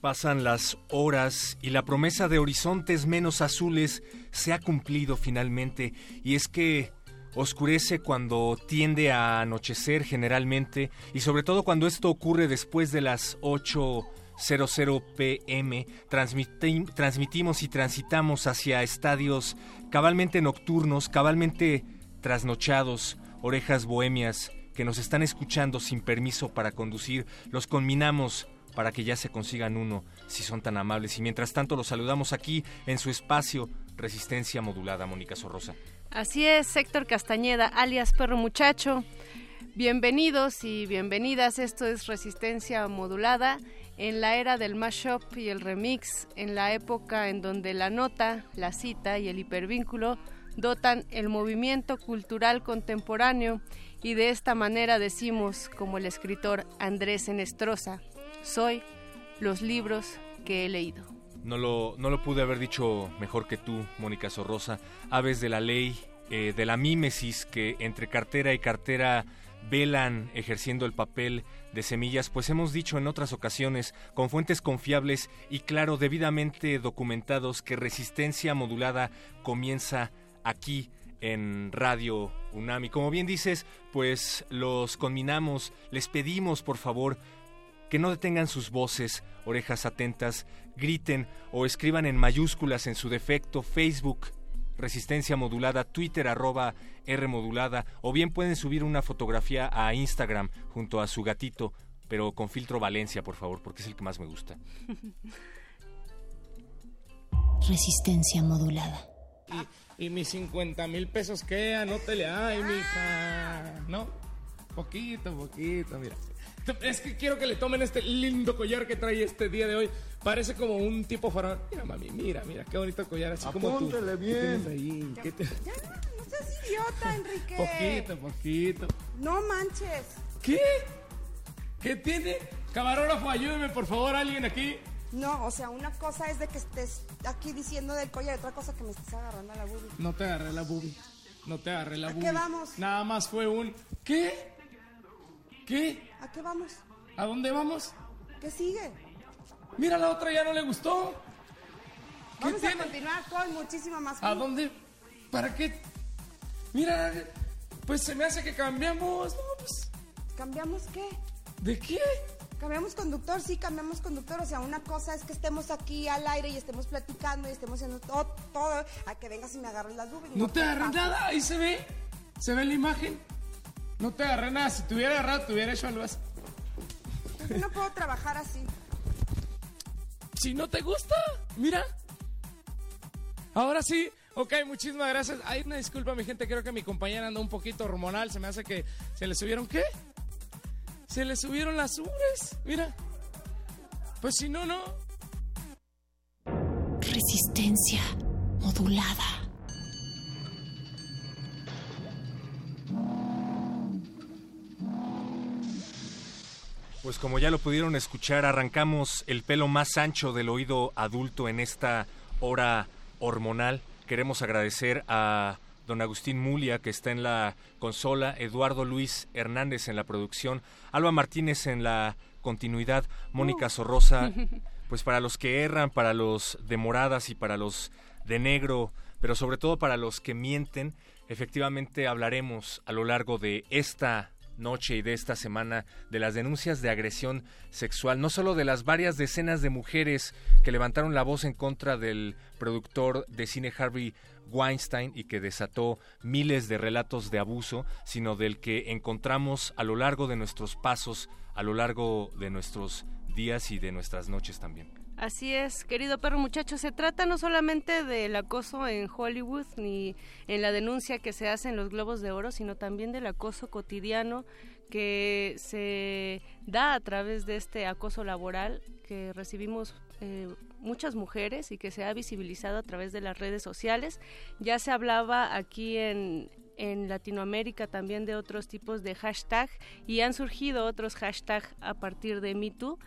Pasan las horas y la promesa de horizontes menos azules se ha cumplido finalmente y es que oscurece cuando tiende a anochecer generalmente y sobre todo cuando esto ocurre después de las 8.00 pm transmitimos y transitamos hacia estadios cabalmente nocturnos, cabalmente trasnochados, orejas bohemias que nos están escuchando sin permiso para conducir, los conminamos para que ya se consigan uno, si son tan amables. Y mientras tanto los saludamos aquí en su espacio Resistencia Modulada, Mónica Sorrosa. Así es, Héctor Castañeda, alias Perro Muchacho. Bienvenidos y bienvenidas, esto es Resistencia Modulada en la era del mashup y el remix, en la época en donde la nota, la cita y el hipervínculo dotan el movimiento cultural contemporáneo y de esta manera decimos, como el escritor Andrés Enestrosa, soy los libros que he leído. No lo, no lo pude haber dicho mejor que tú, Mónica Sorrosa. Aves de la ley, eh, de la mímesis que entre cartera y cartera velan ejerciendo el papel de semillas, pues hemos dicho en otras ocasiones, con fuentes confiables y claro, debidamente documentados, que resistencia modulada comienza aquí en Radio UNAM. Y como bien dices, pues los conminamos, les pedimos por favor que no detengan sus voces, orejas atentas, griten o escriban en mayúsculas en su defecto Facebook Resistencia Modulada, Twitter arroba R Modulada, o bien pueden subir una fotografía a Instagram junto a su gatito, pero con filtro Valencia, por favor, porque es el que más me gusta. Resistencia Modulada. ¿Y, mis 50 mil pesos qué? Anótele, ay, mija. ¿No? Poquito, poquito, mira. Es que quiero que le tomen este lindo collar que trae este día de hoy. Parece como un tipo faraón. Mira, mami, mira, mira, qué bonito collar, así como tú. bien. Ahí? ¿Qué te... ya, no seas idiota, Enrique. Poquito, poquito. No manches. ¿Qué? ¿Qué tiene? Camarógrafo, ayúdeme, por favor, alguien aquí. No, o sea, una cosa es de que estés aquí diciendo del collar, otra cosa que me estés agarrando a la boobie. No te agarré la boobie. No te agarré la ¿A boobie. qué vamos? Nada más fue un... ¿Qué? ¿Qué? ¿A qué vamos? ¿A dónde vamos? ¿Qué sigue? Mira, la otra ya no le gustó. ¿Qué Vamos tiene? a continuar con muchísima más. ¿A dónde? ¿Para qué? Mira, pues se me hace que cambiamos. No, pues, ¿Cambiamos qué? ¿De qué? Cambiamos conductor, sí, cambiamos conductor. O sea, una cosa es que estemos aquí al aire y estemos platicando y estemos haciendo todo, todo a que vengas y me agarres las nubes. No te agarré nada, ahí se ve. Se ve la imagen. No te agarré nada. Si te hubiera agarrado, te hubiera hecho algo así. Yo no puedo trabajar así. Si no te gusta, mira. Ahora sí. Ok, muchísimas gracias. Hay una disculpa, mi gente. Creo que mi compañera anda un poquito hormonal. Se me hace que se le subieron. ¿Qué? Se le subieron las ubres, mira. Pues si no, no. Resistencia modulada. Pues como ya lo pudieron escuchar, arrancamos el pelo más ancho del oído adulto en esta hora hormonal. Queremos agradecer a don Agustín Mulia, que está en la consola, Eduardo Luis Hernández en la producción, Alba Martínez en la continuidad, Mónica Uh. Sorrosa, pues para los que erran, para los de moradas y para los de negro, pero sobre todo para los que mienten, efectivamente hablaremos a lo largo de esta noche y de esta semana de las denuncias de agresión sexual, no solo de las varias decenas de mujeres que levantaron la voz en contra del productor de cine Harvey Weinstein y que desató miles de relatos de abuso, sino del que encontramos a lo largo de nuestros pasos, a lo largo de nuestros días y de nuestras noches también. Así es, querido perro muchacho, se trata no solamente del acoso en Hollywood ni en la denuncia que se hace en los Globos de Oro, sino también del acoso cotidiano que se da a través de este acoso laboral que recibimos eh, muchas mujeres y que se ha visibilizado a través de las redes sociales. Ya se hablaba aquí en, en Latinoamérica también de otros tipos de hashtag y han surgido otros hashtag a partir de MeToo.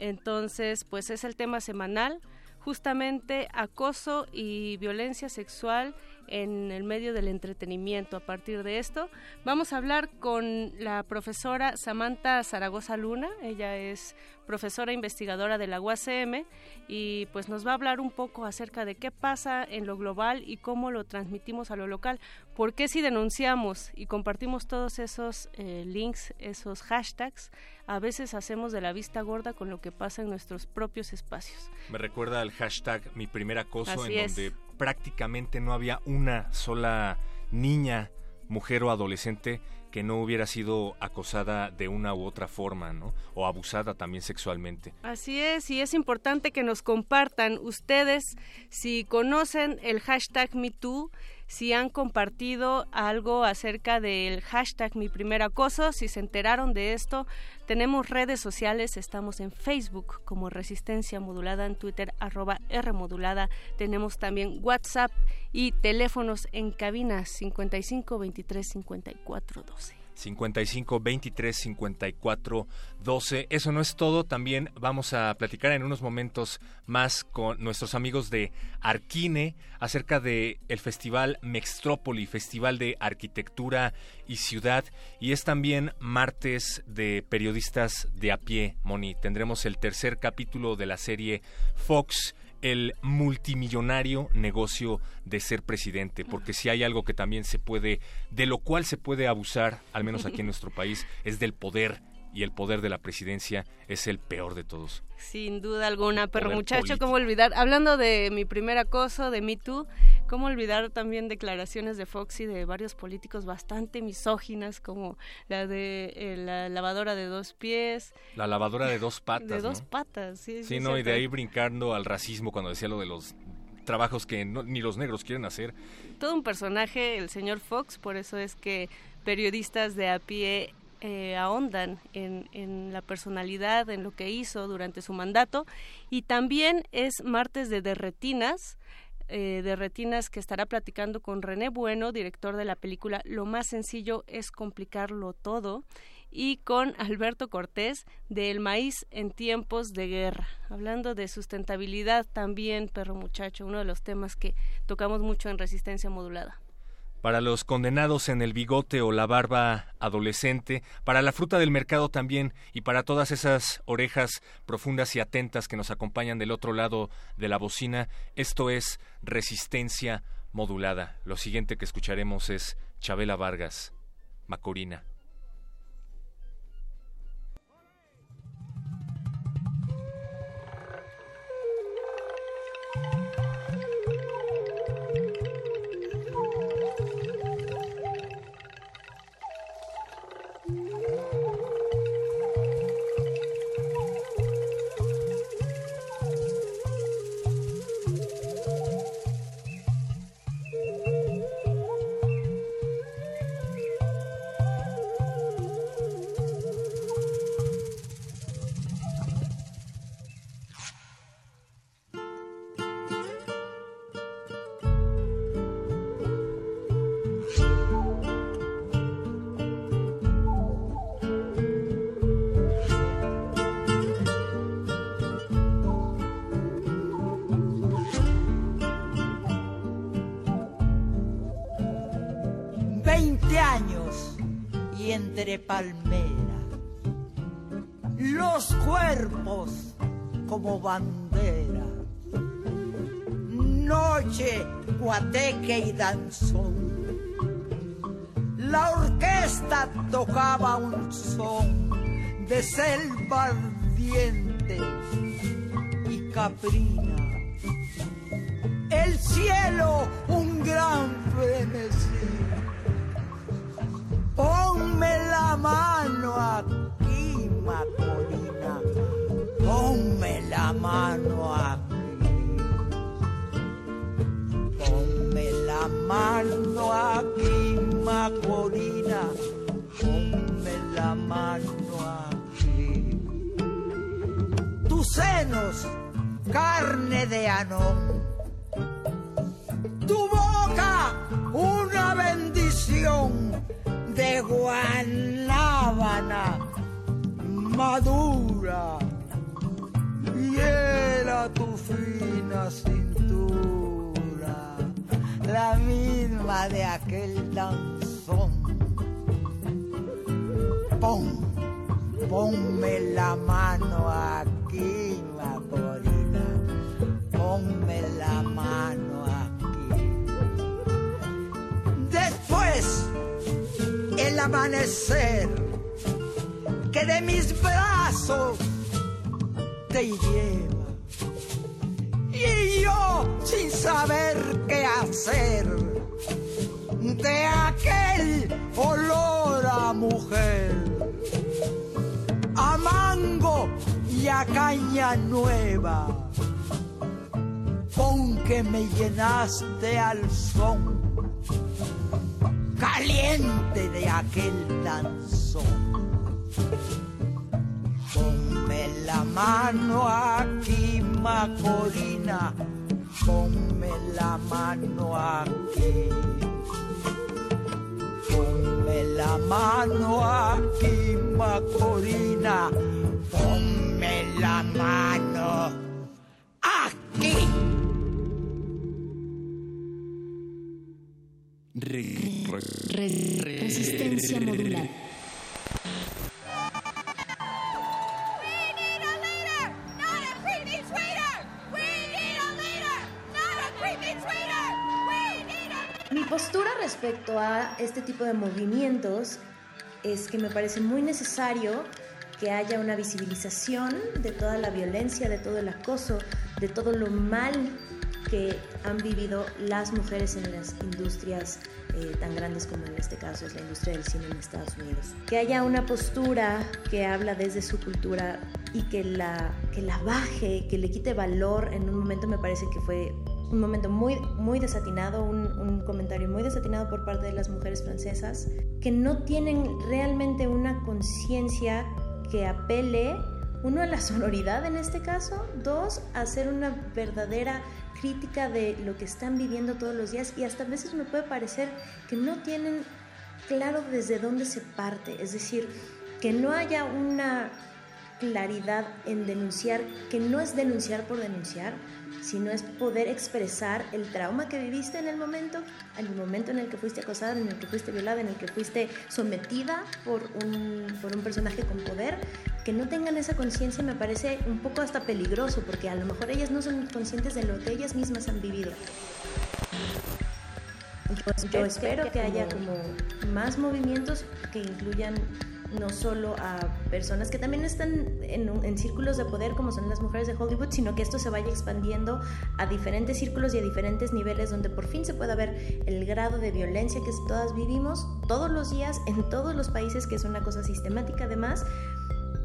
Entonces, pues es el tema semanal, justamente acoso y violencia sexual en el medio del entretenimiento. A partir de esto, vamos a hablar con la profesora Samantha Zaragoza Luna. Ella es profesora investigadora de la UACM y pues nos va a hablar un poco acerca de qué pasa en lo global y cómo lo transmitimos a lo local. ¿Por qué si denunciamos y compartimos todos esos eh, links, esos hashtags, a veces hacemos de la vista gorda con lo que pasa en nuestros propios espacios? Me recuerda al hashtag mi primer acoso, Así en es. donde prácticamente no había una sola niña, mujer o adolescente que no hubiera sido acosada de una u otra forma, ¿no? O abusada también sexualmente. Así es, y es importante que nos compartan ustedes si conocen el hashtag MeToo, si han compartido algo acerca del hashtag Mi Primer Acoso, si se enteraron de esto. Tenemos redes sociales, estamos en Facebook como Resistencia Modulada, en Twitter arroba R Modulada. Tenemos también WhatsApp y teléfonos en cabina 55 23 54 12. 55 23 54 12. Eso no es todo. También vamos a platicar en unos momentos más con nuestros amigos de Arquine acerca de el festival Mextrópoli, Festival de Arquitectura y Ciudad. Y es también martes de periodistas de a pie, Moni. Tendremos el tercer capítulo de la serie Fox el multimillonario negocio de ser presidente, porque si hay algo que también se puede, de lo cual se puede abusar, al menos aquí en nuestro país, es del poder y el poder de la presidencia es el peor de todos. Sin duda alguna, pero muchacho, político. ¿cómo olvidar? Hablando de mi primer acoso, de Me Too, ¿cómo olvidar también declaraciones de Fox y de varios políticos bastante misóginas, como la de eh, la lavadora de dos pies? La lavadora de dos patas. de dos ¿no? patas, sí. Sí, es no, y de ahí brincando al racismo cuando decía lo de los trabajos que no- ni los negros quieren hacer. Todo un personaje, el señor Fox, por eso es que periodistas de a pie eh, ahondan en, en la personalidad, en lo que hizo durante su mandato. Y también es martes de Derretinas, eh, que estará platicando con René Bueno, director de la película Lo más sencillo es complicarlo todo, y con Alberto Cortés de El maíz en tiempos de guerra, hablando de sustentabilidad también, perro muchacho, uno de los temas que tocamos mucho en resistencia modulada. Para los condenados en el bigote o la barba adolescente, para la fruta del mercado también y para todas esas orejas profundas y atentas que nos acompañan del otro lado de la bocina, esto es resistencia modulada. Lo siguiente que escucharemos es Chabela Vargas, Macorina. Entre palmeras, los cuerpos como bandera, noche, guateque y danzón. La orquesta tocaba un son de selva ardiente y caprina. El cielo Tu boca, una bendición de guanábana madura y tu fina cintura, la misma de aquel danzón. Pon, ponme la mano aquí, amanecer que de mis brazos te lleva. Y yo, sin saber qué hacer, de aquel olor a mujer, a mango y a caña nueva, con que me llenaste al son caliente de aquel danzón. Ponme la mano aquí, Macorina, ponme la mano aquí. Ponme la mano aquí, Macorina, ponme la mano aquí. Resistencia modular. Mi postura respecto a este tipo de movimientos es que me parece muy necesario que haya una visibilización de toda la violencia, de todo el acoso, de todo lo mal que han vivido las mujeres en las industrias eh, tan grandes como en este caso es la industria del cine en Estados Unidos. Que haya una postura que habla desde su cultura y que la, que la baje, que le quite valor en un momento me parece que fue un momento muy, muy desatinado, un, un, comentario muy desatinado por parte de las mujeres francesas, que no tienen realmente una conciencia que apele, uno, la sonoridad en este caso, dos, hacer una verdadera crítica de lo que están viviendo todos los días. Y hasta a veces me puede parecer que no tienen claro desde dónde se parte, es decir, que no haya una claridad en denunciar, que no es denunciar por denunciar, sino es poder expresar el trauma que viviste en el momento, en el momento en el que fuiste acosada, en el que fuiste violada, en el que fuiste sometida por un, por un personaje con poder, que no tengan esa conciencia me parece un poco hasta peligroso, porque a lo mejor ellas no son conscientes de lo que ellas mismas han vivido. Entonces yo espero que haya como más movimientos que incluyan no solo a personas que también están en, círculos de poder como son las mujeres de Hollywood, sino que esto se vaya expandiendo a diferentes círculos y a diferentes niveles donde por fin se pueda ver el grado de violencia que todas vivimos todos los días en todos los países, que es una cosa sistemática además,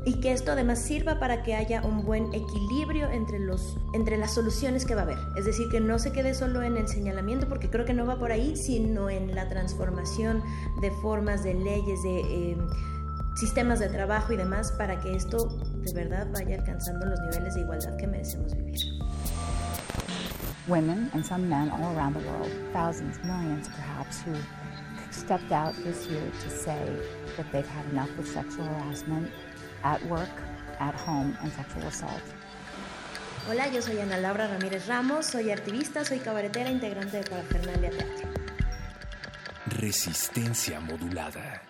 y que esto además sirva para que haya un buen equilibrio entre, los, entre las soluciones que va a haber. Es decir, que no se quede solo en el señalamiento, porque creo que no va por ahí, sino en la transformación de formas, de leyes, de... Eh, sistemas de trabajo y demás para que esto de verdad vaya alcanzando los niveles de igualdad que merecemos vivir. Women and some men all around the world, thousands, millions perhaps, who stepped out this year to say that they've had enough with sexual harassment at work, at home, and sexual assault. Hola, yo soy Ana Laura Ramírez Ramos, soy activista, soy cabaretera, integrante de Parafernalia Teatro. Resistencia modulada.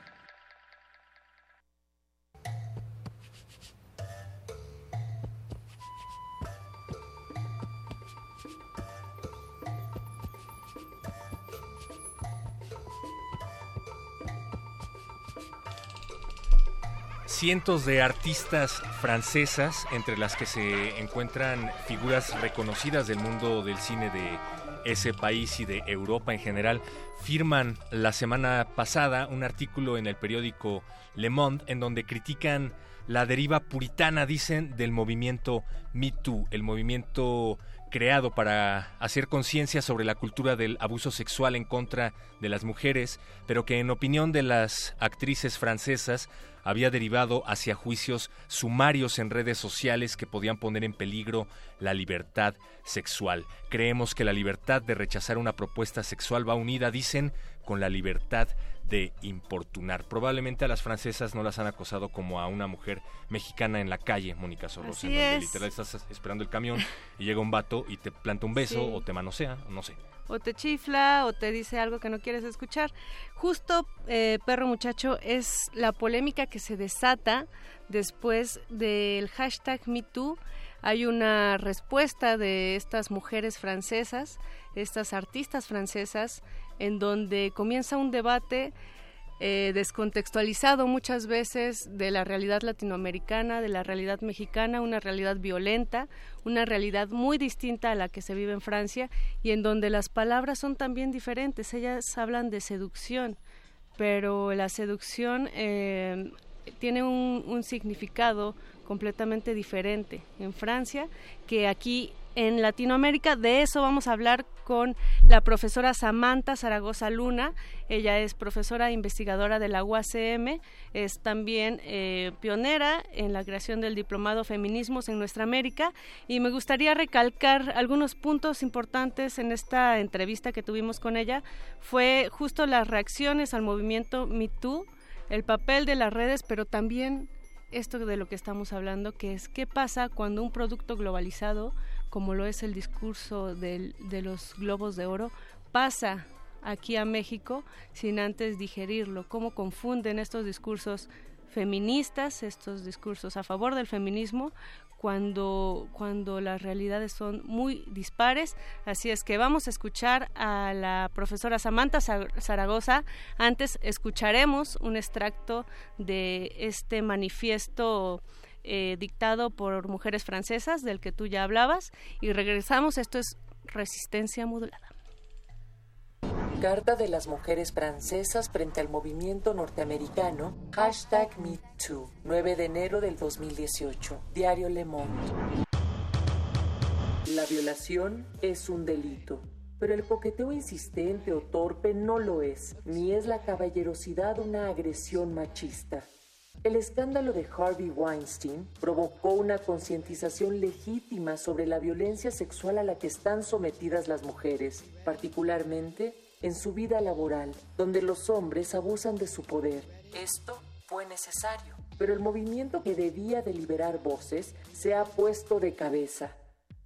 Cientos de artistas francesas, entre las que se encuentran figuras reconocidas del mundo del cine de ese país y de Europa en general, firman la semana pasada un artículo en el periódico Le Monde en donde critican la deriva puritana, dicen, del movimiento Me Too, el movimiento creado para hacer conciencia sobre la cultura del abuso sexual en contra de las mujeres, pero que en opinión de las actrices francesas había derivado hacia juicios sumarios en redes sociales que podían poner en peligro la libertad sexual. Creemos que la libertad de rechazar una propuesta sexual va unida, dicen, con la libertad de importunar. Probablemente a las francesas no las han acosado como a una mujer mexicana en la calle, Mónica Soros, en donde literal estás esperando el camión y llega un vato y te planta un beso o te manosea, no sé. O te chifla o te dice algo que no quieres escuchar. Justo, eh, perro muchacho, es la polémica que se desata después del hashtag MeToo. Hay una respuesta de estas mujeres francesas, estas artistas francesas, en donde comienza un debate eh, descontextualizado muchas veces de la realidad latinoamericana, de la realidad mexicana, una realidad violenta, una realidad muy distinta a la que se vive en Francia y en donde las palabras son también diferentes. Ellas hablan de seducción, pero la seducción eh, tiene un significado completamente diferente en Francia que aquí en Latinoamérica. De eso vamos a hablar con la profesora Samantha Zaragoza Luna. Ella es profesora investigadora de la UACM, es también eh, pionera en la creación del diplomado Feminismos en Nuestra América y me gustaría recalcar algunos puntos importantes en esta entrevista que tuvimos con ella. Fue justo las reacciones al movimiento MeToo, el papel de las redes, pero también esto de lo que estamos hablando, que es qué pasa cuando un producto globalizado como lo es el discurso de los globos de oro, pasa aquí a México sin antes digerirlo, cómo confunden estos discursos feministas, estos discursos a favor del feminismo, cuando, cuando las realidades son muy dispares. Así es que vamos a escuchar a la profesora Samantha Zaragoza. Antes escucharemos un extracto de este manifiesto eh, dictado por mujeres francesas, del que tú ya hablabas, y regresamos. Esto es resistencia modulada. Carta de las mujeres francesas frente al movimiento norteamericano, hashtag MeToo, 9 de enero del 2018, Diario Le Monde. La violación es un delito, pero el coqueteo insistente o torpe no lo es, ni es la caballerosidad una agresión machista. El escándalo de Harvey Weinstein provocó una concientización legítima sobre la violencia sexual a la que están sometidas las mujeres, particularmente en su vida laboral, donde los hombres abusan de su poder. Esto fue necesario, pero el movimiento que debía de liberar voces se ha puesto de cabeza.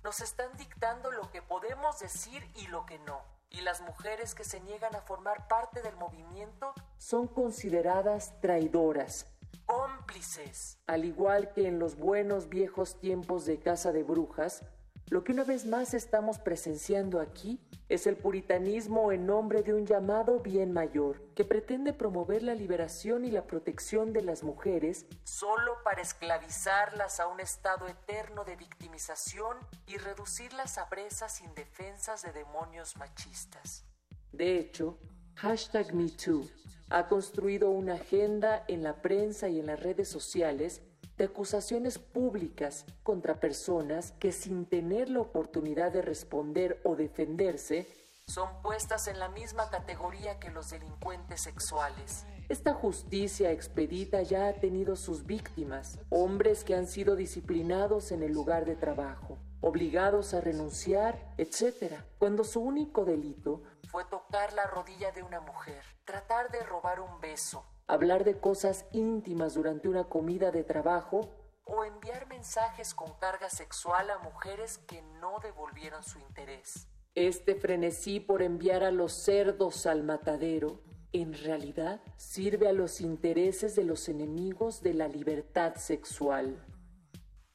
Nos están dictando lo que podemos decir y lo que no. Y las mujeres que se niegan a formar parte del movimiento son consideradas traidoras, cómplices. Al igual que en los buenos viejos tiempos de Casa de Brujas, lo que una vez más estamos presenciando aquí es el puritanismo en nombre de un llamado bien mayor que pretende promover la liberación y la protección de las mujeres solo para esclavizarlas a un estado eterno de victimización y reducirlas a presas indefensas de demonios machistas. De hecho, hashtag MeToo ha construido una agenda en la prensa y en las redes sociales de acusaciones públicas contra personas que sin tener la oportunidad de responder o defenderse, son puestas en la misma categoría que los delincuentes sexuales. Esta justicia expedita ya ha tenido sus víctimas, hombres que han sido disciplinados en el lugar de trabajo, obligados a renunciar, etc., cuando su único delito fue tocar la rodilla de una mujer, tratar de robar un beso, hablar de cosas íntimas durante una comida de trabajo o enviar mensajes con carga sexual a mujeres que no devolvieron su interés. Este frenesí por enviar a los cerdos al matadero en realidad sirve a los intereses de los enemigos de la libertad sexual.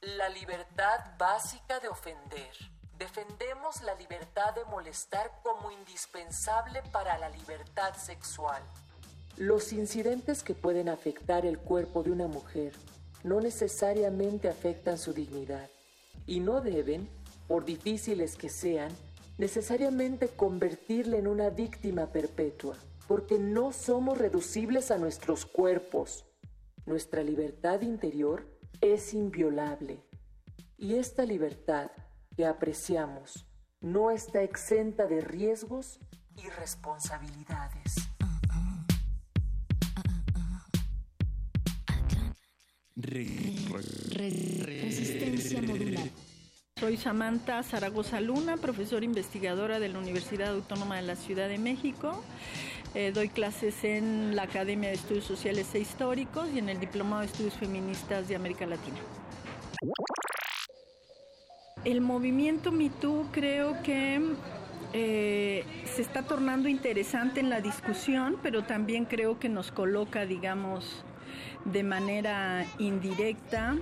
La libertad básica de ofender Defendemos la libertad de molestar como indispensable para la libertad sexual. Los incidentes que pueden afectar el cuerpo de una mujer no necesariamente afectan su dignidad y no deben, por difíciles que sean, necesariamente convertirla en una víctima perpetua, porque no somos reducibles a nuestros cuerpos. Nuestra libertad interior es inviolable y esta libertad que apreciamos no está exenta de riesgos y responsabilidades. Resistencia modular. Soy Samantha Zaragoza Luna, profesora investigadora de la Universidad Autónoma de la Ciudad de México. Eh, doy clases en la Academia de Estudios Sociales e Históricos y en el Diplomado de Estudios Feministas de América Latina. El movimiento MeToo creo que eh, se está tornando interesante en la discusión, pero también creo que nos coloca, digamos, de manera indirecta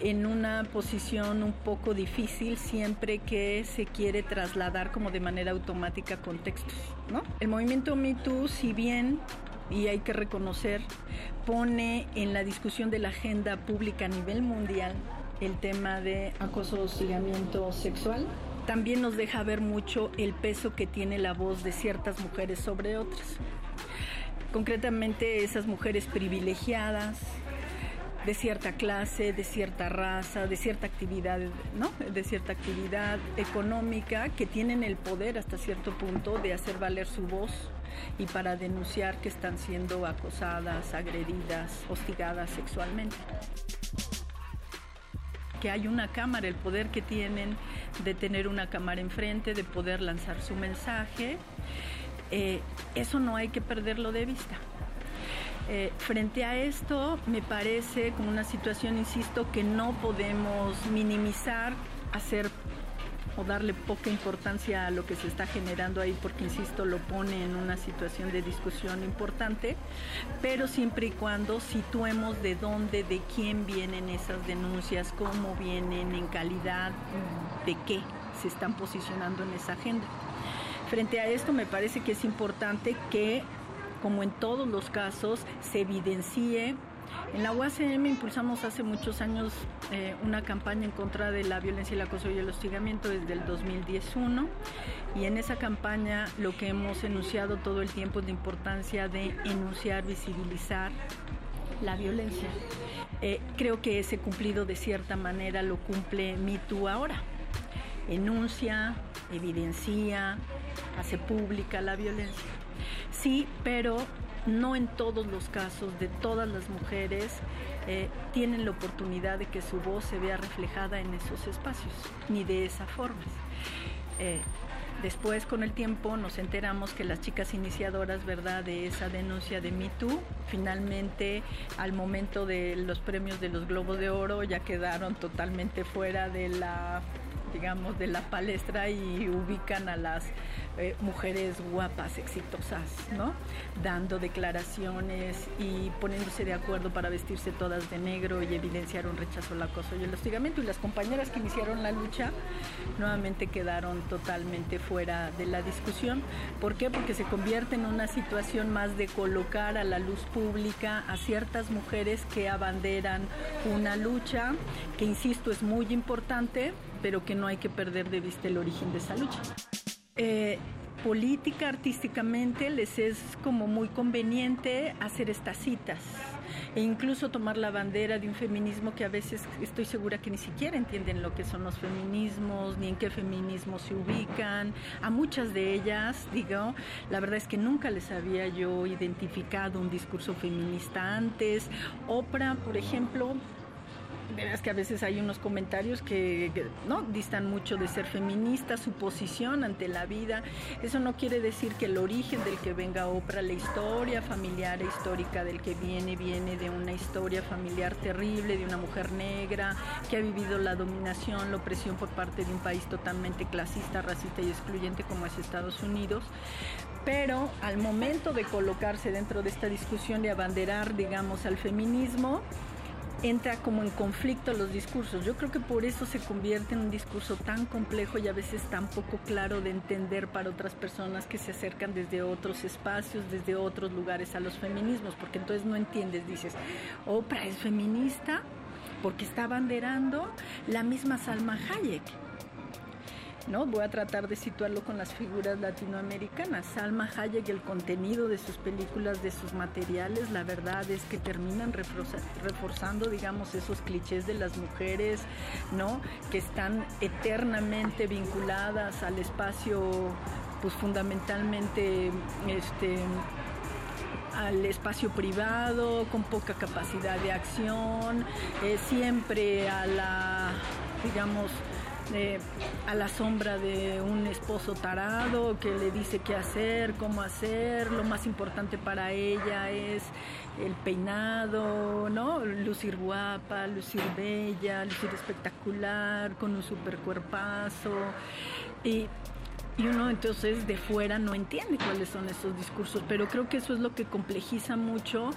en una posición un poco difícil siempre que se quiere trasladar como de manera automática contextos. ¿no? El movimiento MeToo, si bien, y hay que reconocer, pone en la discusión de la agenda pública a nivel mundial el tema de acoso hostigamiento sexual, también nos deja ver mucho el peso que tiene la voz de ciertas mujeres sobre otras. Concretamente esas mujeres privilegiadas, de cierta clase, de cierta raza, de cierta actividad, ¿no? De cierta actividad económica que tienen el poder hasta cierto punto de hacer valer su voz y para denunciar que están siendo acosadas, agredidas, hostigadas sexualmente. Que hay una cámara, el poder que tienen de tener una cámara enfrente, de poder lanzar su mensaje, eh, eso no hay que perderlo de vista. Eh, frente a esto, me parece como una situación, insisto, que no podemos minimizar, hacer o darle poca importancia a lo que se está generando ahí, porque, insisto, lo pone en una situación de discusión importante, pero siempre y cuando situemos de dónde, de quién vienen esas denuncias, cómo vienen, en calidad de qué se están posicionando en esa agenda. Frente a esto, me parece que es importante que como en todos los casos, se evidencie. En la UACM impulsamos hace muchos años eh, una campaña en contra de la violencia, y el acoso y el hostigamiento desde el 2011 y en esa campaña lo que hemos enunciado todo el tiempo es la importancia de enunciar, visibilizar la violencia. Eh, creo que ese cumplido de cierta manera lo cumple MeToo ahora. Enuncia, evidencia, hace pública la violencia. Sí, pero no en todos los casos de todas las mujeres eh, tienen la oportunidad de que su voz se vea reflejada en esos espacios, ni de esa forma. Eh, después, con el tiempo, nos enteramos que las chicas iniciadoras, ¿verdad?, de esa denuncia de MeToo, finalmente, al momento de los premios de los Globos de Oro, ya quedaron totalmente fuera de la digamos, de la palestra y ubican a las eh, mujeres guapas, exitosas, ¿no? Dando declaraciones y poniéndose de acuerdo para vestirse todas de negro y evidenciar un rechazo al acoso y el hostigamiento. Y las compañeras que iniciaron la lucha nuevamente quedaron totalmente fuera de la discusión. ¿Por qué? Porque se convierte en una situación más de colocar a la luz pública a ciertas mujeres que abanderan una lucha que, insisto, es muy importante, pero que no hay que perder de vista el origen de esa lucha. Eh, política, artísticamente, les es como muy conveniente hacer estas citas e incluso tomar la bandera de un feminismo que a veces estoy segura que ni siquiera entienden lo que son los feminismos, ni en qué feminismo se ubican. A muchas de ellas, digo, la verdad es que nunca les había yo identificado un discurso feminista antes. Oprah, por ejemplo, verás que a veces hay unos comentarios que, no distan mucho de ser feminista, su posición ante la vida. Eso no quiere decir que el origen del que venga Oprah, la historia familiar e histórica del que viene, viene de una historia familiar terrible, de una mujer negra que ha vivido la dominación, la opresión por parte de un país totalmente clasista, racista y excluyente como es Estados Unidos. Pero al momento de colocarse dentro de esta discusión de abanderar, digamos, al feminismo, entra como en conflicto los discursos. Yo creo que por eso se convierte en un discurso tan complejo y a veces tan poco claro de entender para otras personas que se acercan desde otros espacios, desde otros lugares a los feminismos, porque entonces no entiendes, dices, Oprah es feminista porque está abanderando la misma Salma Hayek ¿no? Voy a tratar de situarlo con las figuras latinoamericanas. Salma Hayek, el contenido de sus películas, de sus materiales, la verdad es que terminan reforzando, digamos, esos clichés de las mujeres, ¿no? Que están eternamente vinculadas al espacio, pues fundamentalmente, este al espacio privado, con poca capacidad de acción, eh, siempre a la, digamos, a la sombra de un esposo tarado que le dice qué hacer, cómo hacer, lo más importante para ella es el peinado, ¿no? Lucir guapa, lucir bella, lucir espectacular, con un super cuerpazo. Y y uno entonces de fuera no entiende cuáles son esos discursos, pero creo que eso es lo que complejiza mucho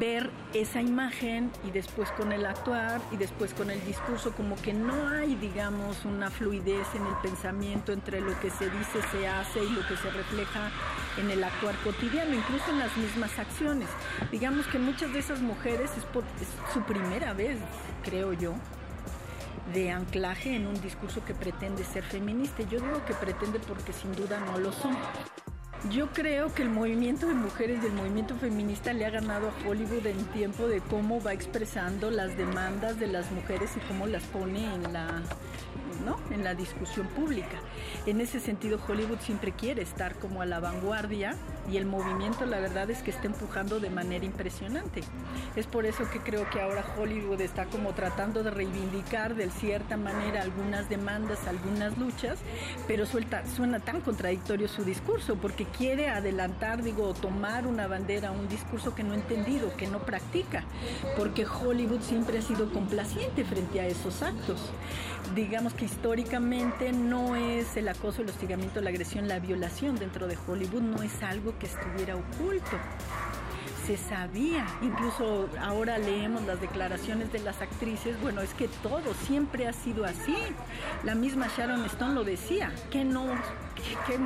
ver esa imagen y después con el actuar y después con el discurso, como que no hay, digamos, una fluidez en el pensamiento entre lo que se dice, se hace y lo que se refleja en el actuar cotidiano, incluso en las mismas acciones. Digamos que muchas de esas mujeres es, es su primera vez, creo yo, de anclaje en un discurso que pretende ser feminista. Yo digo que pretende porque sin duda no lo son. Yo creo que el movimiento de mujeres y el movimiento feminista le ha ganado a Hollywood en tiempo de cómo va expresando las demandas de las mujeres y cómo las pone en la ¿no? en la discusión pública. En ese sentido, Hollywood siempre quiere estar como a la vanguardia y el movimiento, la verdad es que está empujando de manera impresionante. Es por eso que creo que ahora Hollywood está como tratando de reivindicar de cierta manera algunas demandas, algunas luchas, pero suena tan contradictorio su discurso porque quiere adelantar, digo, tomar una bandera, un discurso que no ha entendido, que no practica, porque Hollywood siempre ha sido complaciente frente a esos actos digamos que históricamente no es el acoso, el hostigamiento, la agresión, la violación dentro de Hollywood, no es algo estuviera oculto. Se sabía, incluso ahora leemos las declaraciones de las actrices, bueno, es que todo siempre ha sido así. La misma Sharon Stone lo decía, que no, que,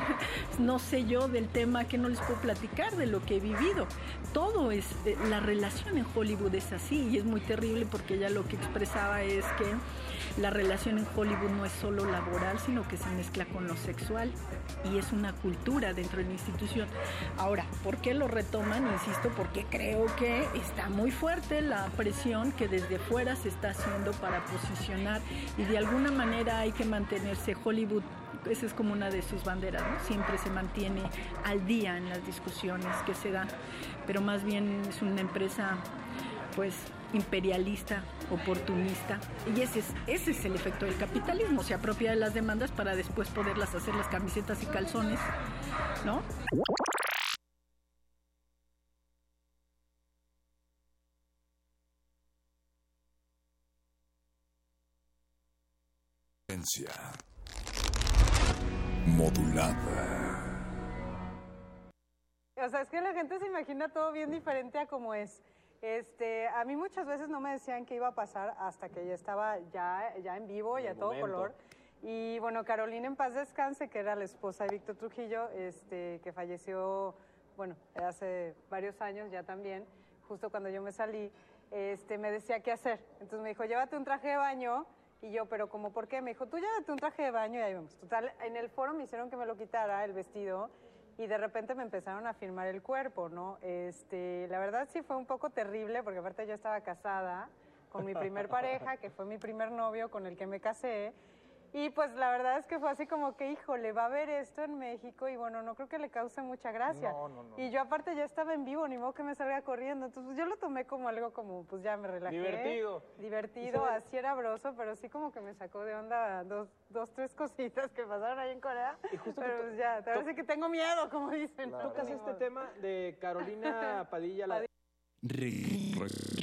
no sé yo del tema, que no les puedo platicar de lo que he vivido. Todo es, eh, la relación en Hollywood es así y es muy terrible porque ella lo que expresaba es que la relación en Hollywood no es solo laboral, sino que se mezcla con lo sexual y es una cultura dentro de la institución. Ahora, ¿por qué lo retoman? Insisto, porque creo que está muy fuerte la presión que desde fuera se está haciendo para posicionar y de alguna manera hay que mantenerse Hollywood esa es como una de sus banderas, ¿no? Siempre se mantiene al día en las discusiones que se dan, pero más bien es una empresa, pues, imperialista, oportunista. Y ese es, ese es el efecto del capitalismo. Se apropia de las demandas para después poderlas hacer las camisetas y calzones, ¿no? Modulada. O sea, es que la gente se imagina todo bien diferente a como es. Este, a mí muchas veces no me decían qué iba a pasar hasta que ya estaba ya, ya en vivo y a todo color. Y bueno, Carolina en paz descanse, que era la esposa de Víctor Trujillo, este, que falleció, bueno, hace varios años ya también, justo cuando yo me salí, este, me decía qué hacer. Entonces me dijo, llévate un traje de baño. Y yo, pero como, ¿por qué? Me dijo, tú llévate un traje de baño y ahí vamos. Total, en el foro me hicieron que me lo quitara el vestido y de repente me empezaron a filmar el cuerpo, ¿no? Este, la verdad sí fue un poco terrible porque aparte yo estaba casada con mi primer pareja, que fue mi primer novio con el que me casé. Y pues la verdad es que fue así como que, híjole, va a ver esto en México y bueno, no creo que le cause mucha gracia. No, no, no. Y yo aparte ya estaba en vivo, ni modo que me salga corriendo. Entonces pues, yo lo tomé como algo como, pues ya me relajé. Divertido. Divertido, así era broso, pero sí como que me sacó de onda dos, dos tres cositas que pasaron ahí en Corea. Y justo pero pues ya, te parece que tengo miedo, como dicen. Tocas este tema de Carolina Padilla. La...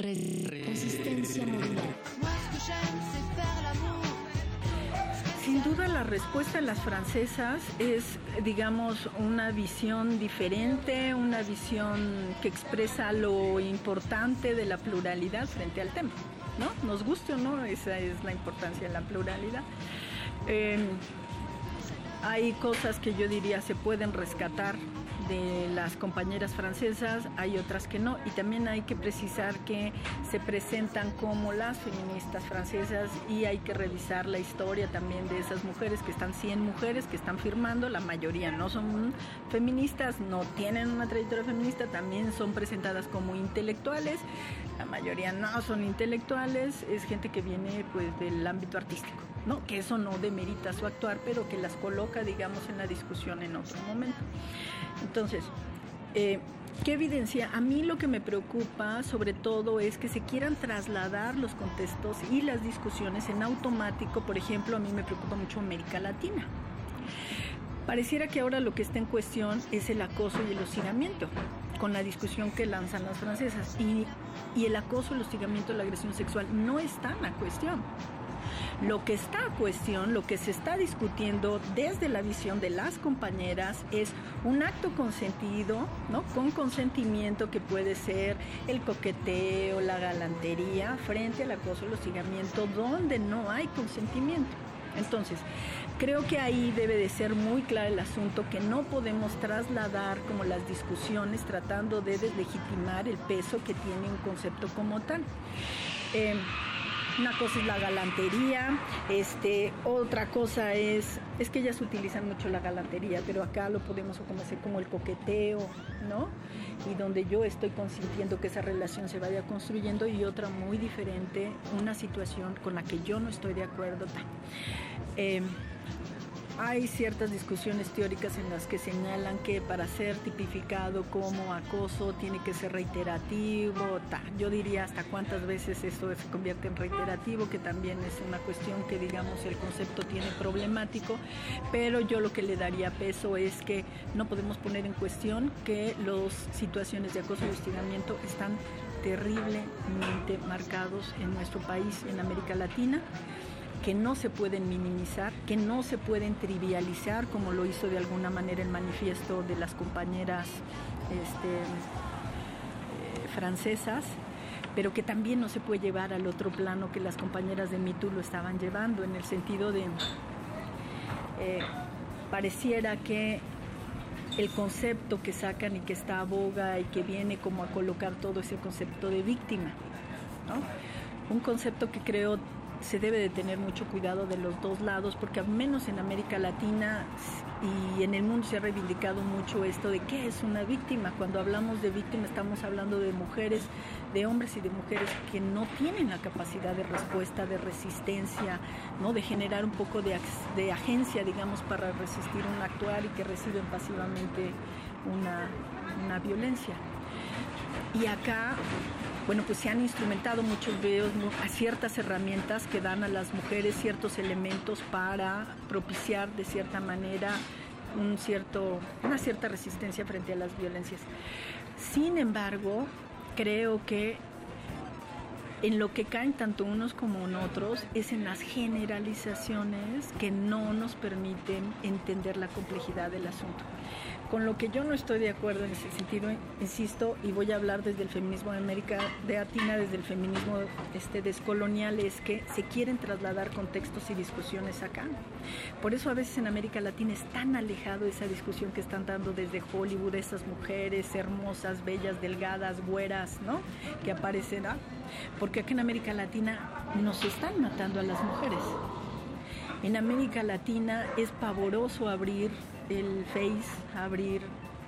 Resistencia. Sin duda la respuesta de las francesas es, digamos, una visión diferente, una visión que expresa lo importante de la pluralidad frente al tema. ¿no? Nos guste o no, esa es la importancia de la pluralidad. Eh, hay cosas que yo diría se pueden rescatar de las compañeras francesas, hay otras que no, y también hay que precisar que se presentan como las feministas francesas y hay que revisar la historia también de esas mujeres, que están 100 mujeres que están firmando, la mayoría no son feministas, no tienen una trayectoria feminista, también son presentadas como intelectuales, la mayoría no son intelectuales, es gente que viene pues del ámbito artístico. ¿no? que eso no demerita su actuar, pero que las coloca, digamos, en la discusión en otro momento. Entonces, eh, ¿qué evidencia? A mí lo que me preocupa sobre todo es que se quieran trasladar los contextos y las discusiones en automático. Por ejemplo, a mí me preocupa mucho América Latina. Pareciera que ahora lo que está en cuestión es el acoso y el hostigamiento, con la discusión que lanzan las francesas. Y, y el acoso, el hostigamiento, la agresión sexual no están a cuestión. Lo que está a cuestión, lo que se está discutiendo desde la visión de las compañeras es un acto consentido, ¿no? Con consentimiento que puede ser el coqueteo, la galantería, frente al acoso, el hostigamiento, donde no hay consentimiento. Entonces, creo que ahí debe de ser muy claro el asunto que no podemos trasladar como las discusiones tratando de deslegitimar el peso que tiene un concepto como tal. Eh, una cosa es la galantería, este, otra cosa es, es que ellas utilizan mucho la galantería, pero acá lo podemos conocer como el coqueteo, ¿no? Y donde yo estoy consintiendo que esa relación se vaya construyendo y otra muy diferente, una situación con la que yo no estoy de acuerdo. Eh, hay ciertas discusiones teóricas en las que señalan que para ser tipificado como acoso tiene que ser reiterativo. Yo diría hasta cuántas veces eso se convierte en reiterativo, que también es una cuestión que digamos el concepto tiene problemático, pero yo lo que le daría peso es que no podemos poner en cuestión que las situaciones de acoso y hostigamiento están terriblemente marcados en nuestro país, en América Latina que no se pueden minimizar, que no se pueden trivializar, como lo hizo de alguna manera el manifiesto de las compañeras este, eh, francesas, pero que también no se puede llevar al otro plano que las compañeras de MeToo lo estaban llevando, en el sentido de, eh, pareciera que el concepto que sacan y que está a boga y que viene como a colocar todo ese concepto de víctima. Un concepto que creo se debe de tener mucho cuidado de los dos lados, porque al menos en América Latina y en el mundo se ha reivindicado mucho esto de qué es una víctima. Cuando hablamos de víctima estamos hablando de mujeres, de hombres y de mujeres que no tienen la capacidad de respuesta, de resistencia, ¿no? de generar un poco de, de agencia, digamos, para resistir un actuar y que reciben pasivamente una, una violencia. Y acá bueno, pues se han instrumentado muchos videos a ciertas herramientas que dan a las mujeres ciertos elementos para propiciar de cierta manera un cierto, una cierta resistencia frente a las violencias. Sin embargo, creo que en lo que caen tanto unos como otros es en las generalizaciones que no nos permiten entender la complejidad del asunto. Con lo que yo no estoy de acuerdo en ese sentido, insisto, y voy a hablar desde el feminismo de América Latina, desde el feminismo este, descolonial, es que se quieren trasladar contextos y discusiones acá. Por eso a veces en América Latina es tan alejado esa discusión que están dando desde Hollywood, esas mujeres hermosas, bellas, delgadas, güeras, ¿no? Que aparecen, ¿ah? porque aquí en América Latina nos están matando a las mujeres. En América Latina es pavoroso abrir el Face, abrir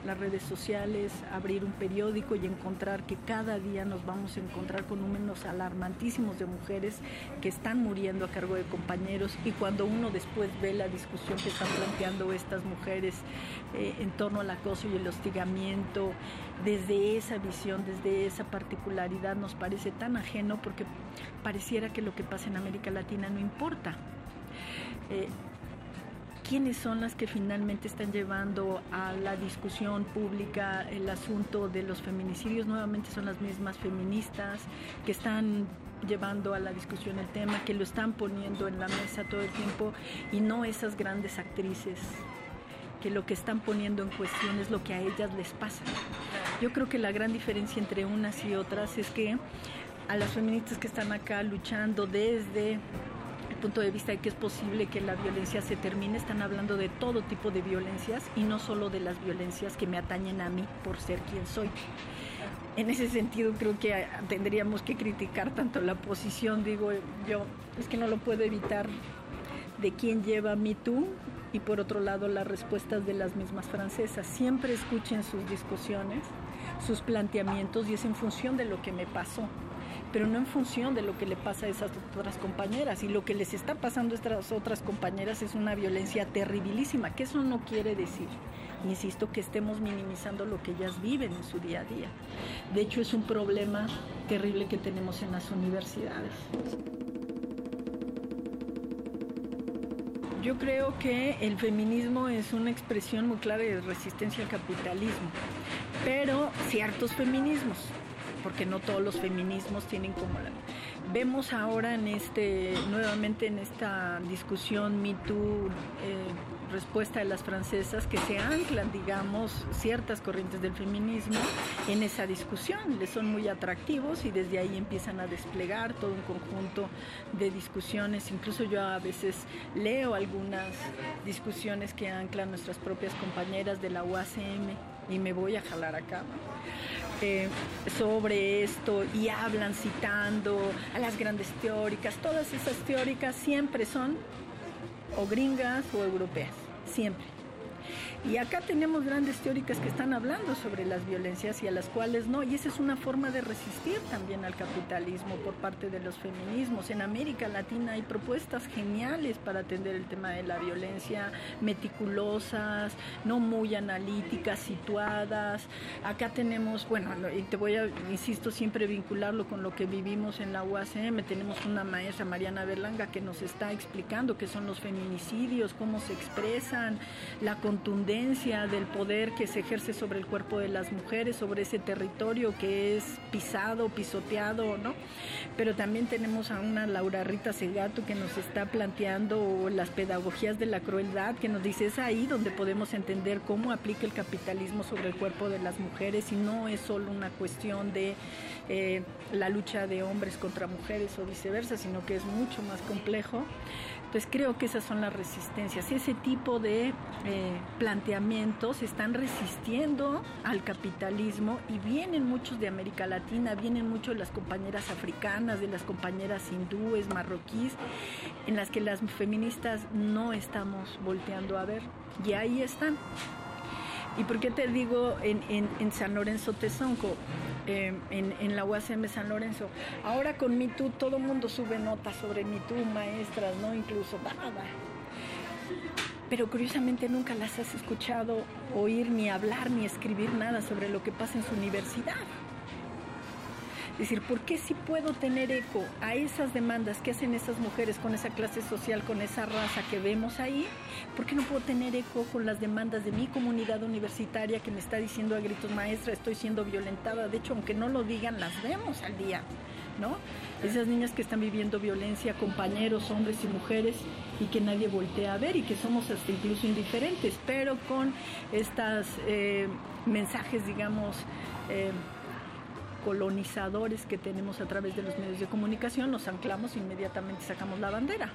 las redes sociales, abrir un periódico y encontrar que cada día nos vamos a encontrar con números alarmantísimos de mujeres que están muriendo a cargo de compañeros y cuando uno después ve la discusión que están planteando estas mujeres eh, en torno al acoso y el hostigamiento, desde esa visión, desde esa particularidad nos parece tan ajeno porque pareciera que lo que pasa en América Latina no importa. Eh, quiénes son las que finalmente están llevando a la discusión pública el asunto de los feminicidios. Nuevamente son las mismas feministas que están llevando a la discusión el tema, que lo están poniendo en la mesa todo el tiempo y no esas grandes actrices que lo que están poniendo en cuestión es lo que a ellas les pasa. Yo creo que la gran diferencia entre unas y otras es que a las feministas que están acá luchando desde punto de vista de que es posible que la violencia se termine, están hablando de todo tipo de violencias y no solo de las violencias que me atañen a mí por ser quien soy. En ese sentido creo que tendríamos que criticar tanto la posición, digo yo, es que no lo puedo evitar, de quién lleva Me Too y por otro lado las respuestas de las mismas francesas. Siempre escuchen sus discusiones, sus planteamientos y es en función de lo que me pasó pero no en función de lo que le pasa a esas otras compañeras. Y lo que les está pasando a estas otras compañeras es una violencia terribilísima, que eso no quiere decir, insisto, que estemos minimizando lo que ellas viven en su día a día. De hecho, es un problema terrible que tenemos en las universidades. Yo creo que el feminismo es una expresión muy clara de resistencia al capitalismo, pero ciertos feminismos, porque no todos los feminismos tienen como la... Vemos ahora en este, nuevamente en esta discusión Me Too, eh, respuesta de las francesas, que se anclan, digamos, ciertas corrientes del feminismo en esa discusión. Les son muy atractivos y desde ahí empiezan a desplegar todo un conjunto de discusiones. Incluso yo a veces leo algunas discusiones que anclan nuestras propias compañeras de la UACM y me voy a jalar acá. Eh, sobre esto y hablan citando a las grandes teóricas. Todas esas teóricas siempre son o gringas o europeas, siempre. Y acá tenemos grandes teóricas que están hablando sobre las violencias y a las cuales no. Y esa es una forma de resistir también al capitalismo por parte de los feminismos. En América Latina hay propuestas geniales para atender el tema de la violencia, meticulosas, no muy analíticas, situadas. Acá tenemos, bueno, y te voy a, insisto, siempre vincularlo con lo que vivimos en la UACM. Tenemos una maestra, Mariana Berlanga, que nos está explicando qué son los feminicidios, cómo se expresan, la contundencia del poder que se ejerce sobre el cuerpo de las mujeres, sobre ese territorio que es pisado, pisoteado, ¿no? Pero también tenemos a una Laura Rita Segato que nos está planteando las pedagogías de la crueldad, que nos dice es ahí donde podemos entender cómo aplica el capitalismo sobre el cuerpo de las mujeres y no es solo una cuestión de eh, la lucha de hombres contra mujeres o viceversa, sino que es mucho más complejo. Entonces creo que esas son las resistencias. Ese tipo de eh, planteamientos están resistiendo al capitalismo y vienen muchos de América Latina, vienen muchos de las compañeras africanas, de las compañeras hindúes, marroquíes, en las que las feministas no estamos volteando a ver. Y ahí están. ¿Y por qué te digo en, en, San Lorenzo Tezonco, eh, en, la UACM San Lorenzo? Ahora con MeToo todo el mundo sube notas sobre MeToo, maestras, ¿no? Incluso, Pero curiosamente nunca las has escuchado oír ni hablar ni escribir nada sobre lo que pasa en su universidad. Es decir, ¿por qué si puedo tener eco a esas demandas que hacen esas mujeres con esa clase social, con esa raza que vemos ahí? ¿Por qué no puedo tener eco con las demandas de mi comunidad universitaria que me está diciendo a gritos, maestra, estoy siendo violentada? De hecho, aunque no lo digan, las vemos al día, ¿no? Esas niñas que están viviendo violencia, compañeros, hombres y mujeres, y que nadie voltea a ver y que somos hasta incluso indiferentes, pero con estos eh, mensajes, digamos, eh, colonizadores que tenemos a través de los medios de comunicación, nos anclamos e inmediatamente sacamos la bandera.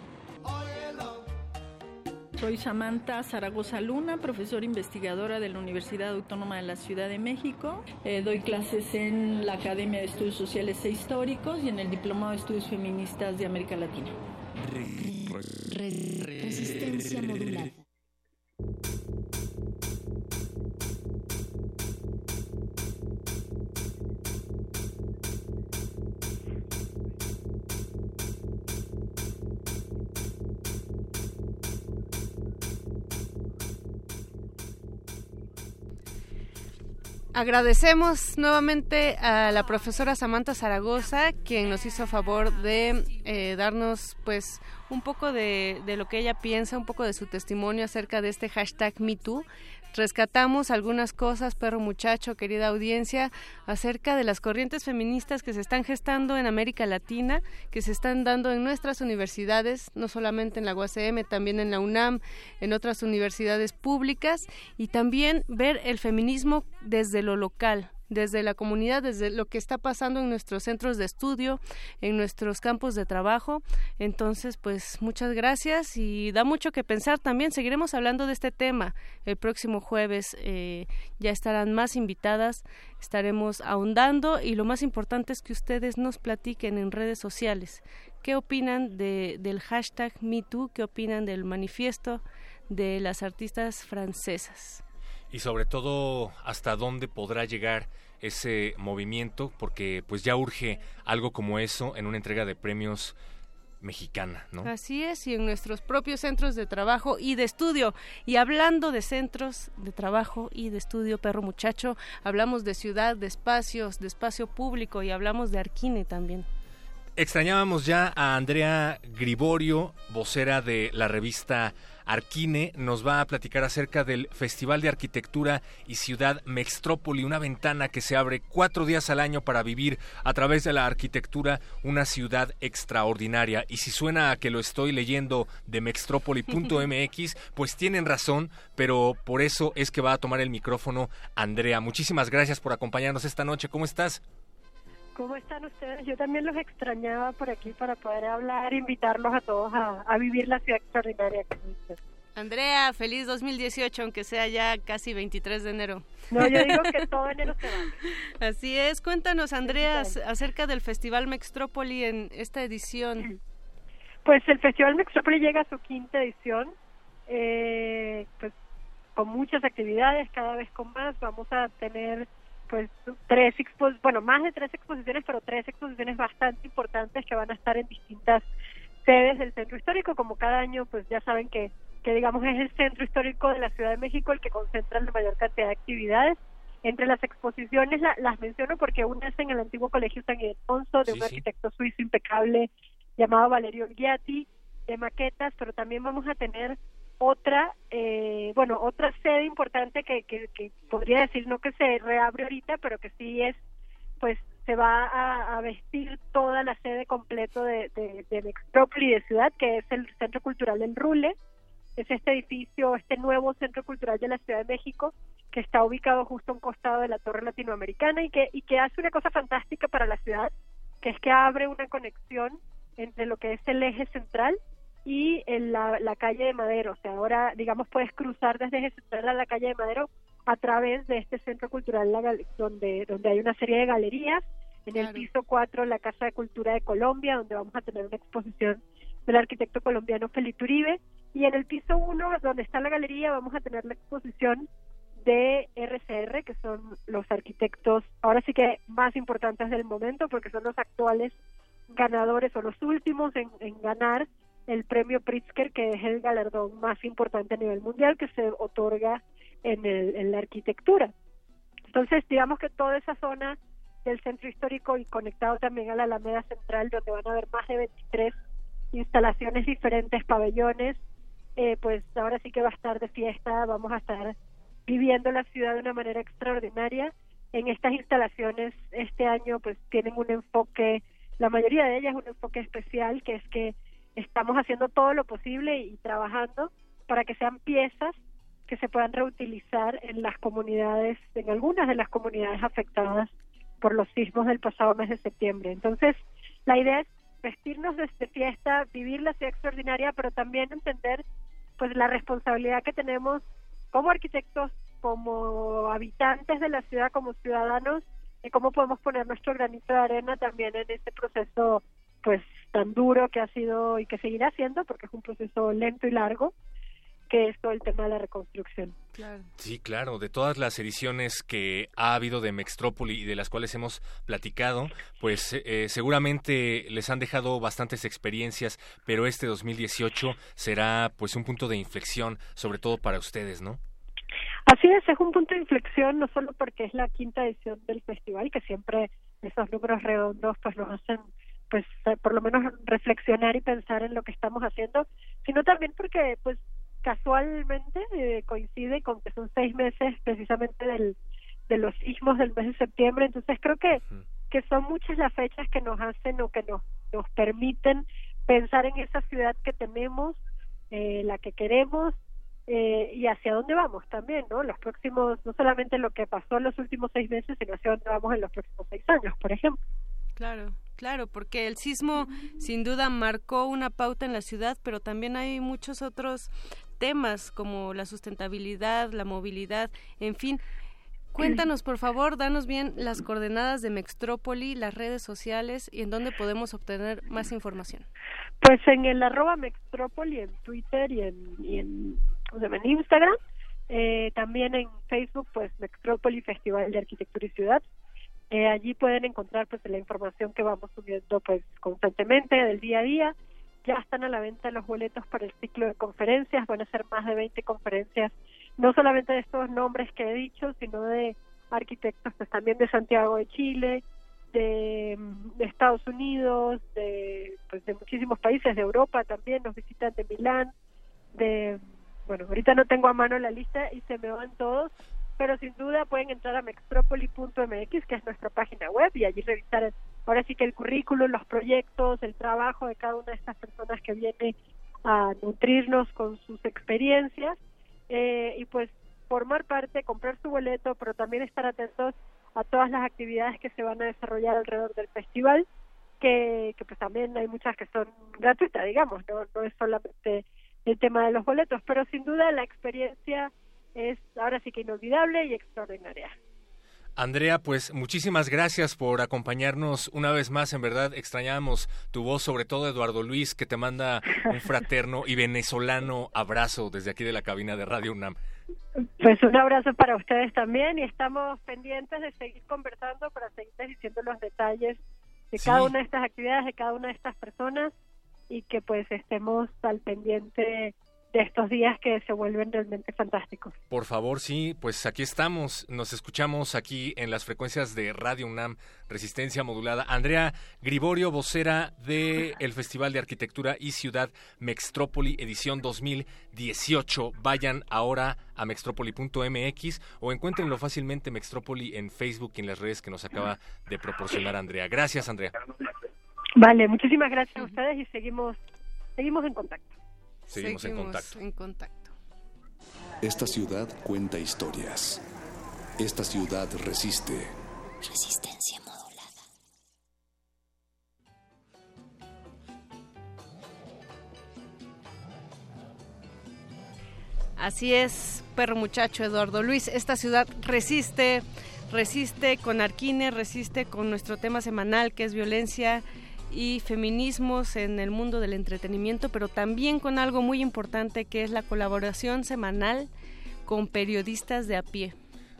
Soy Samantha Zaragoza Luna, profesora investigadora de la Universidad Autónoma de la Ciudad de México. Eh, doy clases en la Academia de Estudios Sociales e Históricos y en el Diplomado de Estudios Feministas de América Latina. Resistencia modular. Agradecemos nuevamente a la profesora Samantha Zaragoza, quien nos hizo favor de eh, darnos pues un poco de, de, lo que ella piensa, un poco de su testimonio acerca de este hashtag MeToo rescatamos algunas cosas, perro muchacho, querida audiencia, acerca de las corrientes feministas que se están gestando en América Latina, que se están dando en nuestras universidades, no solamente en la UACM, también en la UNAM, en otras universidades públicas, y también ver el feminismo desde lo local, desde la comunidad, desde lo que está pasando en nuestros centros de estudio, en nuestros campos de trabajo. Entonces, pues muchas gracias y da mucho que pensar también. Seguiremos hablando de este tema el próximo jueves. Eh, ya estarán más invitadas, estaremos ahondando y lo más importante es que ustedes nos platiquen en redes sociales. ¿Qué opinan de, del hashtag MeToo? ¿Qué opinan del manifiesto de las artistas francesas? Y sobre todo hasta dónde podrá llegar ese movimiento porque pues ya urge algo como eso en una entrega de premios mexicana, ¿no? Así es, y en nuestros propios centros de trabajo y de estudio. Y hablando de centros de trabajo y de estudio, perro muchacho, hablamos de ciudad, de espacios, de espacio público y hablamos de Arquine también. Extrañábamos ya a Andrea Griborio, vocera de la revista Arquine nos va a platicar acerca del Festival de Arquitectura y Ciudad Mextrópoli, una ventana que se abre cuatro días al año para vivir a través de la arquitectura una ciudad extraordinaria. Y si suena a que lo estoy leyendo de mextrópoli.mx, pues tienen razón, pero por eso es que va a tomar el micrófono Andrea. Muchísimas gracias por acompañarnos esta noche. ¿Cómo estás? ¿Cómo están ustedes? Yo también los extrañaba por aquí para poder hablar, invitarlos a todos a, vivir la ciudad extraordinaria que Andrea, feliz 2018, aunque sea ya casi 23 de enero. No, yo digo que todo enero se va. Así es. Cuéntanos, Andrea, acerca del Festival Mextrópoli en esta edición. Pues el Festival Mextrópoli llega a su quinta edición, eh, pues con muchas actividades, cada vez con más. Vamos a tener pues tres bueno, más de tres exposiciones, pero tres exposiciones bastante importantes que van a estar en distintas sedes del centro histórico, como cada año, pues ya saben que, que digamos es el centro histórico de la Ciudad de México el que concentra la mayor cantidad de actividades. Entre las exposiciones las menciono porque una es en el antiguo Colegio San Ildefonso de un arquitecto suizo impecable llamado Valerio Ghiatti, de maquetas, pero también vamos a tener otra, eh, bueno, otra sede importante que, que, podría decir no que se reabre ahorita, pero que sí es, pues se va a, vestir toda la sede completo de, de, de de Ciudad, que es el Centro Cultural en Rule, es este edificio, este nuevo Centro Cultural de la Ciudad de México, que está ubicado justo a un costado de la Torre Latinoamericana y que, y que hace una cosa fantástica para la ciudad, que es que abre una conexión entre lo que es el eje central y en la, la calle de Madero. O sea, ahora, digamos, puedes cruzar desde Central a la calle de Madero a través de este centro cultural donde, donde hay una serie de galerías. En el piso 4, la Casa de Cultura de Colombia, donde vamos a tener una exposición del arquitecto colombiano Felipe Uribe. Y en el piso 1, donde está la galería, vamos a tener la exposición de RCR, que son los arquitectos, ahora sí que más importantes del momento, porque son los actuales ganadores o los últimos en, en ganar el premio Pritzker, que es el galardón más importante a nivel mundial que se otorga en, el, en la arquitectura. Entonces, digamos que toda esa zona del centro histórico y conectado también a la Alameda Central, donde van a haber más de 23 instalaciones diferentes, pabellones, eh, pues ahora sí que va a estar de fiesta, vamos a estar viviendo la ciudad de una manera extraordinaria. En estas instalaciones este año pues tienen un enfoque, la mayoría de ellas un enfoque especial, que es que estamos haciendo todo lo posible y trabajando para que sean piezas que se puedan reutilizar en las comunidades, en algunas de las comunidades afectadas por los sismos del pasado mes de septiembre. Entonces, la idea es vestirnos de este fiesta, vivir la ciudad extraordinaria, pero también entender pues la responsabilidad que tenemos como arquitectos, como habitantes de la ciudad, como ciudadanos, y cómo podemos poner nuestro granito de arena también en este proceso pues tan duro que ha sido y que seguirá siendo porque es un proceso lento y largo que es todo el tema de la reconstrucción. Sí, claro, de todas las ediciones que ha habido de Mextrópoli y de las cuales hemos platicado, pues eh, seguramente les han dejado bastantes experiencias, pero este 2018 será pues un punto de inflexión, sobre todo para ustedes, ¿no? Así es, es un punto de inflexión, no solo porque es la quinta edición del festival, que siempre esos números redondos pues nos hacen pues eh, por lo menos reflexionar y pensar en lo que estamos haciendo, sino también porque pues casualmente eh, coincide con que son seis meses precisamente del, de los sismos del mes de septiembre, entonces creo que, que son muchas las fechas que nos hacen o que nos, nos permiten pensar en esa ciudad que tenemos, eh, la que queremos eh, y hacia dónde vamos también, ¿no? Los próximos, no solamente lo que pasó en los últimos seis meses, sino hacia dónde vamos en los próximos seis años, por ejemplo. Claro, claro, porque el sismo sin duda marcó una pauta en la ciudad, pero también hay muchos otros temas como la sustentabilidad, la movilidad, en fin. Cuéntanos, por favor, danos bien las coordenadas de Mextrópoli, las redes sociales y en dónde podemos obtener más información. Pues en el arroba Mextrópoli, en Twitter y en, y en, en Instagram. Eh, también en Facebook, pues Mextrópoli Festival de Arquitectura y Ciudad. Eh, allí pueden encontrar pues la información que vamos subiendo pues constantemente del día a día. Ya están a la venta los boletos para el ciclo de conferencias, van a ser más de 20 conferencias, no solamente de estos nombres que he dicho, sino de arquitectos pues también de Santiago de Chile, de, de, Estados Unidos, de, pues, de muchísimos países de Europa también, nos visitan de Milán, de, bueno, ahorita no tengo a mano la lista y se me van todos, pero sin duda pueden entrar a mextropoli.mx, que es nuestra página web, y allí revisar ahora sí que el currículum, los proyectos, el trabajo de cada una de estas personas que viene a nutrirnos con sus experiencias eh, y pues formar parte, comprar su boleto, pero también estar atentos a todas las actividades que se van a desarrollar alrededor del festival, que, que pues también hay muchas que son gratuitas, digamos, no, no es solamente el tema de los boletos, pero sin duda la experiencia es ahora sí que inolvidable y extraordinaria. Andrea, pues muchísimas gracias por acompañarnos una vez más. En verdad extrañamos tu voz, sobre todo Eduardo Luis, que te manda un fraterno y venezolano abrazo desde aquí de la cabina de Radio UNAM. Pues un abrazo para ustedes también y estamos pendientes de seguir conversando para seguir diciendo los detalles de cada una de estas actividades, de cada una de estas personas y que pues estemos al pendiente de estos días que se vuelven realmente fantásticos. Por favor, sí, pues aquí estamos, nos escuchamos aquí en las frecuencias de Radio UNAM, Resistencia Modulada. Andrea Griborio, vocera del el Festival de Arquitectura y Ciudad Mextrópoli, edición 2018. Vayan ahora a mextrópoli.mx o encuéntrenlo fácilmente Mextrópoli en Facebook y en las redes que nos acaba de proporcionar Andrea. Gracias, Andrea. Vale, muchísimas gracias a ustedes y seguimos, seguimos en contacto. Seguimos, en, contacto. en contacto. Esta ciudad cuenta historias. Esta ciudad resiste. Resistencia modulada. Así es, perro muchacho Eduardo Luis. Esta ciudad resiste, resiste con Arquine, resiste con nuestro tema semanal que es violencia y feminismos en el mundo del entretenimiento, pero también con algo muy importante que es la colaboración semanal con periodistas de a pie.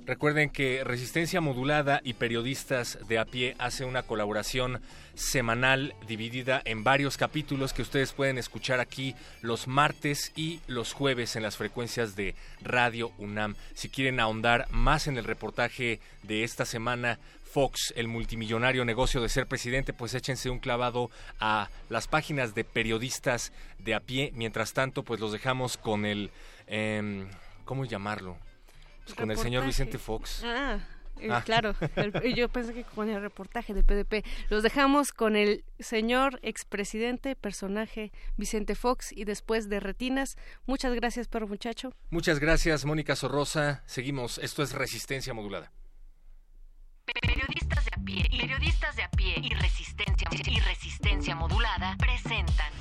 Recuerden que Resistencia Modulada y Periodistas de a pie hace una colaboración semanal dividida en varios capítulos que ustedes pueden escuchar aquí los martes y los jueves en las frecuencias de Radio UNAM. Si quieren ahondar más en el reportaje de esta semana, Fox, el multimillonario negocio de ser presidente, pues échense un clavado a las páginas de periodistas de a pie. Mientras tanto, pues los dejamos con el, eh, ¿cómo llamarlo? Pues con el señor Vicente Fox. Ah. Eh, ah. Claro, el, yo pensé que con el reportaje de PDP. Los dejamos con el señor expresidente, personaje Vicente Fox y después de Retinas. Muchas gracias, perro muchacho. Muchas gracias, Mónica Sorrosa. Seguimos. Esto es Resistencia Modulada. Periodistas de a pie, periodistas de a pie y resistencia y resistencia modulada presentan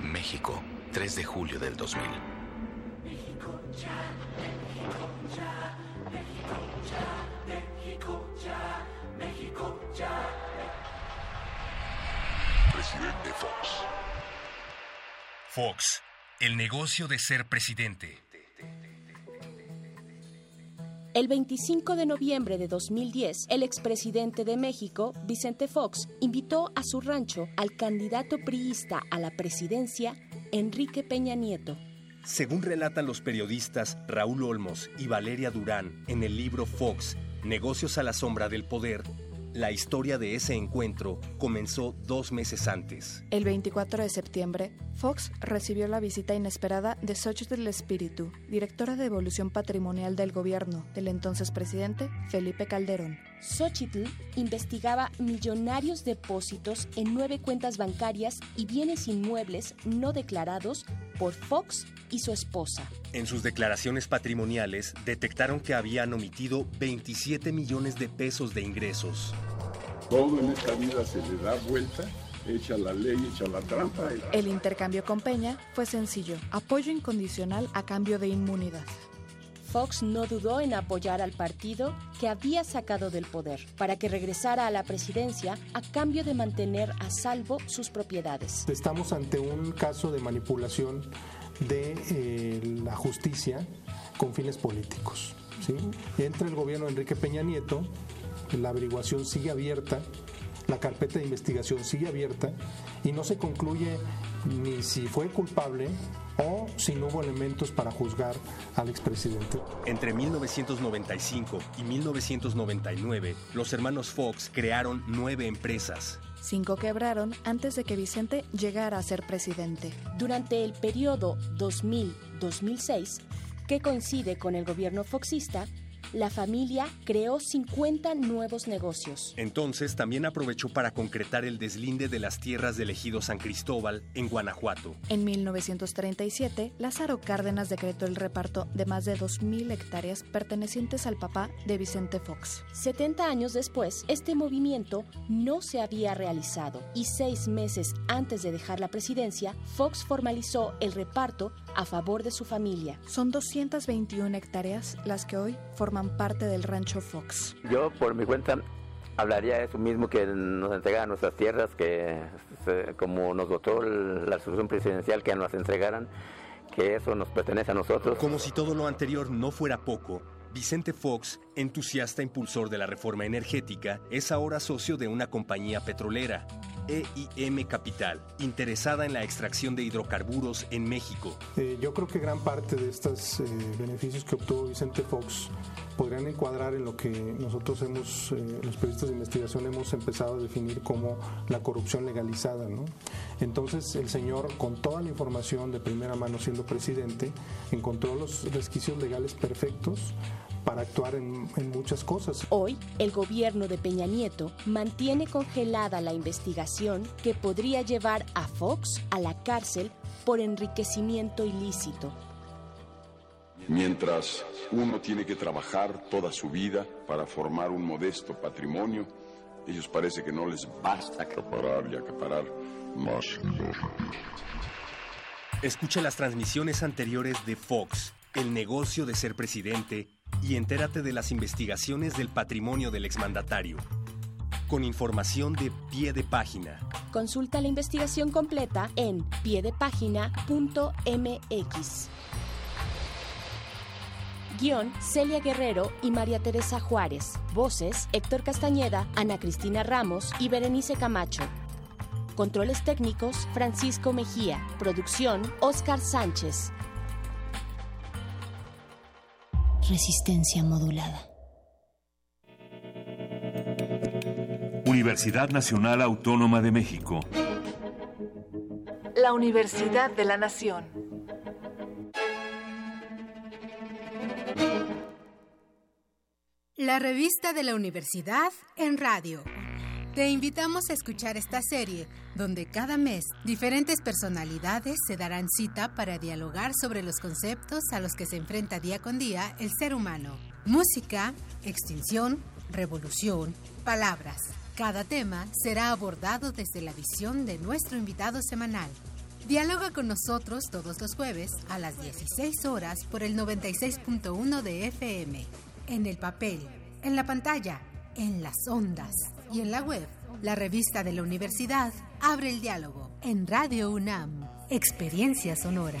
México, 3 de julio del 2000. Presidente Fox. Fox, el negocio de ser presidente. El 25 de noviembre de 2010, el expresidente de México, Vicente Fox, invitó a su rancho al candidato priista a la presidencia, Enrique Peña Nieto. Según relatan los periodistas Raúl Olmos y Valeria Durán en el libro Fox, Negocios a la sombra del poder, la historia de ese encuentro comenzó dos meses antes. El 24 de septiembre, Fox recibió la visita inesperada de Xochitl Espíritu, directora de Evolución Patrimonial del gobierno del entonces presidente Felipe Calderón. Xochitl investigaba millonarios depósitos en nueve cuentas bancarias y bienes inmuebles no declarados por Fox y su esposa. En sus declaraciones patrimoniales detectaron que habían omitido 27 millones de pesos de ingresos. Todo en esta vida se le da vuelta, echa la ley, echa la trampa. El intercambio con Peña fue sencillo, apoyo incondicional a cambio de inmunidad. Fox no dudó en apoyar al partido que había sacado del poder para que regresara a la presidencia a cambio de mantener a salvo sus propiedades. Estamos ante un caso de manipulación de eh, la justicia con fines políticos. ¿sí? Entra el gobierno de Enrique Peña Nieto, la averiguación sigue abierta, la carpeta de investigación sigue abierta y no se concluye ni si fue culpable o si no hubo elementos para juzgar al expresidente. Entre 1995 y 1999, los hermanos Fox crearon nueve empresas. Cinco quebraron antes de que Vicente llegara a ser presidente. Durante el periodo 2000-2006, que coincide con el gobierno foxista, la familia creó 50 nuevos negocios. Entonces también aprovechó para concretar el deslinde de las tierras del ejido San Cristóbal en Guanajuato. En 1937, Lázaro Cárdenas decretó el reparto de más de 2.000 hectáreas pertenecientes al papá de Vicente Fox. 70 años después, este movimiento no se había realizado y seis meses antes de dejar la presidencia, Fox formalizó el reparto a favor de su familia. Son 221 hectáreas las que hoy forman parte del rancho Fox. Yo por mi cuenta hablaría eso mismo que nos entregaran nuestras tierras, que se- como nos votó la resolución presidencial que nos entregaran, que eso nos pertenece a nosotros. Como si todo lo anterior no fuera poco, Vicente Fox, entusiasta impulsor de la reforma energética, es ahora socio de una compañía petrolera, EIM Capital, interesada en la extracción de hidrocarburos en México. Eh, yo creo que gran parte de estos eh, beneficios que obtuvo Vicente Fox podrían encuadrar en lo que nosotros hemos, eh, los periodistas de investigación, hemos empezado a definir como la corrupción legalizada. ¿no? Entonces el señor, con toda la información de primera mano siendo presidente, encontró los resquicios legales perfectos para actuar en, en muchas cosas. Hoy, el gobierno de Peña Nieto mantiene congelada la investigación que podría llevar a Fox a la cárcel por enriquecimiento ilícito. Mientras uno tiene que trabajar toda su vida para formar un modesto patrimonio, ellos parece que no les basta acaparar y acaparar más y más. Escucha las transmisiones anteriores de Fox, El negocio de ser presidente, y entérate de las investigaciones del patrimonio del exmandatario. Con información de pie de página. Consulta la investigación completa en piedepágina.mx. Guión Celia Guerrero y María Teresa Juárez. Voces Héctor Castañeda, Ana Cristina Ramos y Berenice Camacho. Controles técnicos Francisco Mejía. Producción Oscar Sánchez. Resistencia modulada. Universidad Nacional Autónoma de México. La Universidad de la Nación. La revista de la universidad en radio. Te invitamos a escuchar esta serie, donde cada mes diferentes personalidades se darán cita para dialogar sobre los conceptos a los que se enfrenta día con día el ser humano. Música, extinción, revolución, palabras. Cada tema será abordado desde la visión de nuestro invitado semanal. Dialoga con nosotros todos los jueves a las 16 horas por el 96.1 de FM, en el papel, en la pantalla, en las ondas y en la web. La revista de la universidad abre el diálogo en Radio UNAM, Experiencia Sonora.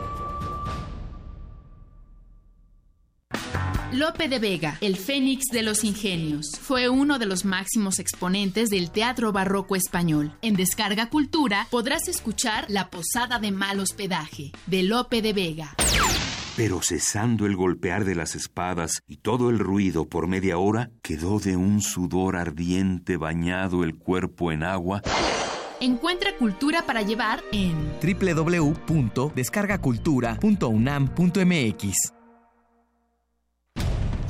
Lope de Vega, el Fénix de los Ingenios, fue uno de los máximos exponentes del teatro barroco español. En Descarga Cultura podrás escuchar La Posada de Mal Hospedaje, de Lope de Vega. Pero cesando el golpear de las espadas y todo el ruido por media hora, quedó de un sudor ardiente bañado el cuerpo en agua. Encuentra cultura para llevar en www.descargacultura.unam.mx.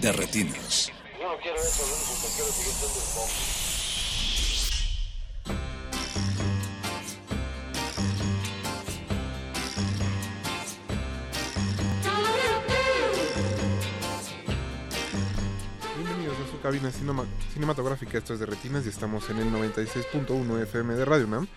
De retinas. Yo no quiero eso, quiero seguir siendo el Fox. Bienvenidos a su cabina cinema- cinematográfica, esto es de Retinas y estamos en el 96.1 FM de Radio UNAM.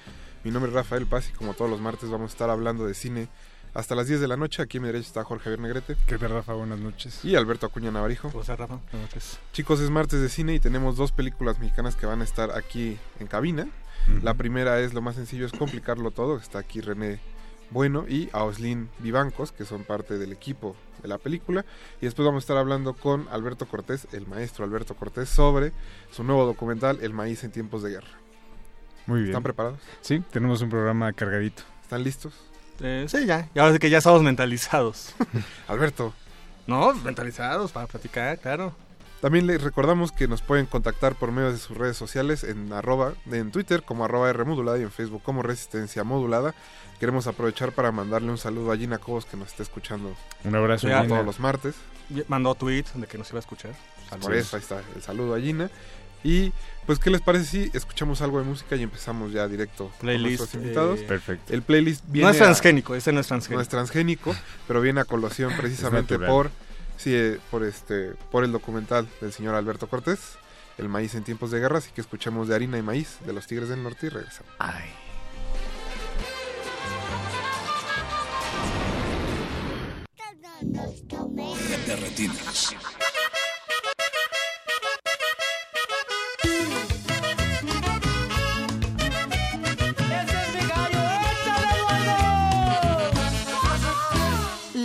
Mi nombre es Rafael Paz y como todos los martes vamos a estar hablando de cine hasta las 10 de la noche. Aquí a mi derecha está Jorge Javier Negrete. ¿Qué tal, Rafa? Buenas noches. Y Alberto Acuña Navarijo. ¿Cómo estás, Rafa? Buenas noches. Chicos, es martes de cine y tenemos dos películas mexicanas que van a estar aquí en cabina. La primera es Lo más sencillo es complicarlo todo. Está aquí René Bueno y Auslin Vivancos, que son parte del equipo de la película. Y después vamos a estar hablando con Alberto Cortés, el maestro Alberto Cortés, sobre su nuevo documental El maíz en tiempos de guerra. Muy bien. ¿Están preparados? Sí, tenemos un programa cargadito. ¿Están listos? Sí, ya. Y ahora sí que ya estamos mentalizados. Alberto. No, mentalizados para platicar, claro. También les recordamos que nos pueden contactar por medio de sus redes sociales en arroba, en Twitter como arroba R modulada y en Facebook como Resistencia Modulada. Queremos aprovechar para mandarle un saludo a Gina Cobos que nos está escuchando. Un abrazo a todos los martes. Mandó tweet de que nos iba a escuchar. Por eso, ahí está el saludo a Gina. Y pues, ¿qué les parece si escuchamos algo de música y empezamos ya directo playlist, con nuestros invitados? eh, Perfecto. El playlist viene No es transgénico, ese no es transgénico. No es transgénico, pero viene a colación precisamente por sí, eh, por este por el documental del señor Alberto Cortés, El maíz en tiempos de guerra, así que escuchemos de harina y maíz de los Tigres del Norte y regresamos. Ay. De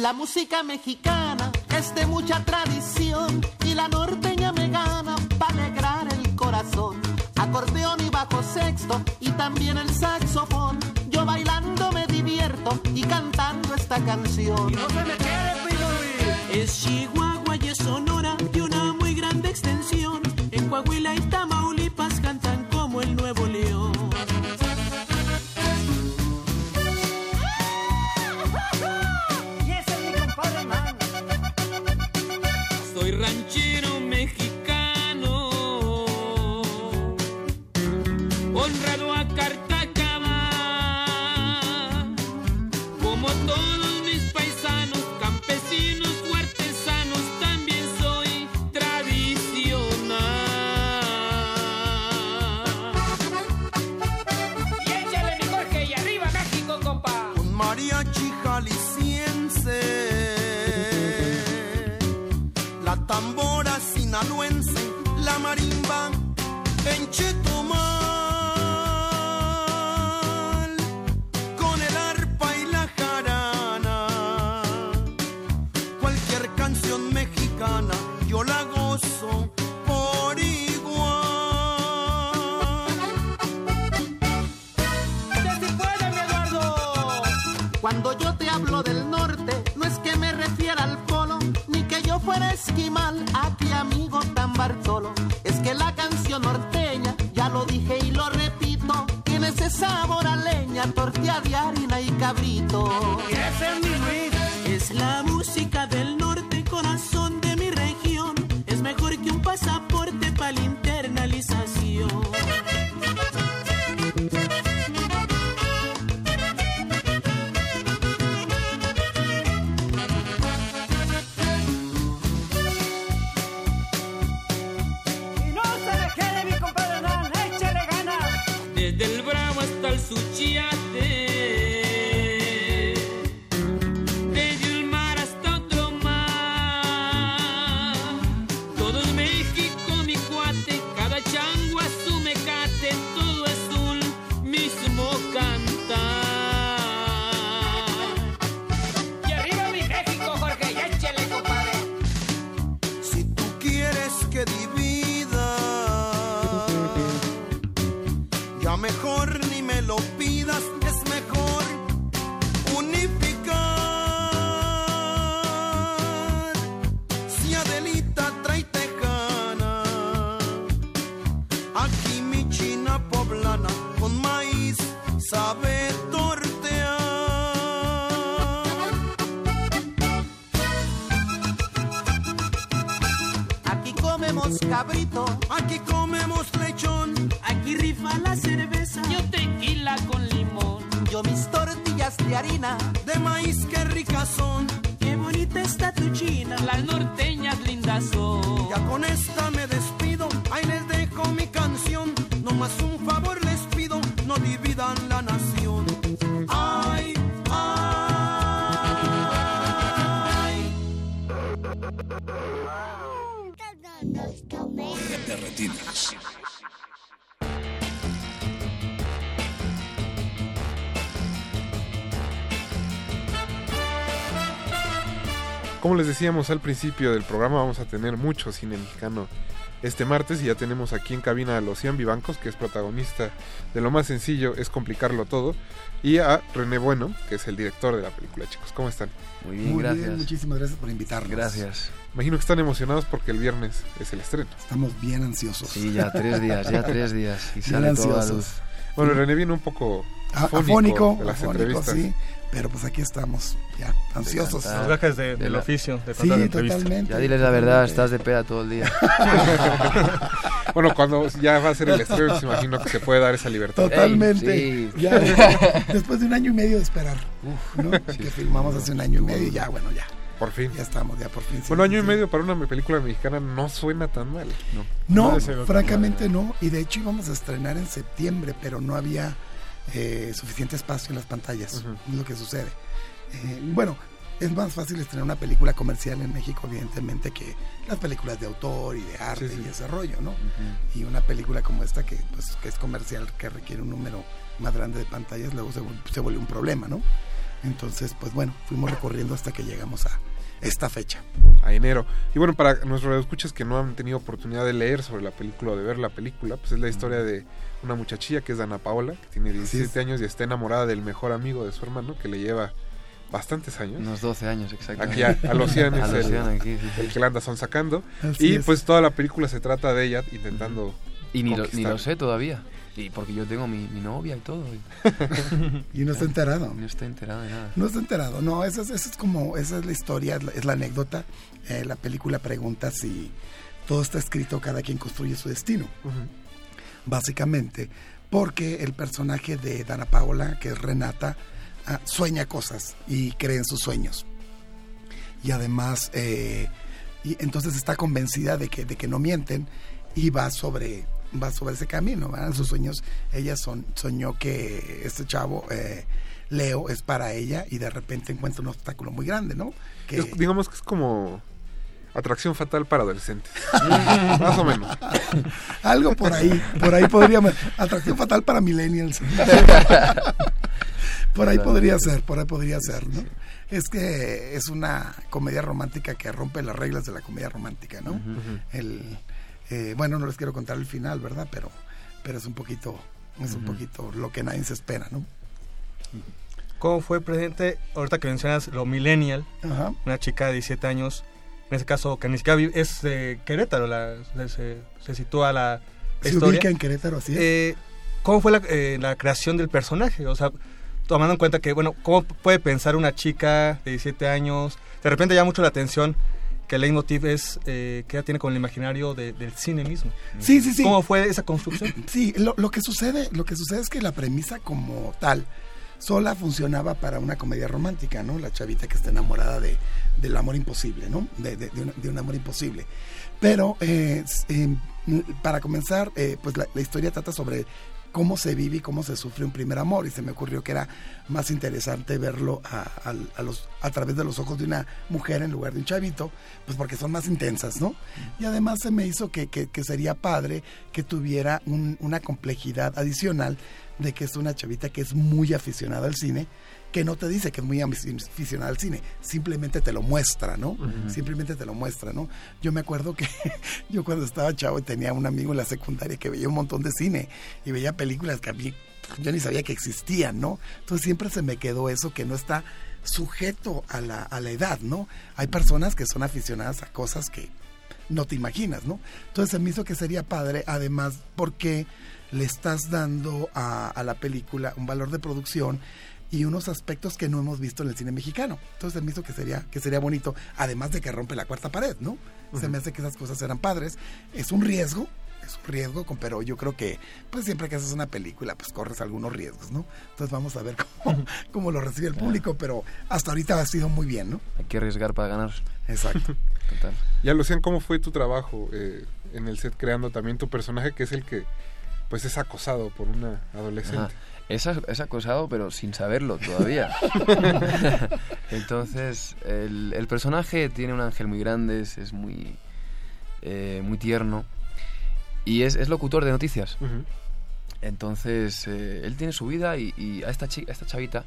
La música mexicana es de mucha tradición y la norteña me gana para alegrar el corazón. Acordeón y bajo sexto y también el saxofón. Yo bailando me divierto y cantando esta canción. no se me quede, Es Chihuahua y es Sonora de una muy grande extensión. En Coahuila y Tamaulipas cantan como el Nuevo tambora sinaloense, la marimba en Chetumal, tiene sabor a leña, tortilla de harina y cabrito. Ese es mi Luis. Es la música del norte, corazón de mi región. Es mejor que un pasaporte para la internalización. De maíz que ricas son. Como les decíamos al principio del programa, vamos a tener mucho cine mexicano este martes y ya tenemos aquí en cabina a Lucian Vivancos, que es protagonista de Lo más sencillo es complicarlo todo, y a René Bueno, que es el director de la película, chicos. ¿Cómo están? Muy bien, gracias. muchísimas gracias por invitarnos. Gracias. Imagino que están emocionados porque el viernes es el estreno. Estamos bien ansiosos. Sí, ya tres días, ya tres días. Y sale toda la luz. Bueno, René viene un poco afónico, de las afónico, entrevistas. sí. Pero pues aquí estamos, ya, ansiosos. Los gajes de- del oficio, de sí, la totalmente. Ya diles la verdad, estás de peda todo el día. bueno, cuando ya va a ser el estreno, pues imagino que se puede dar esa libertad. Totalmente. sí. Ya, después de un año y medio de esperar, ¿no? que filmamos hace un año y medio, ya, bueno, ya. Por fin. Ya estamos, ya por fin. sí, Bueno, año y sí. medio para una película mexicana no suena tan mal. No, francamente no. Y de hecho íbamos a estrenar en septiembre, pero no había eh, suficiente espacio en las pantallas. Es lo que sucede. Eh, bueno, es más fácil estrenar una película comercial en México, evidentemente, que las películas de autor y de arte y ese rollo, ¿no? Y una película como esta, que, pues, que es comercial, que requiere un número más grande de pantallas, luego se, se vuelve un problema, ¿no? Entonces, pues bueno, fuimos recorriendo hasta que llegamos a esta fecha. a enero. Y bueno, para nuestros escuchas que no han tenido oportunidad de leer sobre la película o de ver la película, pues es la historia de una muchachilla que es Dana Paola, que tiene 17 años y está enamorada del mejor amigo de su hermano, que le lleva bastantes años. Unos 12 años, exactamente. Aquí a, a Lucian es A el, aquí, sí, el que la anda son sacando. Así y es. pues toda la película se trata de ella intentando... Y ni lo, ni lo sé todavía. Y porque yo tengo mi, mi novia y todo. Y no está enterado. No está enterado de nada. No está enterado, no, esa es, esa es como, esa es la historia, es la, es la anécdota. Eh, la película pregunta si todo está escrito, cada quien construye su destino. Básicamente, porque el personaje de Dana Paola, que es Renata, ah, sueña cosas y cree en sus sueños. Y además, eh, y entonces está convencida de que, de que no mienten y va sobre, va sobre ese camino. ¿verdad? Sus sueños, ella son, soñó que este chavo, eh, Leo, es para ella y de repente encuentra un obstáculo muy grande, ¿no? Digamos que es como atracción fatal para adolescentes. Más o menos. Algo por ahí, por ahí podríamos. Atracción fatal para millennials. por ahí podría ser, por ahí podría ser, ¿no? Es que es una comedia romántica que rompe las reglas de la comedia romántica, ¿no? El, eh, bueno, no les quiero contar el final, ¿verdad? Pero, pero es un poquito, es un poquito lo que nadie se espera, ¿no? ¿Cómo fue presente, ahorita que mencionas lo millennial, una chica de 17 años, en ese caso que ni siquiera vive- es de Querétaro, la, se, se sitúa la, Se historia. ubica en Querétaro, así es. Eh, ¿Cómo fue la, eh, la creación del personaje? O sea, tomando en cuenta que, bueno, ¿cómo puede pensar una chica de 17 años? De repente llama mucho la atención que el leitmotiv es eh, que ella tiene con el imaginario de- del cine mismo. Sí, sí, sí. ¿Cómo fue esa construcción? Sí, lo, lo que sucede, lo que sucede es que la premisa como tal sola funcionaba para una comedia romántica, ¿no? La chavita que está enamorada de, del amor imposible, ¿no? De, un, amor imposible. Pero eh, eh, para comenzar, eh, pues la, historia trata sobre cómo se vive y cómo se sufre un primer amor y se me ocurrió que era más interesante verlo a, los, a través de los ojos de una mujer en lugar de un chavito, pues porque son más intensas, ¿no? Y además se me hizo que, que- sería padre que tuviera un- una complejidad adicional de que es una chavita que es muy aficionada al cine, que no te dice que es muy aficionada al cine, simplemente te lo muestra, ¿no? Simplemente te lo muestra, ¿no? Yo me acuerdo que yo cuando estaba chavo tenía un amigo en la secundaria que veía un montón de cine y veía películas que a mí yo ni sabía que existían, ¿no? Entonces siempre se me quedó eso que no está sujeto a la, a la edad, ¿no? Hay personas que son aficionadas a cosas que no te imaginas, ¿no? Entonces se me hizo que sería padre, además, porque le estás dando a, a la película un valor de producción y unos aspectos que no hemos visto en el cine mexicano. Entonces me hizo que sería, que sería bonito, además de que rompe la cuarta pared, ¿no? Se me hace que esas cosas eran padres. Es un riesgo, es un riesgo, pero yo creo que pues siempre que haces una película, pues corres algunos riesgos, ¿no? Entonces vamos a ver cómo, cómo lo recibe el público, pero hasta ahorita ha sido muy bien, ¿no? Hay que arriesgar para ganar. Exacto. Total. Ya Lucian, ¿cómo fue tu trabajo eh, en el set creando también tu personaje que es el que pues es acosado por una adolescente? Ajá. Es, acosado, pero sin saberlo todavía. Entonces, el, el personaje tiene un ángel muy grande, es, es muy... eh, muy tierno. Y es, es locutor de noticias. Entonces, eh, él tiene su vida y, y a, esta chi- a esta chavita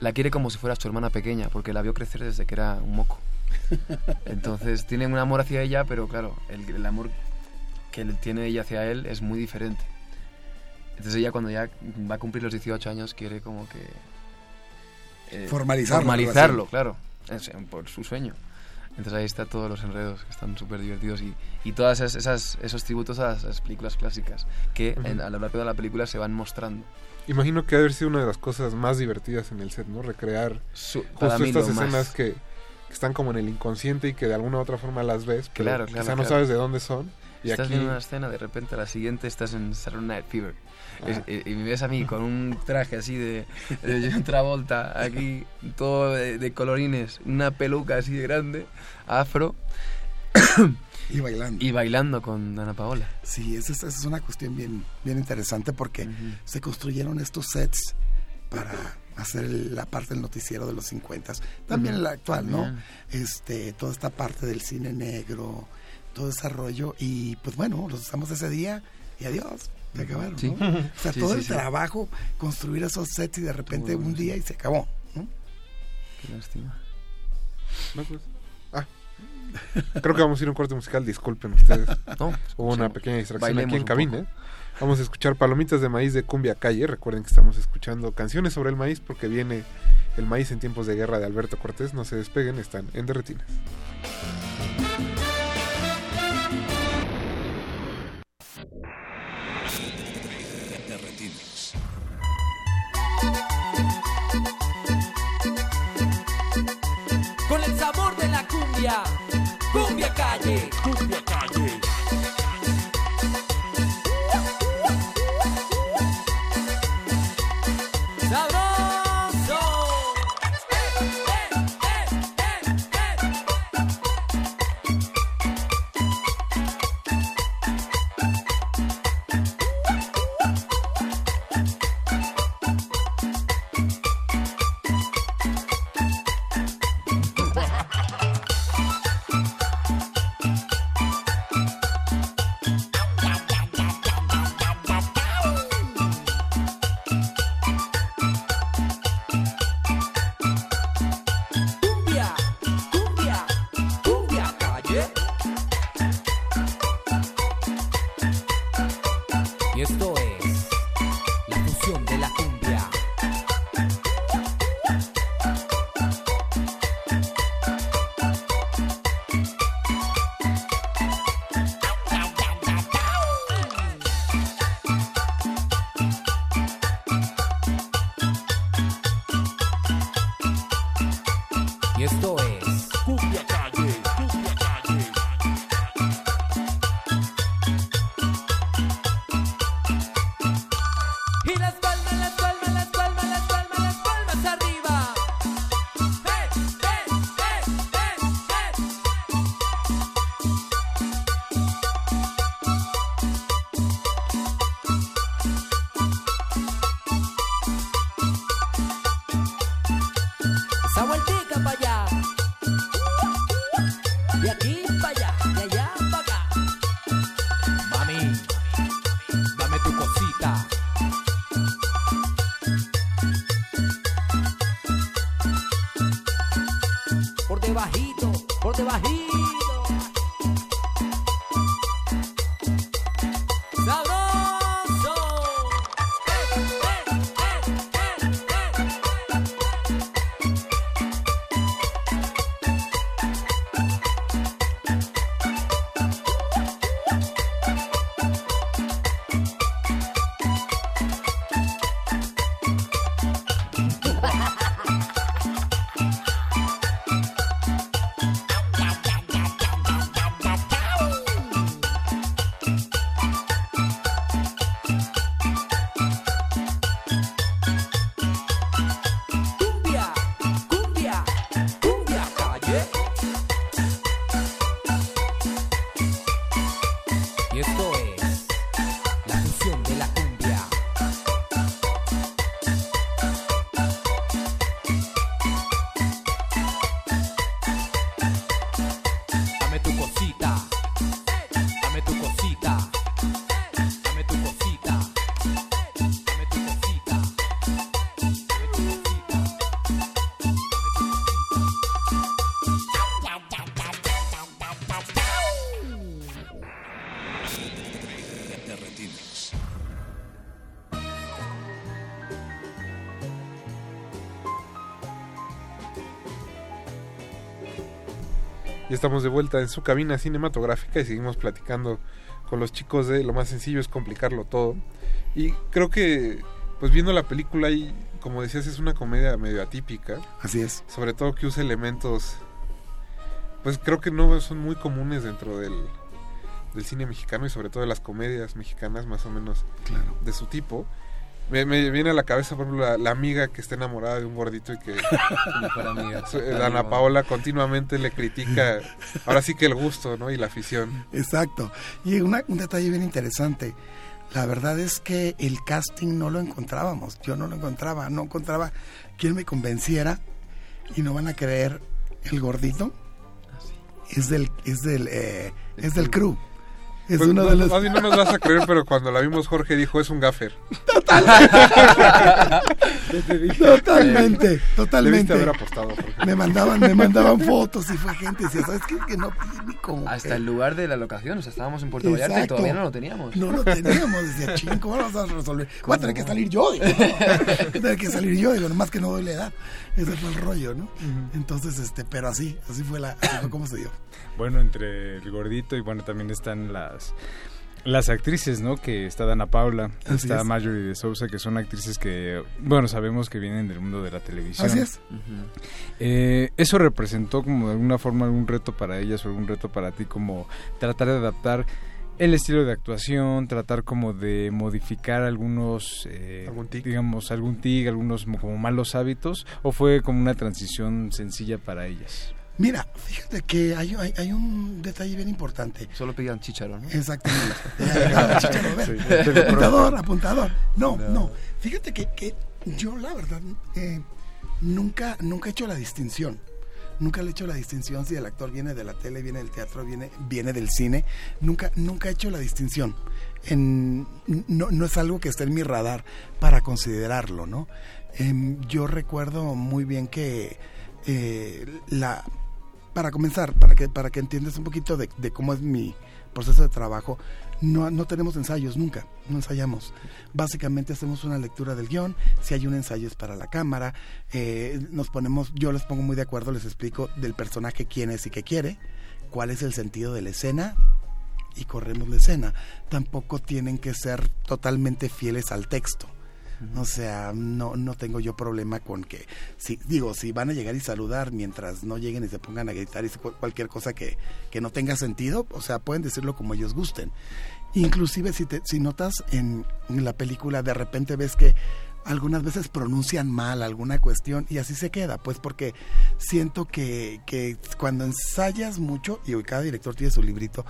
la quiere como si fuera su hermana pequeña, porque la vio crecer desde que era un moco. Entonces, tiene un amor hacia ella, pero claro, el, el amor que él tiene ella hacia él es muy diferente. Entonces, ella cuando ya va a cumplir los 18 años quiere como que... eh, Formalizarlo, relación. claro, es, por su sueño. Entonces ahí está todos los enredos que están súper divertidos y, y todas esas, esas- esos tributos a las, a las películas clásicas que Ujú. en- a lo largo de la película se van mostrando. Imagino que ha de haber sido una de las cosas más divertidas en el set, ¿no? Recrear para justo estas más. escenas que, que están como en el inconsciente y que de alguna u otra forma las ves, pero Claro, claro, quizá no claro. sabes de dónde son. Y estás aquí viendo una escena, de repente a la siguiente estás en Saturday Night Fever. Y, y me ves a mí con un traje así de, de John Travolta, aquí todo de, de colorines, una peluca así de grande, afro. Y bailando. Y bailando con Ana Paola. Sí, esa es, esa es una cuestión bien, bien interesante porque se construyeron estos sets para hacer la parte del noticiero de los 50, también Ujú. la actual, ¿no? Este, toda esta parte del cine negro, todo ese rollo y pues bueno, los usamos ese día y adiós, se acabaron, Sí. ¿no? O sea, Sí, todo sí, el sí. trabajo, construir esos sets y de repente Todo, un día y se acabó, ¿no? Qué lástima. No, pues. Ah. Creo que vamos a ir a un corte musical, disculpen ustedes. No, Hubo una pequeña distracción Bailemos aquí en cabina. poco. Vamos a escuchar Palomitas de Maíz de Cumbia Calle. Recuerden que estamos escuchando canciones sobre el maíz porque viene el maíz en tiempos de guerra de Alberto Cortés. No se despeguen, están en Derretinas. De estamos de vuelta en su cabina cinematográfica y seguimos platicando con los chicos de Lo más sencillo es complicarlo todo. Y creo que, pues viendo la película y como decías, es una comedia medio atípica. Así es. Sobre todo que usa elementos, pues creo que no son muy comunes dentro del, del cine mexicano y sobre todo de las comedias mexicanas más o menos Claro. de su tipo. Me, me viene a la cabeza, por ejemplo, la, la amiga que está enamorada de un gordito y que mejor amiga. Eh, Ana Paola continuamente le critica, ahora sí que el gusto, ¿no? Y la afición. Exacto. Y una- un detalle bien interesante. La verdad es que el casting no lo encontrábamos. Yo no lo encontraba. No encontraba quien me convenciera. Y no van a creer, el gordito es del, es del, eh, es del crew. Es Pues, uno no, de los... más bien no nos vas a creer, pero cuando la vimos Jorge dijo es un gaffer. Totalmente, Le viste totalmente. haber apostado, Jorge. Me mandaban, me mandaban fotos y fue gente y decía, ¿sabes qué? Que no ni como Hasta que- el lugar de la locación, o sea, estábamos en Puerto Vallarta y todavía no lo teníamos. No lo teníamos, decía, ching, ¿cómo lo vamos a resolver? Voy a tener que salir yo, digo, no, voy a tener que salir yo, digo, nomás que no doy la edad. Ese fue el rollo, ¿no? Entonces, este, pero así, así fue la, así fue como se dio. Bueno, entre el gordito y bueno, también están las las actrices, ¿no? Que está Dana Paula, Así está es. Marjorie de Sousa, que son actrices que, bueno, sabemos que vienen del mundo de la televisión. Así es. Eh, ¿Eso representó como de alguna forma algún reto para ellas o algún reto para ti como tratar de adaptar el estilo de actuación, tratar como de modificar algunos, eh, digamos, algún tic, algunos mo- como malos hábitos o fue como una transición sencilla para ellas? Mira, fíjate que hay, hay, hay un detalle bien importante. Solo pedían chícharo, ¿no? Exactamente. Sí. apuntador, apuntador. No, no. Fíjate que, que yo, la verdad, eh, nunca, nunca he hecho la distinción. Nunca le he hecho la distinción si el actor viene de la tele, viene del teatro, viene, viene del cine. Nunca, nunca he hecho la distinción. En, no, no es algo que esté en mi radar para considerarlo, ¿no? Em, yo recuerdo muy bien que eh, la para comenzar, para que, para que entiendas un poquito de, de cómo es mi proceso de trabajo, no, no tenemos ensayos nunca, no ensayamos. Básicamente hacemos una lectura del guion, si hay un ensayo es para la cámara, eh, nos ponemos, yo les pongo muy de acuerdo, les explico del personaje quién es y qué quiere, cuál es el sentido de la escena y corremos la escena. Tampoco tienen que ser totalmente fieles al texto. O sea, no, no tengo yo problema con que, si, digo, si van a llegar y saludar mientras no lleguen y se pongan a gritar y cualquier cosa que, que no tenga sentido, o sea, pueden decirlo como ellos gusten. Inclusive si, te, si notas en, en la película, de repente ves que algunas veces pronuncian mal alguna cuestión y así se queda, pues porque siento que, que cuando ensayas mucho, y hoy cada director tiene su librito,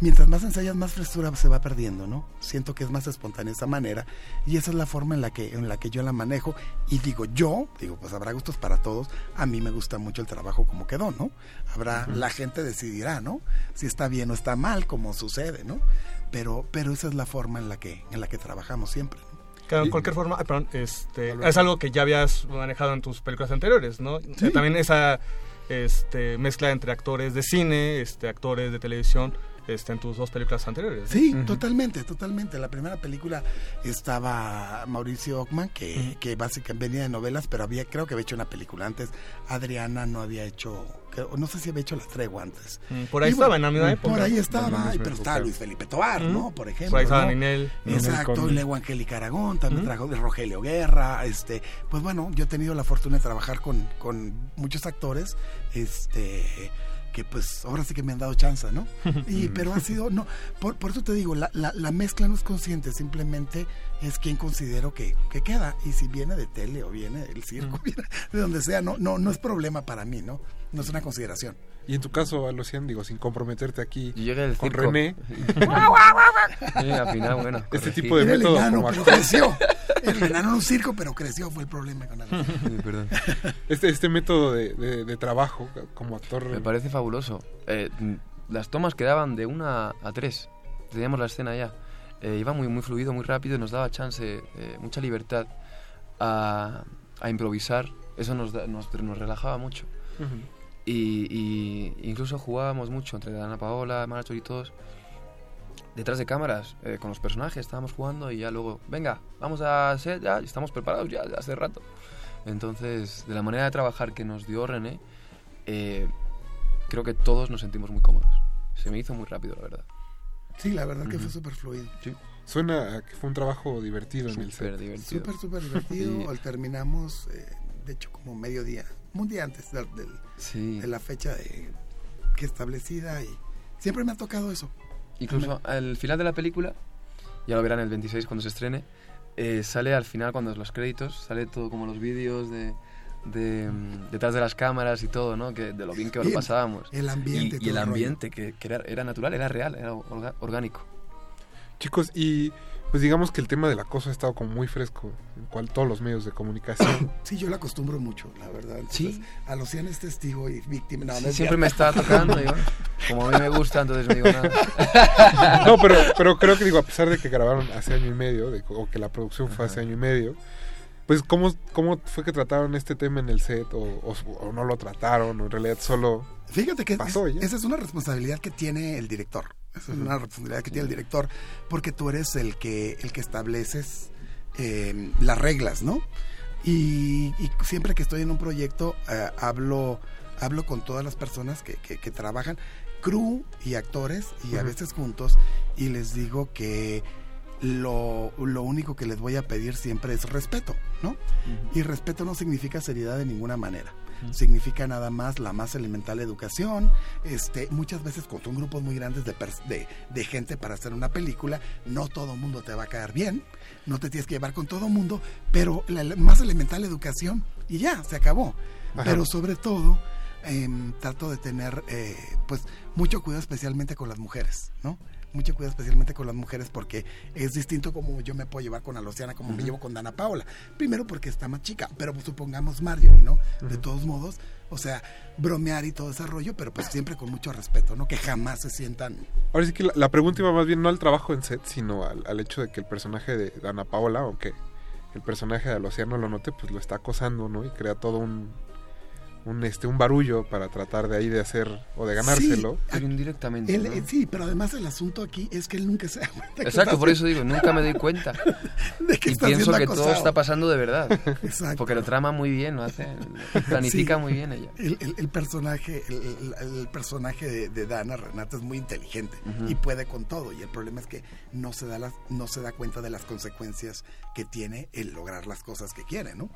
mientras más ensayas más frescura se va perdiendo, ¿no? Siento que es más espontánea esa manera y esa es la forma en la que en la que yo la manejo y digo yo, digo, pues habrá gustos para todos, a mí me gusta mucho el trabajo como quedó, ¿no? Habrá la gente decidirá, ¿no? Si está bien o está mal como sucede, ¿no? Pero pero esa es la forma en la que en la que trabajamos siempre. ¿no? Claro, Y- cualquier forma, perdón, este, es algo que ya habías manejado en tus películas anteriores, ¿no? O sea. También esa este, mezcla entre actores de cine, este, actores de televisión, este, en tus dos películas anteriores. Sí, totalmente, totalmente. La primera película estaba Mauricio Ockman, que, que básicamente venía de novelas, pero había, creo que había hecho una película antes. Adriana no había hecho, creo- no sé si había hecho La Tregua antes. Mm, por ahí Y estaba en la misma mm, época. Por ahí estaba, pero estaba Luis Felipe Tovar, Mm. ¿no? Por ejemplo. Por ahí estaba ¿no? Ninel. Exacto, luego Angélica Aragón, también trajo de Rogelio Guerra, este, pues bueno, yo he tenido la fortuna de trabajar con, con muchos actores, este que pues ahora sí que me han dado chance, ¿no? Y, pero ha sido, no, por, por eso te digo, la, la, la mezcla no es consciente, simplemente es quien considero que, que queda. Y si viene de tele o viene del circo, viene de donde sea, no, no, no es problema para mí, ¿no? No es una consideración. Y en tu caso, Lucian, digo, sin comprometerte aquí el con circo. René. Sí, al final, bueno, Este tipo de Era el método enano, como creció. El enano en un circo, pero creció, fue el problema con él. perdón. Este, este método de, de- de trabajo como actor. Me parece fabuloso. Eh, mm, las tomas quedaban de una a tres. Teníamos la escena ya. Eh, iba muy, muy fluido, muy rápido y nos daba chance, eh, mucha libertad a, a improvisar. Eso nos, da- nos, nos relajaba mucho. Ujú. Y, y incluso jugábamos mucho entre Ana Paola, Marachor y todos. Detrás de cámaras, eh, con los personajes, estábamos jugando y ya luego, venga, vamos a ser, ya estamos preparados ya de hace rato. Entonces, de la manera de trabajar que nos dio René, eh, creo que todos nos sentimos muy cómodos. Se me hizo muy rápido, la verdad. Sí, la verdad que Ujú. fue súper fluido. Suena a que fue un trabajo divertido en el Súper set. divertido. Súper, súper divertido. Y- Al terminamos, eh, de hecho, como mediodía, un día antes del- del- Sí. de la fecha de, que establecida y siempre me ha tocado eso. Incluso al final de la película, ya lo verán el 26 cuando se estrene, eh, sale al final cuando los créditos, sale todo como los vídeos de, de, mm, detrás de las cámaras y todo, ¿no? Que, de lo bien que Y lo pasábamos. el ambiente y Y, el rollo. ambiente, que, que era, era natural, era real, era orgánico. Chicos, y pues digamos que el tema del acoso ha estado como muy fresco en cual todos los medios de comunicación. Sí, yo la acostumbro mucho, la verdad. Entonces, A Luciana es testigo y víctima. No, Sí, siempre me está tocando, digo, como a mí me gusta, entonces no digo nada. no, pero, pero creo que digo, a pesar de que grabaron hace año y medio, de- o que la producción fue hace año y medio, pues ¿cómo, cómo fue que trataron este tema en el set o, o- o no lo trataron o en realidad solo Fíjate que pasó esa es una responsabilidad que tiene el director. Esa es una responsabilidad que tiene el director porque tú eres el que el que estableces eh, las reglas, ¿no? Y, y siempre que estoy en un proyecto eh, hablo hablo con todas las personas que, que- que trabajan, crew y actores y a veces juntos y les digo que lo, lo único que les voy a pedir siempre es respeto, ¿no? Y respeto no significa seriedad de ninguna manera. Significa nada más la más elemental educación. Este, muchas veces con son grupos muy grandes de, de, de gente para hacer una película, no todo mundo te va a caer bien, no te tienes que llevar con todo mundo, pero la, la más elemental educación y ya, se acabó. Ajá. Pero sobre todo, em, trato de tener eh, pues mucho cuidado especialmente con las mujeres, ¿no? Mucho cuidado especialmente con las mujeres porque es distinto como yo me puedo llevar con Alociana, como me llevo con Dana Paola. Primero porque está más chica, pero pues, supongamos Marjorie, ¿no? De todos modos, o sea, bromear y todo ese rollo, pero pues siempre con mucho respeto, ¿no? Que jamás se sientan... Ahora sí que la, la pregunta iba más bien no al trabajo en set, sino al, al hecho de que el personaje de Dana Paola, aunque el personaje de Alociano lo note, pues lo está acosando, ¿no? Y crea todo un, un, este, un barullo para tratar de ahí de hacer o de ganárselo. Pero indirectamente. Él, ¿no? eh, sí, pero además el asunto aquí es que él nunca se da cuenta. que Exacto, está por eso digo, nunca me doy cuenta. De que y está pienso que todo acosado. está pasando de verdad. Exacto. Porque lo trama muy bien, lo hace. Planifica Sí. muy bien ella. El, el- el personaje, el, el- el personaje de, de Dana Renata es muy inteligente Ujú. y puede con todo. Y el problema es que no se da las, no se da cuenta de las consecuencias que tiene el lograr las cosas que quiere, ¿no?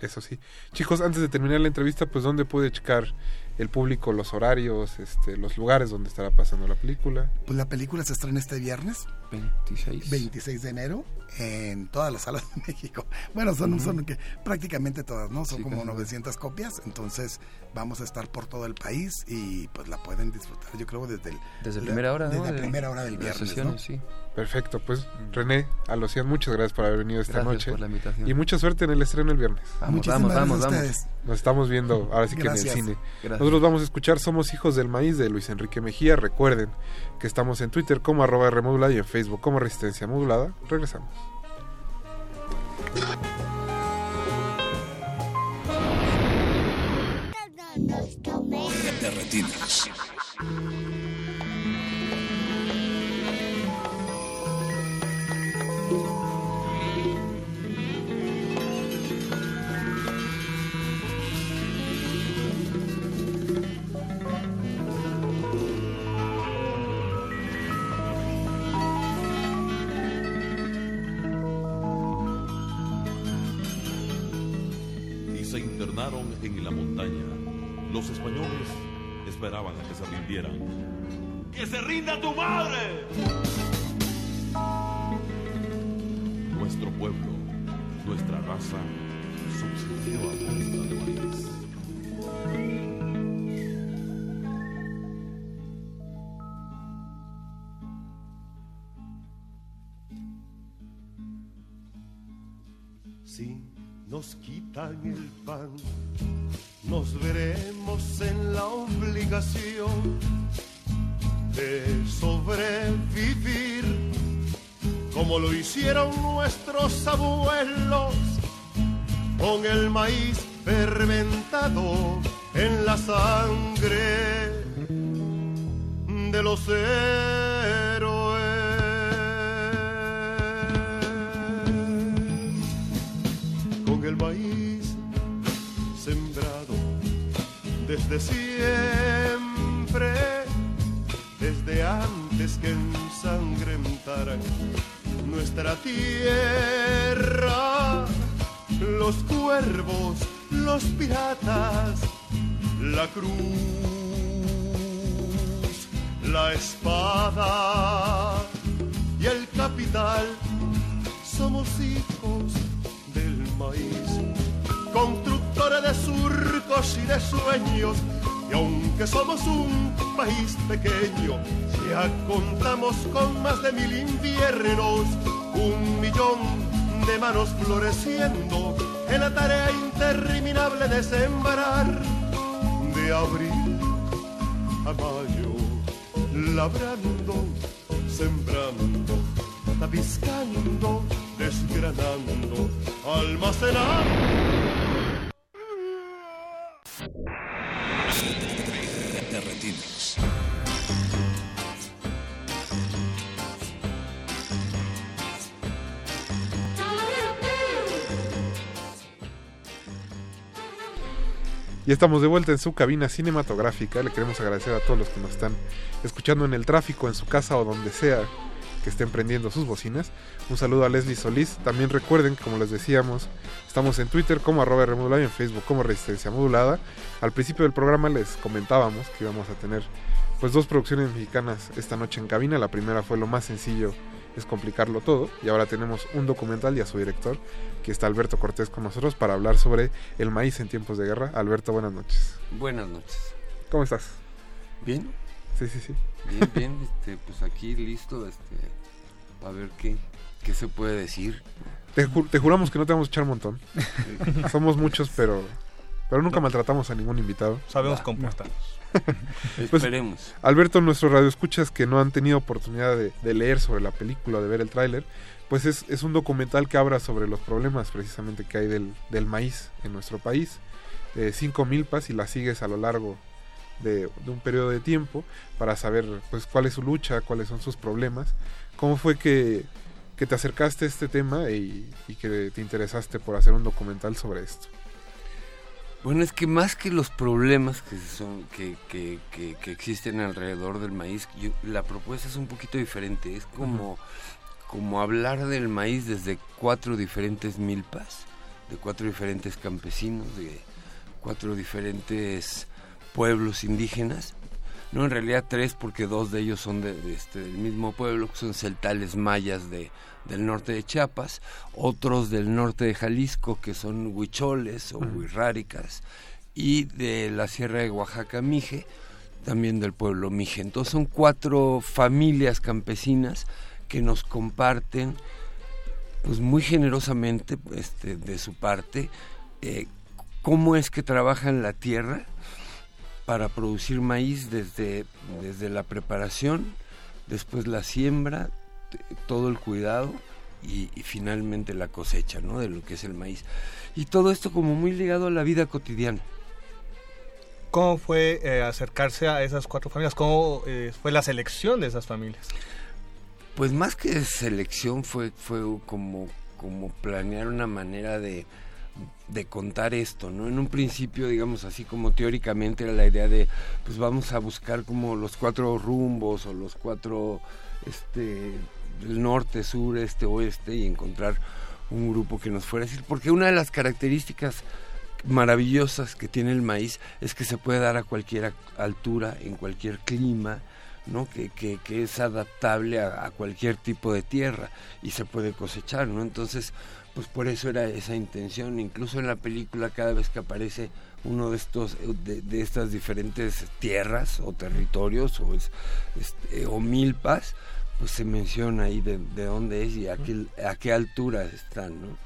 Eso sí. Chicos, antes de terminar la entrevista, pues ¿dónde puede checar el público los horarios, este, los lugares donde estará pasando la película? Pues la película se estrena este viernes. 26. 26 de enero en todas las salas de México. Bueno, son, son que prácticamente todas, ¿no? Son Sí, como casi todas. 900 copias. Entonces vamos a estar por todo el país y pues la pueden disfrutar, yo creo, desde el, Desde la- primera hora, Desde ¿no? la De- primera hora del viernes, sesiones, ¿no? sí. Perfecto, pues René, Alocian, muchas gracias por haber venido esta Gracias noche. por la invitación. Y mucha suerte en el estreno el viernes. Vamos, Muchísimas vamos, gracias vamos, a vamos. ustedes. Nos estamos viendo ahora sí que en el cine. Gracias. Nosotros vamos a escuchar Somos Hijos del Maíz de Luis Enrique Mejía. Recuerden que estamos en Twitter como arroba Rmodulada y en Facebook como Resistencia Modulada. Regresamos. Rindieran. ¡Que se rinda tu madre! Nuestro pueblo, nuestra raza, subsistió a punta de maíz. Si nos quitan el pan, nos veremos en la obligación de sobrevivir como lo hicieron nuestros abuelos con el maíz fermentado en la sangre de los héroes. Con el maíz desde siempre antes que ensangrentar nuestra tierra. Los cuervos, los piratas, la cruz, la espada y el capital. Somos hijos del maíz, de surcos y de sueños. Y aunque somos un país pequeño, ya contamos con más de mil inviernos, un millón de manos floreciendo en la tarea interminable de sembrar de abril a mayo, labrando, sembrando, tapiscando, desgranando, almacenando. Y estamos de vuelta en su cabina cinematográfica. Le queremos agradecer a todos los que nos están escuchando en el tráfico, en su casa o donde sea que estén prendiendo sus bocinas. Un saludo a Leslie Solís. También recuerden como les decíamos, estamos en Twitter como arroba R modulada y en Facebook como Resistencia Modulada. Al principio del programa les comentábamos que íbamos a tener pues dos producciones mexicanas esta noche en cabina. La primera fue lo más sencillo es complicarlo todo y ahora tenemos un documental y a su director que está Alberto Cortés con nosotros para hablar sobre el maíz en tiempos de guerra. Alberto, buenas noches. Buenas noches. ¿Cómo estás? Bien. Sí, sí, sí. Bien, bien, este, pues aquí listo, este, a ver qué, qué se puede decir. Te, ju- te juramos que no te vamos a echar un montón. Somos muchos, pero pero nunca maltratamos a ningún invitado. Sabemos comportarnos. Pues, Esperemos. Alberto, nuestros radioescuchas que no han tenido oportunidad de, de leer sobre la película, de ver el tráiler, pues es, es un documental que habla sobre los problemas precisamente que hay del, del maíz en nuestro país. Eh, cinco milpas y la sigues a lo largo de, de un periodo de tiempo para saber pues cuál es su lucha, cuáles son sus problemas. ¿Cómo fue que, que te acercaste a este tema y, y que te interesaste por hacer un documental sobre esto? Bueno, es que más que los problemas que son que, que, que, que existen alrededor del maíz, yo- la propuesta es un poquito diferente. Es como, como hablar del maíz desde cuatro diferentes milpas, de cuatro diferentes campesinos, de cuatro diferentes pueblos indígenas. No, en realidad tres, porque dos de ellos son de, de este, del mismo pueblo, que son celtales mayas de, del norte de Chiapas, otros del norte de Jalisco, que son huicholes o huirráricas, y de la sierra de Oaxaca, Mije, también del pueblo Mije. Entonces son cuatro familias campesinas que nos comparten, pues muy generosamente, este, de su parte, eh, cómo es que trabajan la tierra para producir maíz desde, desde la preparación, después la siembra, todo el cuidado y, y finalmente la cosecha ¿no? de lo que es el maíz. Y todo esto como muy ligado a la vida cotidiana. ¿Cómo fue eh, acercarse a esas cuatro familias? ¿Cómo eh, fue la selección de esas familias? Pues más que selección fue, fue como, como planear una manera de, de contar esto, ¿no? En un principio, digamos así como teóricamente era la idea de, pues vamos a buscar como los cuatro rumbos o los cuatro, este, el norte, sur, este, oeste y encontrar un grupo que nos fuera a decir, porque una de las características maravillosas que tiene el maíz es que se puede dar a cualquier altura, en cualquier clima, ¿no? que, que, es adaptable a cualquier tipo de tierra y se puede cosechar, ¿no? Entonces, pues por eso era esa intención. Incluso en la película, cada vez que aparece uno de estos, eh, de, de estas diferentes tierras o territorios o, es, este, o milpas, pues se menciona ahí de, de dónde es y a qué, a qué altura están, ¿no?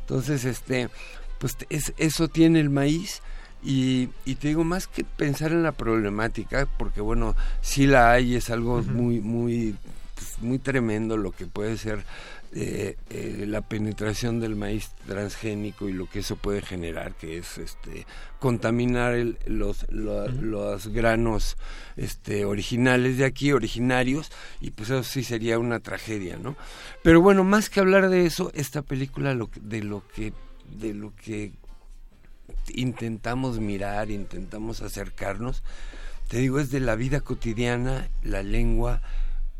Entonces, este, pues es, eso tiene el maíz y, y te digo, más que pensar en la problemática, porque bueno, sí la hay, es algo muy, muy, pues, muy tremendo lo que puede ser eh, eh, la penetración del maíz transgénico y lo que eso puede generar, que es este contaminar el- los, lo- los granos este, originales de aquí, originarios, y pues eso sí sería una tragedia, ¿no? Pero bueno, más que hablar de eso, esta película lo de lo que de lo que intentamos mirar, intentamos acercarnos, te digo, es de la vida cotidiana, la lengua,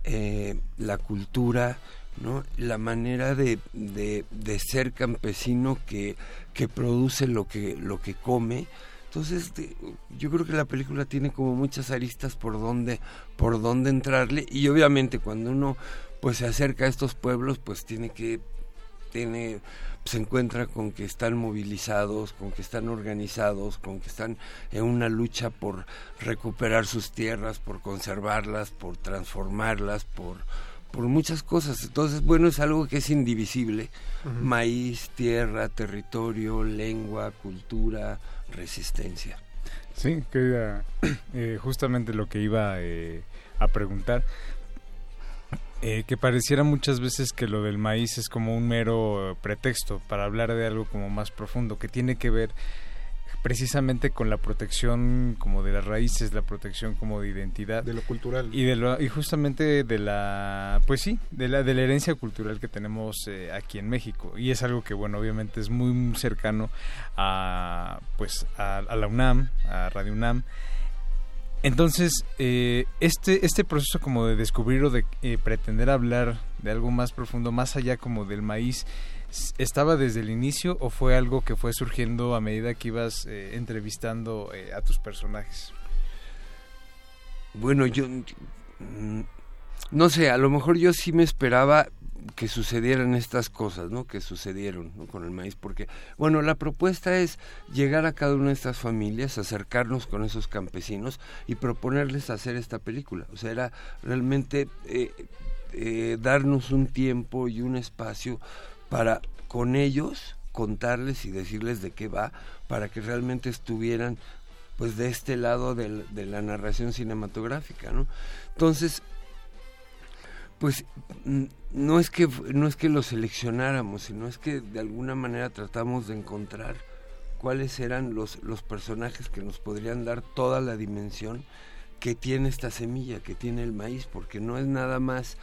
eh, la cultura, ¿no? la manera de, de, de ser campesino que, que produce lo que, lo que come. Entonces, yo creo que la película tiene como muchas aristas por donde, por donde entrarle y obviamente cuando uno pues se acerca a estos pueblos, pues tiene que tiene se encuentra con que están movilizados, con que están organizados, con que están en una lucha por recuperar sus tierras, por conservarlas, por transformarlas, por por muchas cosas. Entonces, bueno, es algo que es indivisible. Maíz, tierra, territorio, lengua, cultura, resistencia. Sí, que era eh, justamente lo que iba eh, a preguntar. Eh, que pareciera muchas veces que lo del maíz es como un mero pretexto para hablar de algo como más profundo, que tiene que ver precisamente con la protección como de las raíces, la protección como de identidad. De lo cultural. Y, de lo- y justamente de la, pues sí, de la, de la herencia cultural que tenemos eh, aquí en México. Y es algo que, bueno, obviamente es muy cercano a, pues, a, a la UNAM, a Radio UNAM. Entonces, eh, este, este proceso como de descubrir o de eh, pretender hablar de algo más profundo, más allá como del maíz, ¿estaba desde el inicio o fue algo que fue surgiendo a medida que ibas eh, entrevistando eh, a tus personajes? Bueno, yo mm, no sé, a lo mejor yo sí me esperaba que sucedieran estas cosas, ¿no? Que sucedieron ¿no? con el maíz, porque, bueno, la propuesta es llegar a cada una de estas familias, acercarnos con esos campesinos y proponerles hacer esta película. O sea, era realmente eh, darnos un tiempo y un espacio para con ellos contarles y decirles de qué va, para que realmente estuvieran pues de este lado de la narración cinematográfica, ¿no? Entonces, pues no es que no es que lo seleccionáramos, sino es que de alguna manera tratamos de encontrar cuáles eran los, los personajes que nos podrían dar toda la dimensión que tiene esta semilla, que tiene el maíz, porque no es nada más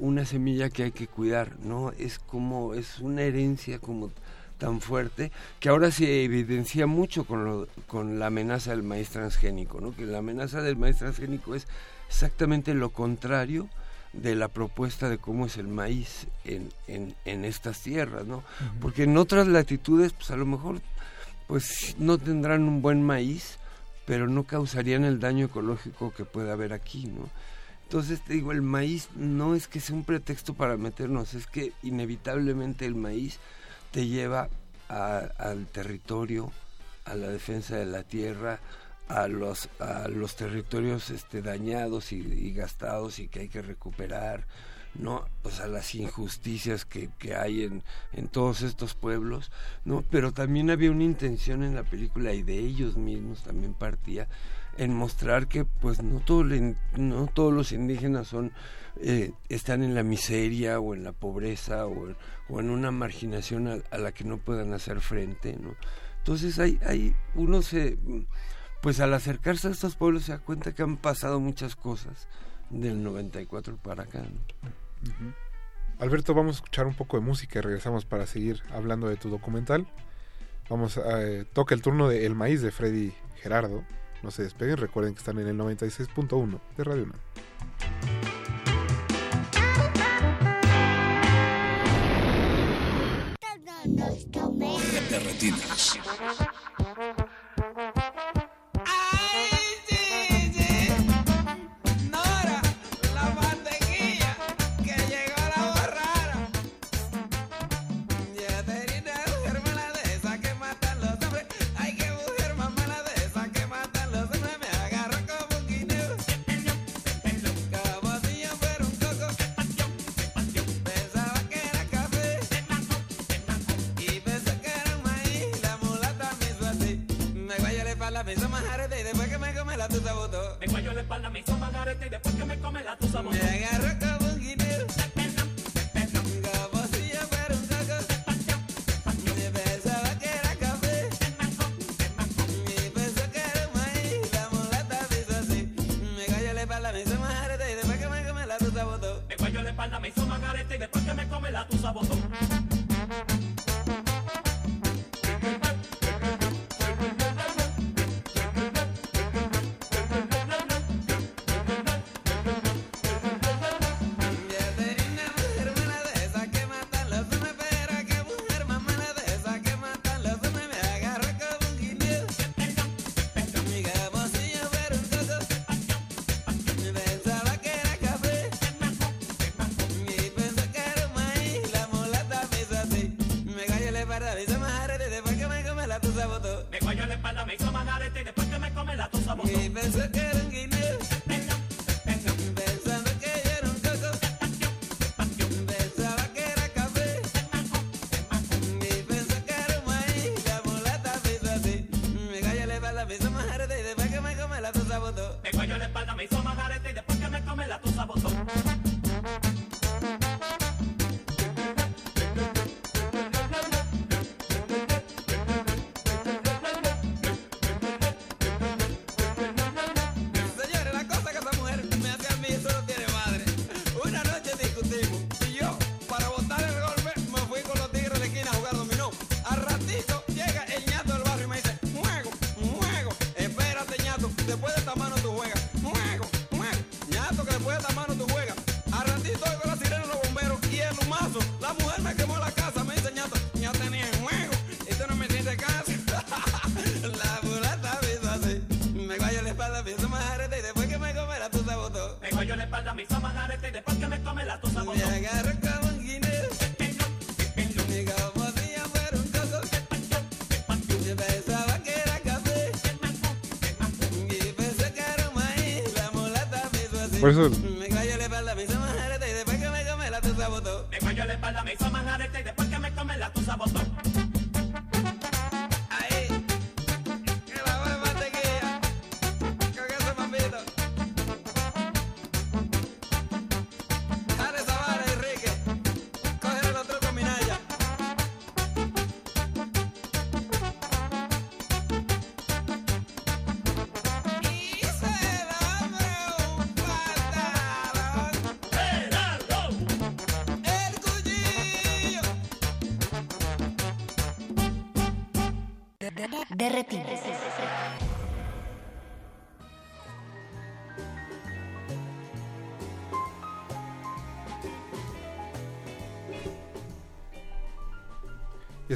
una semilla que hay que cuidar, ¿no? Es como, es una herencia como tan fuerte que ahora se evidencia mucho con, lo, con la amenaza del maíz transgénico, ¿no? Que la amenaza del maíz transgénico es exactamente lo contrario de la propuesta de cómo es el maíz en, en, en estas tierras, ¿no? Porque en otras latitudes, pues a lo mejor, pues no tendrán un buen maíz, pero no causarían el daño ecológico que puede haber aquí, ¿no? Entonces te digo, el maíz no es que sea un pretexto para meternos, es que inevitablemente el maíz te lleva a- al territorio, a la defensa de la tierra, a los, a los territorios este, dañados y, y gastados y que hay que recuperar, ¿no? Pues a las injusticias que, que hay en, en todos estos pueblos, ¿no? Pero también había una intención en la película y de ellos mismos también partía en mostrar que pues no, todo no todos los indígenas son eh, están en la miseria o en la pobreza o en, una marginación a, la que no puedan hacer frente ¿no? entonces hay, hay uno se pues al acercarse a estos pueblos se da cuenta que han pasado muchas cosas del 94 para acá. Alberto, vamos a escuchar un poco de música y regresamos para seguir hablando de tu documental. Vamos a eh, toca el turno de El Maíz de Freddy Gerardo. No se despeguen, recuerden que están en el 96.1 de Radio UNAM.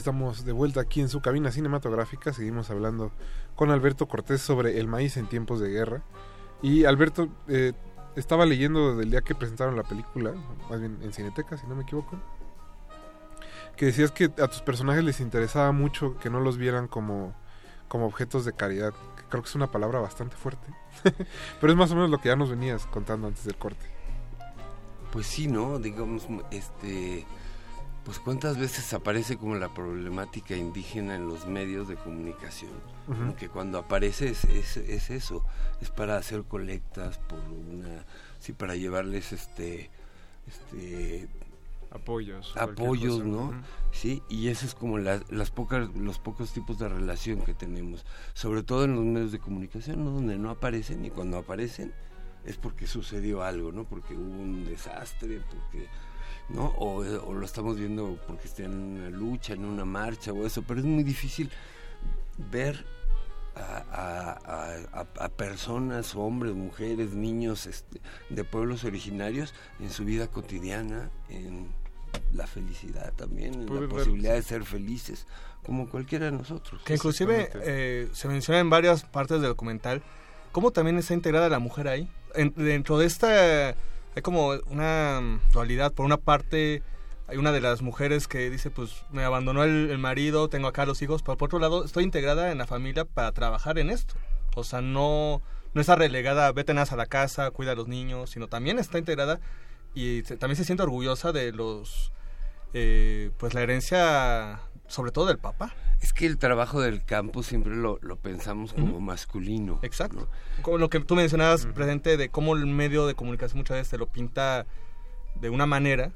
Estamos de vuelta aquí en su cabina cinematográfica. Seguimos hablando con Alberto Cortés sobre el maíz en tiempos de guerra. Y Alberto, eh, estaba leyendo del día que presentaron la película, más bien en Cineteca, si no me equivoco, que decías que a tus personajes les interesaba mucho que no los vieran como, como objetos de caridad. Creo que es una palabra bastante fuerte. Pero es más o menos lo que ya nos venías contando antes del corte. Pues sí, ¿no? Digamos, este, pues cuántas veces aparece como la problemática indígena en los medios de comunicación. Ujú. ¿no? Que cuando aparece es, es, es eso, es para hacer colectas por una, sí, para llevarles este, este, Apoyos. apoyos, cosa. ¿no? Sí, y eso es como las, las pocas, los pocos tipos de relación que tenemos, sobre todo en los medios de comunicación, ¿no? Donde no aparecen y cuando aparecen es porque sucedió algo, ¿no? Porque hubo un desastre, porque, ¿no? O, o lo estamos viendo porque están en una lucha, en una marcha o eso, pero es muy difícil ver a, a- a- a- a personas, hombres, mujeres, niños este, de pueblos originarios en su vida cotidiana, en la felicidad también, en la ver- posibilidad de ser felices, como cualquiera de nosotros. Que inclusive eh, se menciona en varias partes del documental cómo también está integrada la mujer ahí. En- dentro de esta hay como una mm, dualidad. Por una parte hay una de las mujeres que dice pues me abandonó el, marido, tengo acá los hijos, pero por otro lado estoy integrada en la familia para trabajar en esto. O sea, no, no está relegada, vete nada a la casa, cuida a los niños, sino también está integrada y se- también se siente orgullosa de los, eh, pues la herencia, sobre todo del papá. Es que el trabajo del campo siempre lo, lo pensamos como masculino. Exacto. Como lo que tú mencionabas presente de cómo el medio de comunicación muchas veces te lo pinta de una manera.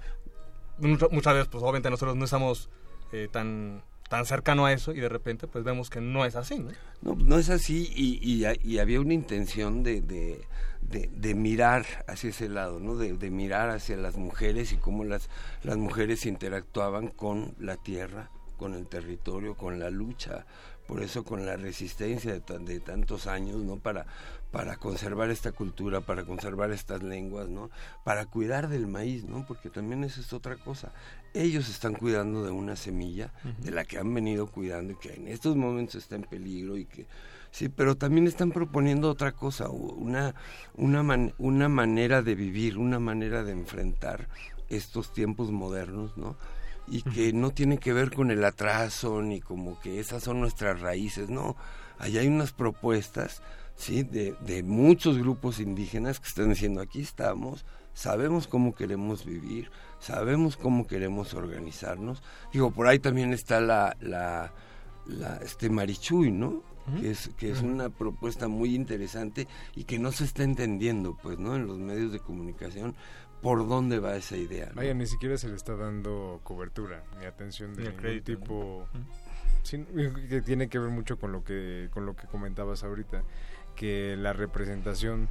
Mucha- Muchas veces, pues obviamente nosotros no estamos eh, tan tan cercano a eso y de repente pues vemos que no es así, ¿no? No, no es así y, y, y había una intención de, de, de- de mirar hacia ese lado, ¿no? De, de mirar hacia las mujeres y cómo las, las mujeres interactuaban con la tierra, con el territorio, con la lucha, por eso con la resistencia de, de tantos años, ¿no? Para, para conservar esta cultura, para conservar estas lenguas, ¿no? Para cuidar del maíz, ¿no? Porque también esa es otra cosa. Ellos están cuidando de una semilla de la que han venido cuidando y que en estos momentos está en peligro y que sí, pero también están proponiendo otra cosa, una una man- una manera de vivir, una manera de enfrentar estos tiempos modernos, ¿no? Y que no tiene que ver con el atraso ni como que esas son nuestras raíces, no. Allá hay unas propuestas, sí, de, de muchos grupos indígenas que están diciendo aquí estamos, sabemos cómo queremos vivir, sabemos cómo queremos organizarnos. Digo, por ahí también está la, la, la este Marichuy, ¿no? Que es, que es una propuesta muy interesante y que no se está entendiendo, pues, ¿no? En los medios de comunicación, por dónde va esa idea. ¿no? Vaya, ni siquiera se le está dando cobertura ni atención de Ni ningún crédito, ¿no? tipo. Sí, que tiene que ver mucho con lo que con lo que comentabas ahorita, que la representación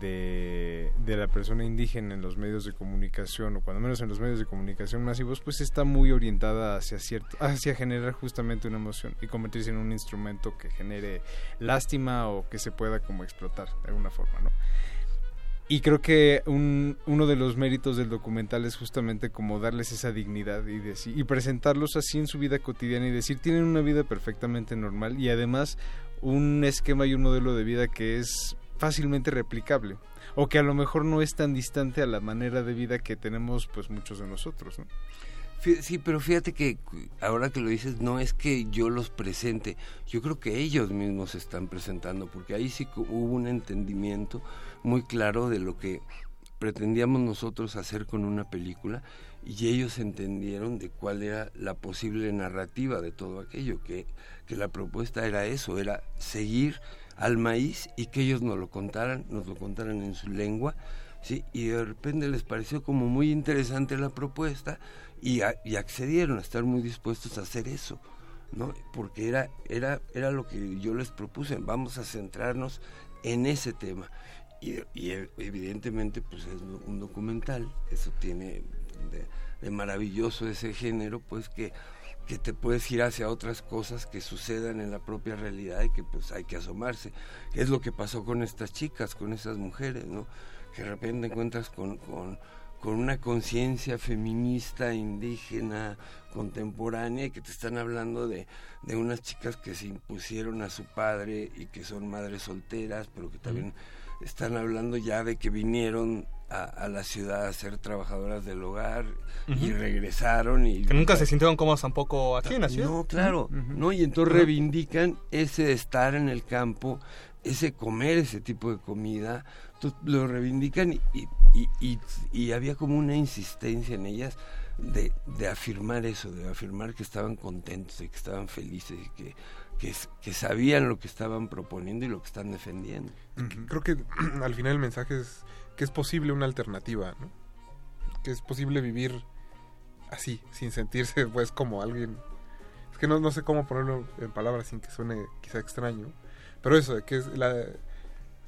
de, de la persona indígena en los medios de comunicación o cuando menos en los medios de comunicación masivos pues está muy orientada hacia cierto hacia generar justamente una emoción y convertirse en un instrumento que genere lástima o que se pueda como explotar de alguna forma no Y creo que un, uno de los méritos del documental es justamente como darles esa dignidad y, decir, y presentarlos así en su vida cotidiana y decir, tienen una vida perfectamente normal y además un esquema y un modelo de vida que es fácilmente replicable o que a lo mejor no es tan distante a la manera de vida que tenemos pues muchos de nosotros. ¿no? Sí, pero fíjate que ahora que lo dices, no es que yo los presente, yo creo que ellos mismos se están presentando, porque ahí sí hubo un entendimiento muy claro de lo que pretendíamos nosotros hacer con una película y ellos entendieron de cuál era la posible narrativa de todo aquello, que, que la propuesta era eso, era seguir al maíz y que ellos nos lo contaran, nos lo contaran en su lengua, ¿sí? y de repente les pareció como muy interesante la propuesta y, y accedieron a estar muy dispuestos a hacer eso, ¿no? Porque era, era, era lo que yo les propuse, vamos a centrarnos en ese tema. Y, evidentemente pues es un documental, eso tiene de, de maravilloso ese género, pues que, que te puedes ir hacia otras cosas que sucedan en la propia realidad y que pues hay que asomarse. Es lo que pasó con estas chicas, con esas mujeres, ¿no? Que de repente encuentras con, con, con una conciencia feminista, indígena, contemporánea, y que te están hablando de, de unas chicas que se impusieron a su padre y que son madres solteras, pero que también están hablando ya de que vinieron a, a la ciudad a ser trabajadoras del hogar y regresaron y Que nunca se sintieron cómodos tampoco aquí en la ciudad. no, claro, ¿no? Y entonces reivindican ese estar en el campo, ese comer ese tipo de comida, lo reivindican y, había como una insistencia en ellas de, afirmar eso, de afirmar que estaban contentos y que estaban felices y que, sabían lo que estaban proponiendo y lo que están defendiendo. Creo que al final el mensaje es que es posible una alternativa, ¿no? Que es posible vivir así, sin sentirse pues como alguien... Es que no sé cómo ponerlo en palabras sin que suene quizá extraño. Pero eso, de que es la...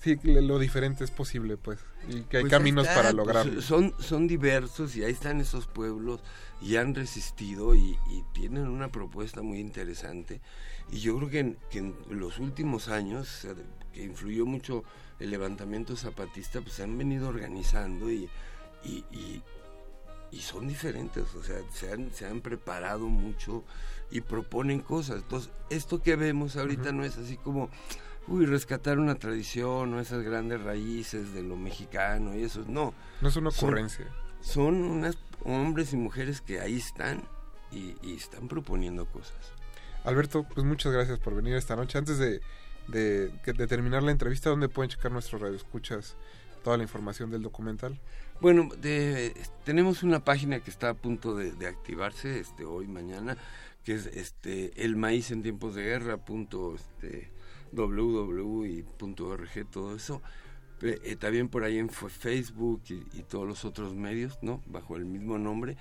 Sí, lo diferente es posible, pues. Y que hay Pues caminos está, para pues, lograrlo. son, son diversos y ahí están esos pueblos y han resistido y, y tienen una propuesta muy interesante. Y yo creo que en, que en los últimos años, que influyó mucho el levantamiento zapatista, pues se han venido organizando y, y, y- y son diferentes, o sea, se han, se han preparado mucho y proponen cosas. Entonces, esto que vemos ahorita no es así como, uy, rescatar una tradición o esas grandes raíces de lo mexicano y eso, no. No es una Son- ocurrencia. Son, unas hombres y mujeres que ahí están y, y están proponiendo cosas. Alberto, pues muchas gracias por venir esta noche. Antes de, de, que- de terminar la entrevista, ¿dónde pueden checar nuestros radioescuchas toda la información del documental? Bueno, de- tenemos una página que está a punto de, de activarse este hoy mañana, que es este el maíz en tiempos de guerra punto este www y punto org todo eso. Pe- eh, también por ahí en Facebook y, y todos los otros medios, ¿no? Bajo el mismo nombre.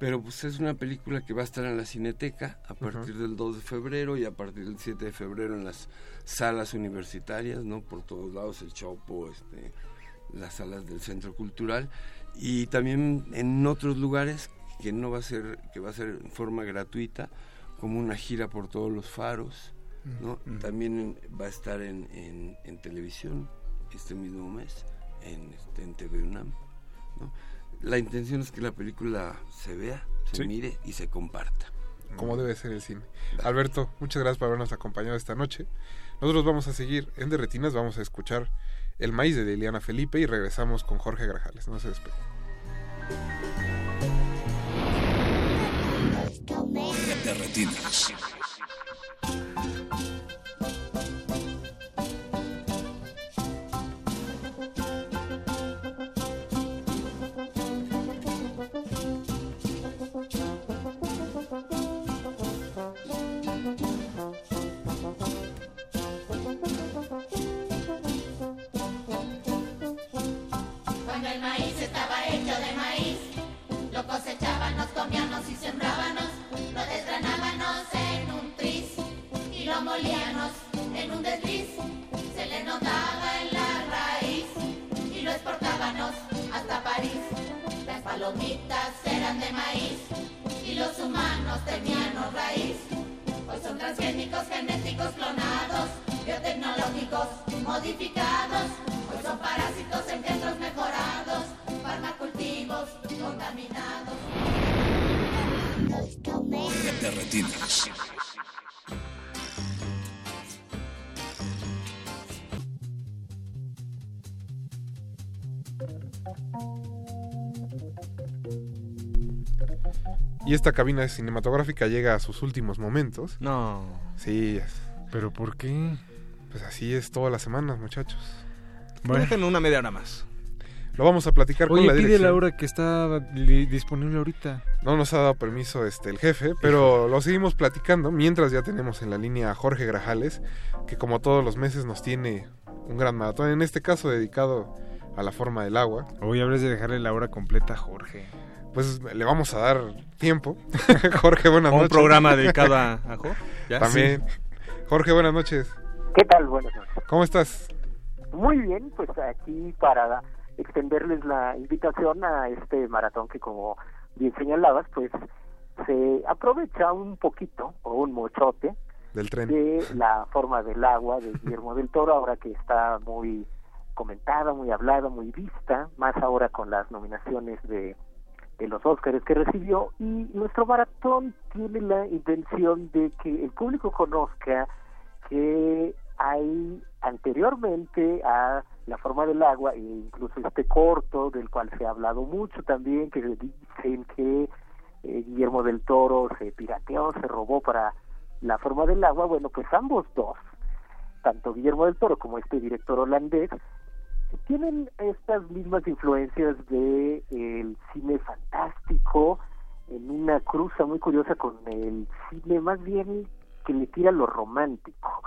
Pero pues es una película que va a estar en la Cineteca a partir del 2 de febrero y a partir del 7 de febrero en las salas universitarias, ¿no? Por todos lados, el Chopo, este, las salas del Centro Cultural y también en otros lugares que no va a ser que va a ser en forma gratuita como una gira por todos los faros ¿no? También va a estar en, en, en televisión este mismo mes en, este, en TV UNAM ¿no? la intención es que la película se vea se Sí. mire y se comparta como debe ser el cine. Alberto, muchas gracias por habernos acompañado esta noche. Nosotros vamos a seguir en Derretinas, vamos a escuchar El maíz de Liliana Felipe y regresamos con Jorge Grajales. No se despeguen. De y sembrábanos, lo desgranábanos en un tris y lo molíanos en un desliz, se le notaba en la raíz y lo exportábanos hasta París. Las palomitas eran de maíz y los humanos tenían raíz. Hoy son transgénicos, genéticos, clonados, biotecnológicos, modificados. Hoy son parásitos, engendros mejorados, farmacultivos, contaminados retinas. Y esta cabina cinematográfica llega a sus últimos momentos. No. Sí. es- ¿Pero por qué? Pues así es todas las semanas, muchachos. Bueno. Dejen una media hora más. Lo vamos a platicar Oye, con la pide dirección. Laura que está disponible ahorita. No nos ha dado permiso este el jefe, pero lo seguimos platicando mientras ya tenemos en la línea a Jorge Grajales, que como todos los meses nos tiene un gran maratón, en este caso dedicado a la forma del agua. Hoy hablas de dejarle la hora completa a Jorge. Pues le vamos a dar tiempo. Jorge, buenas ¿O un noches. programa dedicado a- a Jo? ¿Ya? También. Jorge, buenas noches. ¿Qué tal? Buenas noches. ¿Cómo estás? Muy bien, pues aquí para extenderles la invitación a este maratón que como bien señalabas, pues se aprovecha un poquito o un mochote Del tren. de la forma del agua de Guillermo del Toro, ahora que está muy comentada, muy hablada, muy vista, más ahora con las nominaciones de, de los Óscares que recibió y nuestro maratón tiene la intención de que el público conozca que hay anteriormente a la forma del agua e incluso este corto del cual se ha hablado mucho también que dicen que eh, Guillermo del Toro se pirateó, se robó para la forma del agua, bueno pues ambos dos, tanto Guillermo del Toro como este director holandés tienen estas mismas influencias de el cine fantástico en una cruza muy curiosa con el cine más bien que le tira lo romántico.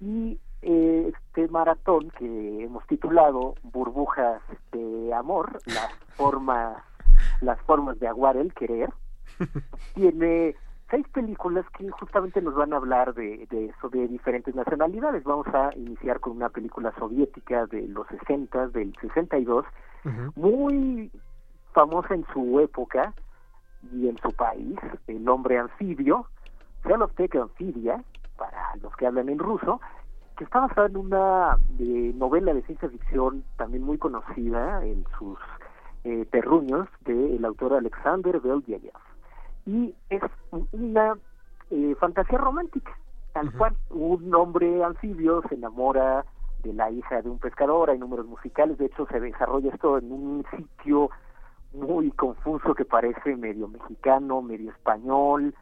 Y este maratón que hemos titulado burbujas de amor las formas las formas de aguar el querer tiene seis películas que justamente nos van a hablar de, de eso, de diferentes nacionalidades. Vamos a iniciar con una película soviética de los 60, del 62, muy famosa en su época y en su país, El hombre anfibio, Zelostec Anfibia, para los que hablan en ruso, que está basada en una eh, novela de ciencia ficción también muy conocida en sus eh, terruños del autor Alexander Belyayev y es una eh, fantasía romántica, tal cual. Un hombre anfibio se enamora de la hija de un pescador, hay números musicales, de hecho se desarrolla esto en un sitio muy confuso que parece medio mexicano, medio español,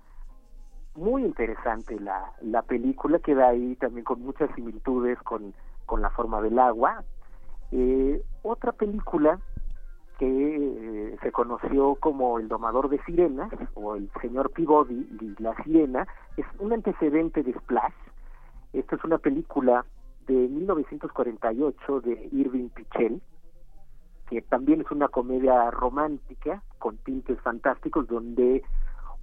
muy interesante la, la película, queda ahí también con muchas similitudes con, con la forma del agua. Eh, otra película que eh, se conoció como El domador de sirenas o El señor Peabody y la sirena es un antecedente de Splash. Esta es una película de 1948 de Irving Pichel que también es una comedia romántica con tintes fantásticos donde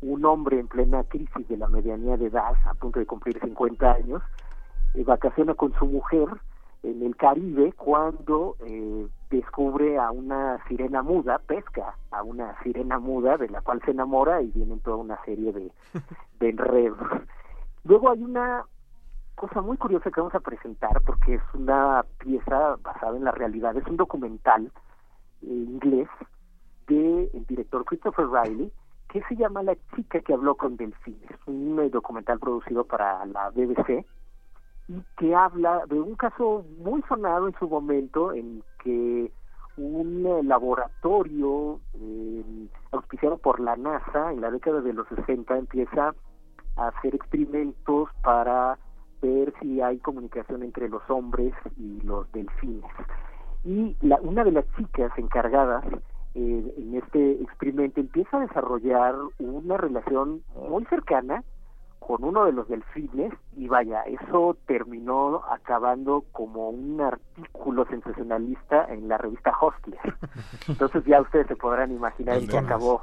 un hombre en plena crisis de la medianía de edad, a punto de cumplir 50 años, eh, vacaciona con su mujer en el Caribe cuando eh, descubre a una sirena muda, pesca a una sirena muda de la cual se enamora y vienen toda una serie de, de enredos. Luego hay una cosa muy curiosa que vamos a presentar porque es una pieza basada en la realidad, es un documental eh, inglés del el director Christopher Riley que se llama La chica que habló con delfines, un eh, documental producido para la BBC y que habla de un caso muy sonado en su momento en que un eh, laboratorio eh, auspiciado por la NASA en la década de los 60 empieza a hacer experimentos para ver si hay comunicación entre los hombres y los delfines. Y la, una de las chicas encargadas eh, en este experimento empieza a desarrollar una relación muy cercana con uno de los delfines y vaya, eso terminó acabando como un artículo sensacionalista en la revista Hostler. Entonces ya ustedes se podrán imaginar en qué acabó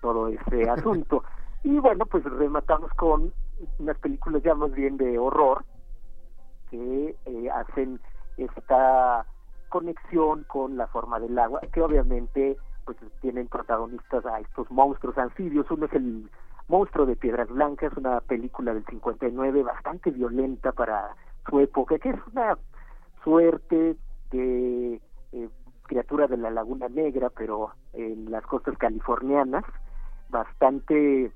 todo este asunto. Y bueno, pues rematamos con unas películas ya más bien de horror que eh, hacen esta conexión con la forma del agua, que obviamente pues tienen protagonistas a estos monstruos anfibios. Uno es el monstruo de Piedras Blancas, una película del 59 bastante violenta para su época, que es una suerte de eh, criatura de la Laguna Negra, pero en las costas californianas, bastante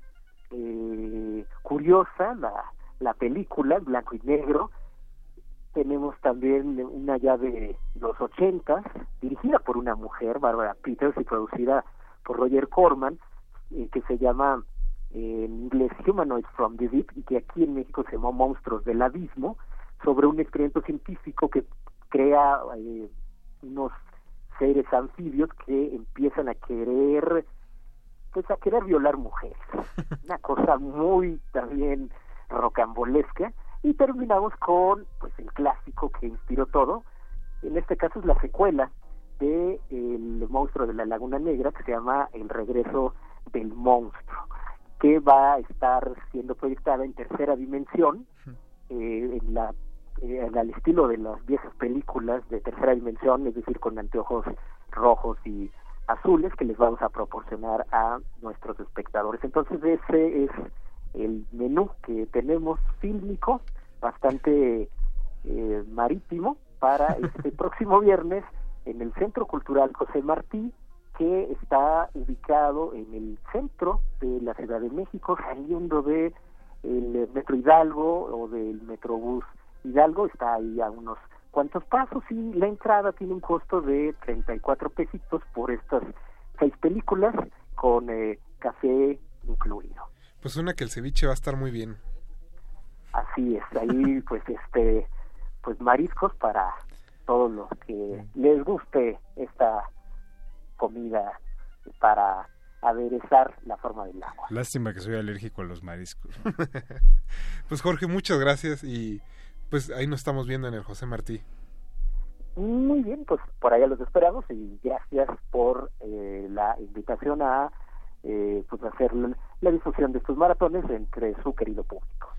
eh, curiosa la, la película, blanco y negro. Tenemos también una ya de los ochentas, dirigida por una mujer, Barbara Peters, y producida por Roger Corman, eh, que se llama eh, en inglés Humanoids from the Deep, y que aquí en México se llamó Monstruos del Abismo, sobre un experimento científico que crea eh, unos seres anfibios que empiezan a querer pues a querer violar mujeres. Una cosa muy también rocambolesca y terminamos con pues el clásico que inspiró todo. En este caso es la secuela de el monstruo de la laguna negra que se llama el regreso del monstruo que va a estar siendo proyectada en tercera dimensión eh, en la eh, al estilo de las viejas películas de tercera dimensión, es decir, con anteojos rojos y azules que les vamos a proporcionar a nuestros espectadores. Entonces ese es el menú que tenemos fílmico, bastante eh, marítimo, para este próximo viernes en el Centro Cultural José Martí, que está ubicado en el centro de la Ciudad de México, saliendo de el Metro Hidalgo o del Metrobús Hidalgo está ahí a unos cuantos pasos y la entrada tiene un costo de 34 pesitos por estas seis películas con eh, café incluido. Pues suena que el ceviche va a estar muy bien. Así es, ahí pues este pues mariscos para todos los que les guste esta comida para aderezar la forma del agua. Lástima que soy alérgico a los mariscos. pues Jorge, muchas gracias y pues ahí nos estamos viendo en el José Martí. Muy bien, pues por allá los esperamos y gracias por eh, la invitación a eh, pues hacer la difusión de estos maratones entre su querido público.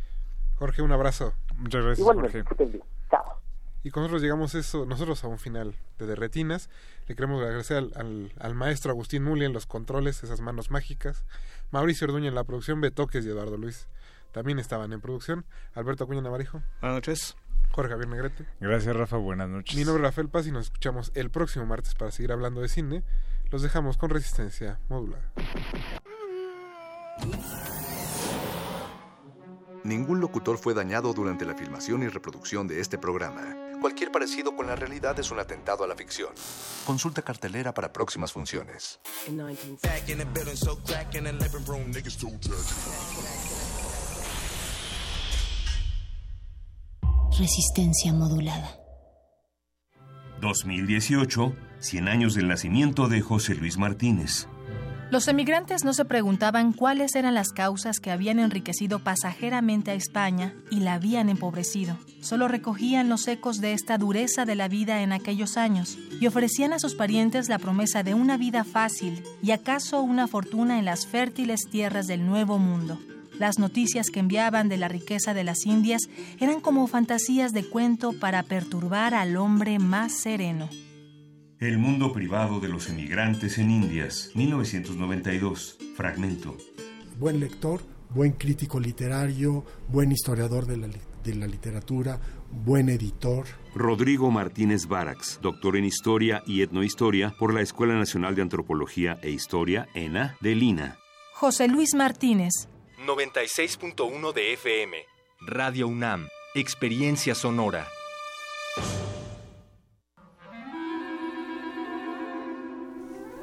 Jorge, un abrazo. Muchas gracias, Igualmente, Jorge. Chao. Y con nosotros llegamos eso, nosotros a un final de Derretinas. Le queremos agradecer al, al, al maestro Agustín Muli en los controles, esas manos mágicas. Mauricio Orduña en la producción, Betoques y Eduardo Luis también estaban en producción. Alberto Acuña Navarijo. Buenas noches. Jorge Javier Negrete. Gracias, Rafa. Buenas noches. Mi nombre es Rafael Paz y nos escuchamos el próximo martes para seguir hablando de cine. Los dejamos con resistencia modulada. Ningún locutor fue dañado durante la filmación y reproducción de este programa. Cualquier parecido con la realidad es un atentado a la ficción. Consulta cartelera para próximas funciones. Resistencia modulada. 2018, 100 años del nacimiento de José Luis Martínez. Los emigrantes no se preguntaban cuáles eran las causas que habían enriquecido pasajeramente a España y la habían empobrecido. Solo recogían los ecos de esta dureza de la vida en aquellos años y ofrecían a sus parientes la promesa de una vida fácil y acaso una fortuna en las fértiles tierras del Nuevo Mundo. Las noticias que enviaban de la riqueza de las Indias eran como fantasías de cuento para perturbar al hombre más sereno. El mundo privado de los emigrantes en Indias, 1992. Fragmento. Buen lector, buen crítico literario, buen historiador de la, de la literatura, buen editor. Rodrigo Martínez Barax, doctor en Historia y Etnohistoria por la Escuela Nacional de Antropología e Historia, ENA, de Lina. José Luis Martínez, 96.1 de FM. Radio UNAM. Experiencia sonora.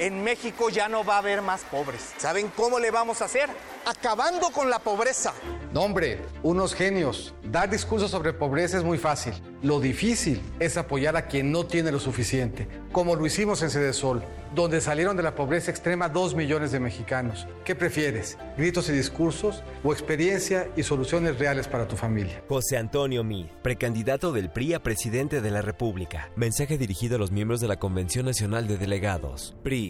En México ya no va a haber más pobres. ¿Saben cómo le vamos a hacer? Acabando con la pobreza. No, hombre, unos genios. Dar discursos sobre pobreza es muy fácil. Lo difícil es apoyar a quien no tiene lo suficiente, como lo hicimos en Sede Sol, donde salieron de la pobreza extrema dos millones de mexicanos. ¿Qué prefieres? ¿Gritos y discursos o experiencia y soluciones reales para tu familia? José Antonio Mid, precandidato del PRI a presidente de la República. Mensaje dirigido a los miembros de la Convención Nacional de Delegados. PRI.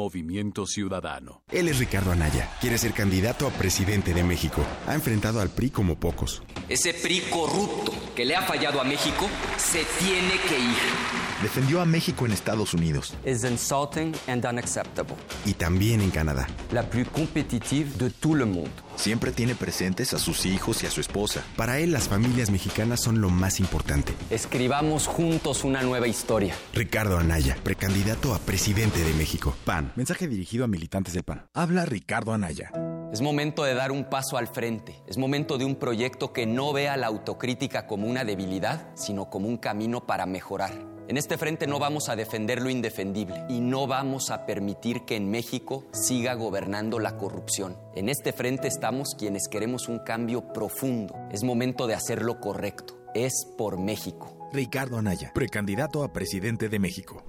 Movimiento Ciudadano. Él es Ricardo Anaya. Quiere ser candidato a presidente de México. Ha enfrentado al PRI como pocos. Ese PRI corrupto que le ha fallado a México se tiene que ir. Defendió a México en Estados Unidos Es insulting and unacceptable. y también en Canadá. La plus compétitive de tout le monde. Siempre tiene presentes a sus hijos y a su esposa. Para él, las familias mexicanas son lo más importante. Escribamos juntos una nueva historia. Ricardo Anaya, precandidato a presidente de México. PAN. Mensaje dirigido a militantes del PAN. Habla Ricardo Anaya. Es momento de dar un paso al frente. Es momento de un proyecto que no vea la autocrítica como una debilidad, sino como un camino para mejorar. En este frente no vamos a defender lo indefendible y no vamos a permitir que en México siga gobernando la corrupción. En este frente estamos quienes queremos un cambio profundo. Es momento de hacer lo correcto. Es por México. Ricardo Anaya, precandidato a presidente de México.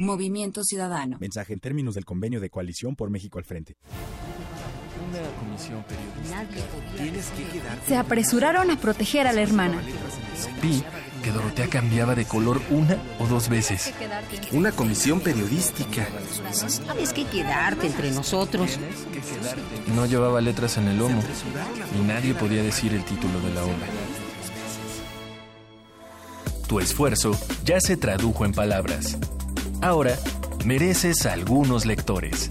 Movimiento Ciudadano. Mensaje en términos del convenio de coalición por México al frente. Una comisión periodística. Tienes que quedarte. Se apresuraron a proteger a la hermana. Vi que Dorotea cambiaba de color una o dos veces. Una comisión periodística. Sabes que quedarte entre nosotros. No llevaba letras en el lomo y nadie podía decir el título de la obra. Tu esfuerzo ya se tradujo en palabras. Ahora mereces algunos lectores.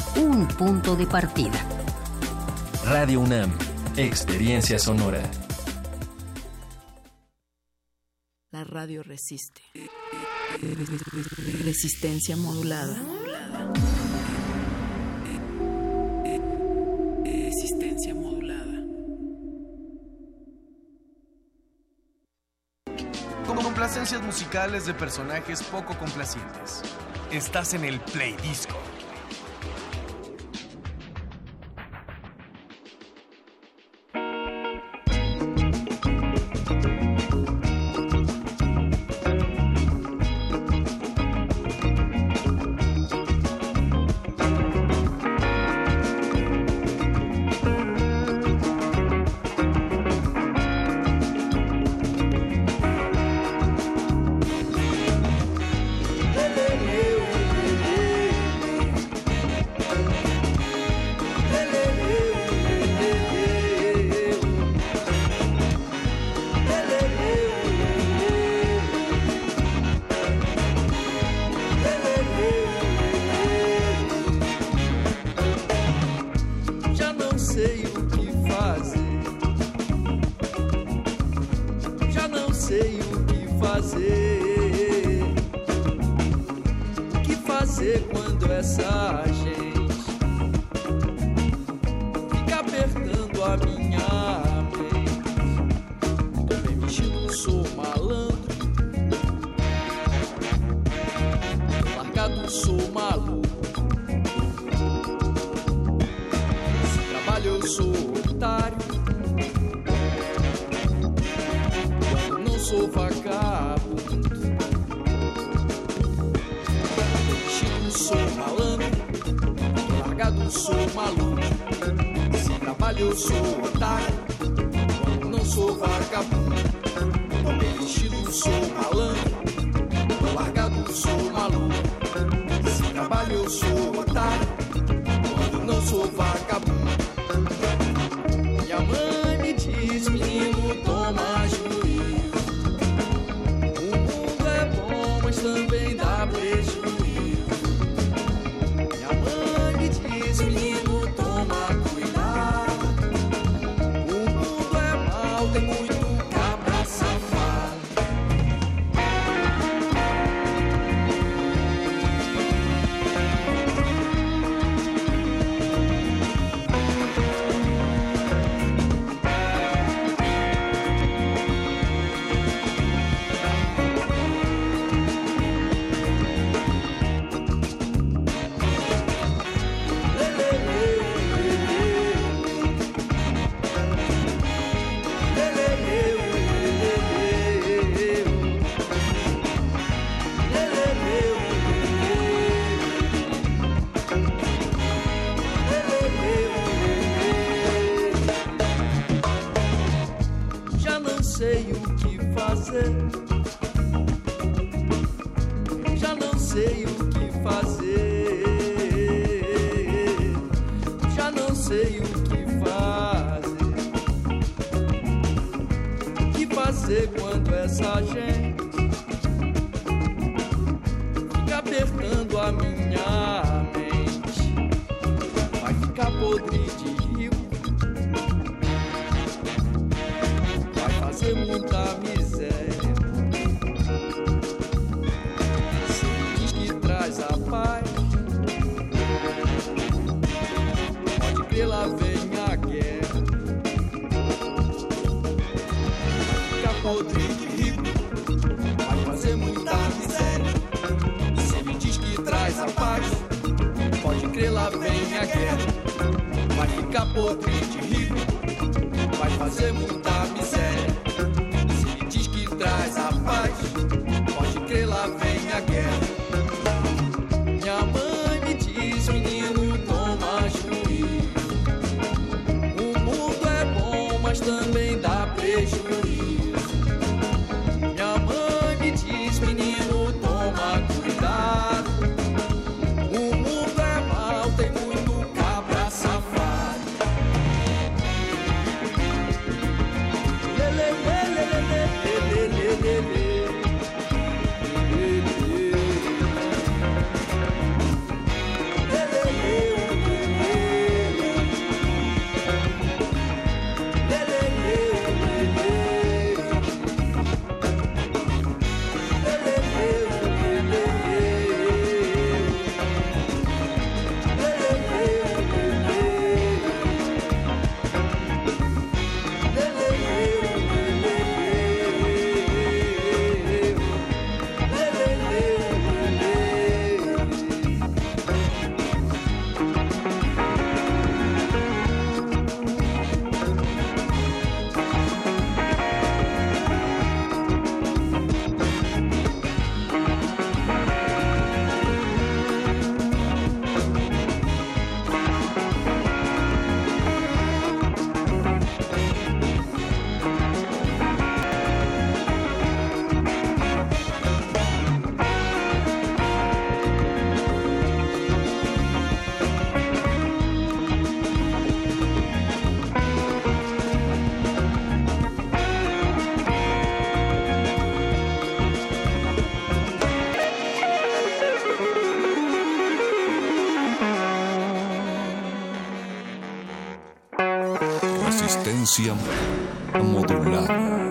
un punto de partida. Radio UNAM, Experiencia Sonora. La radio resiste. Resistencia modulada. Resistencia modulada. Como complacencias musicales de personajes poco complacientes. Estás en el Play Disco. Resistencia modulada.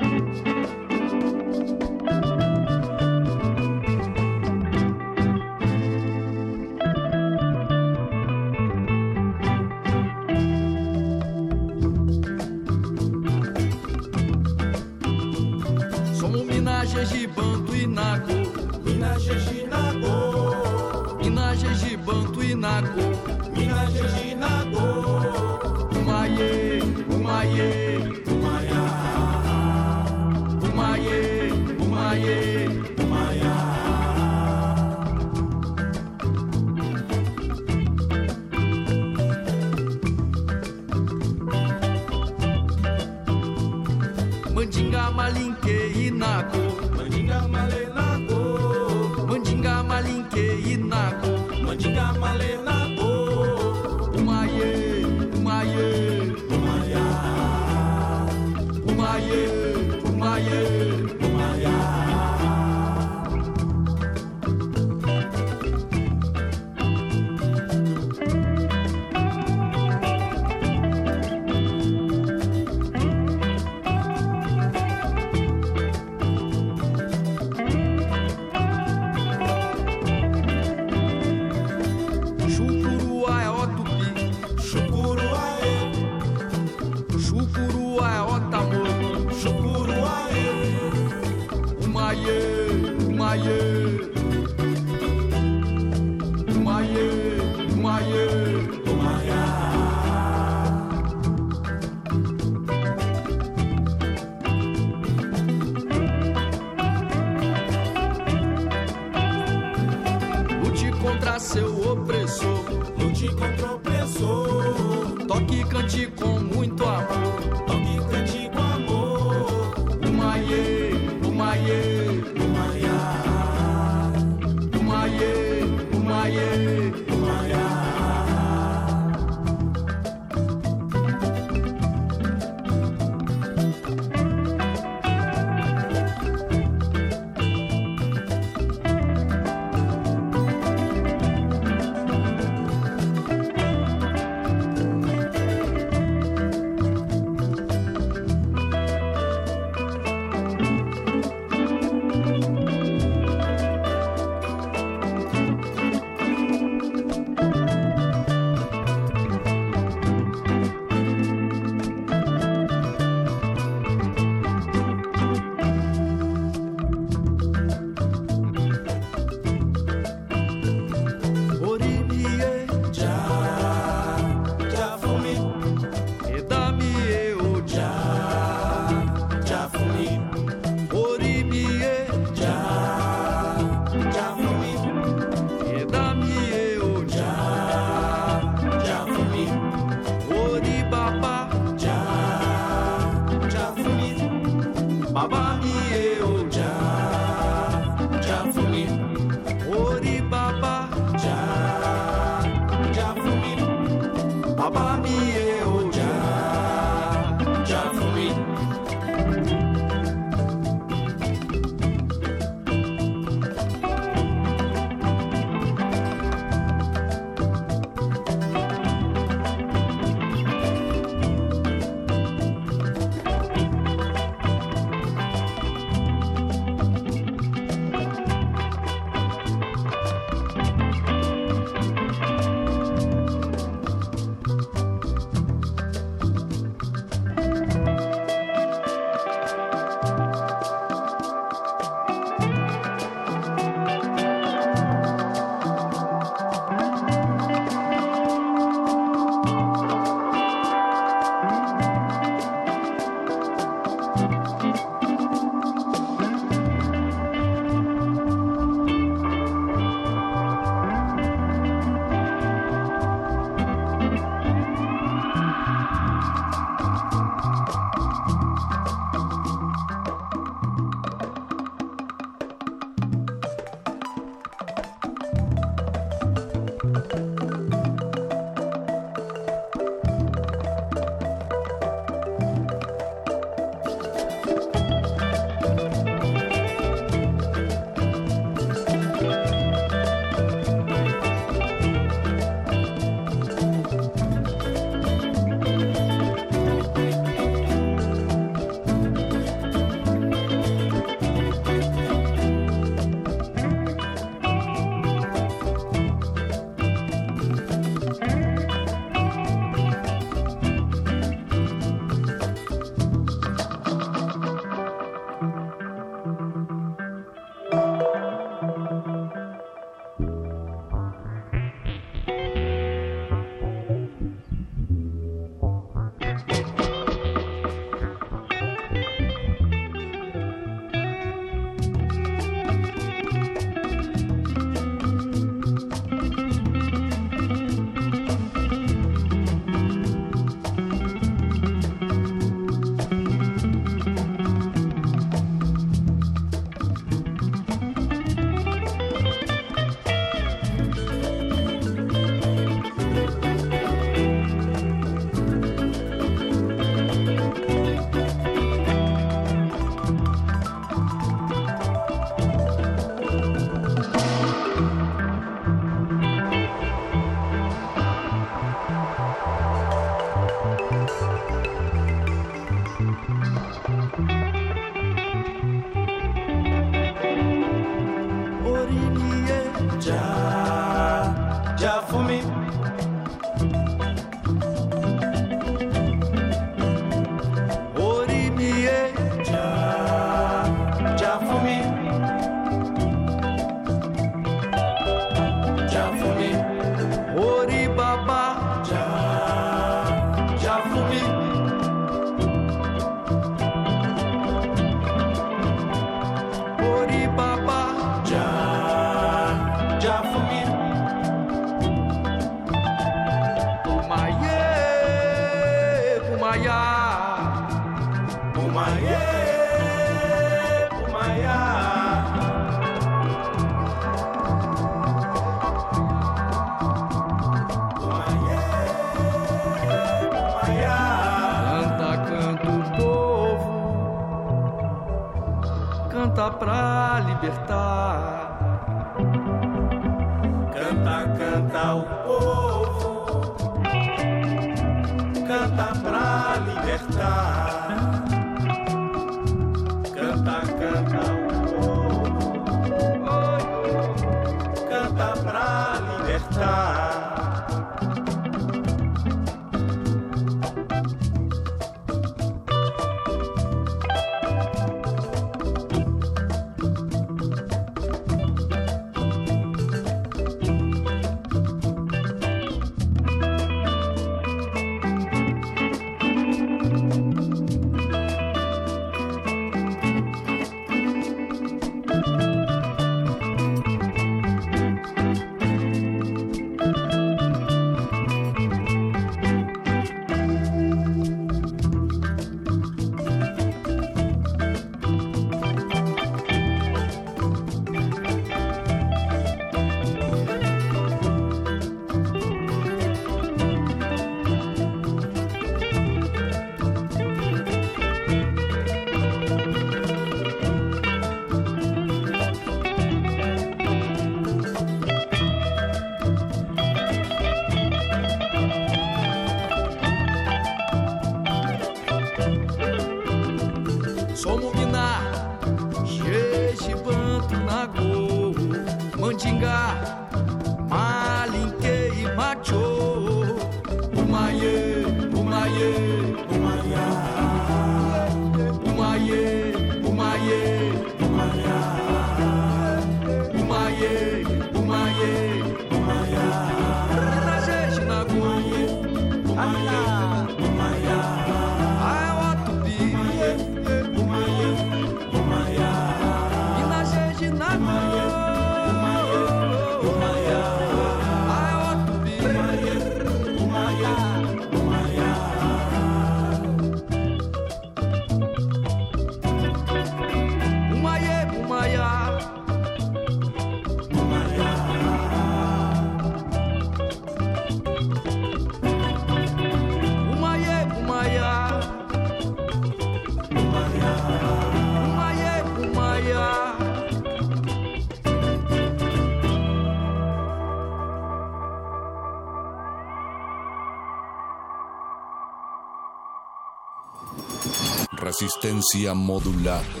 resistencia modular.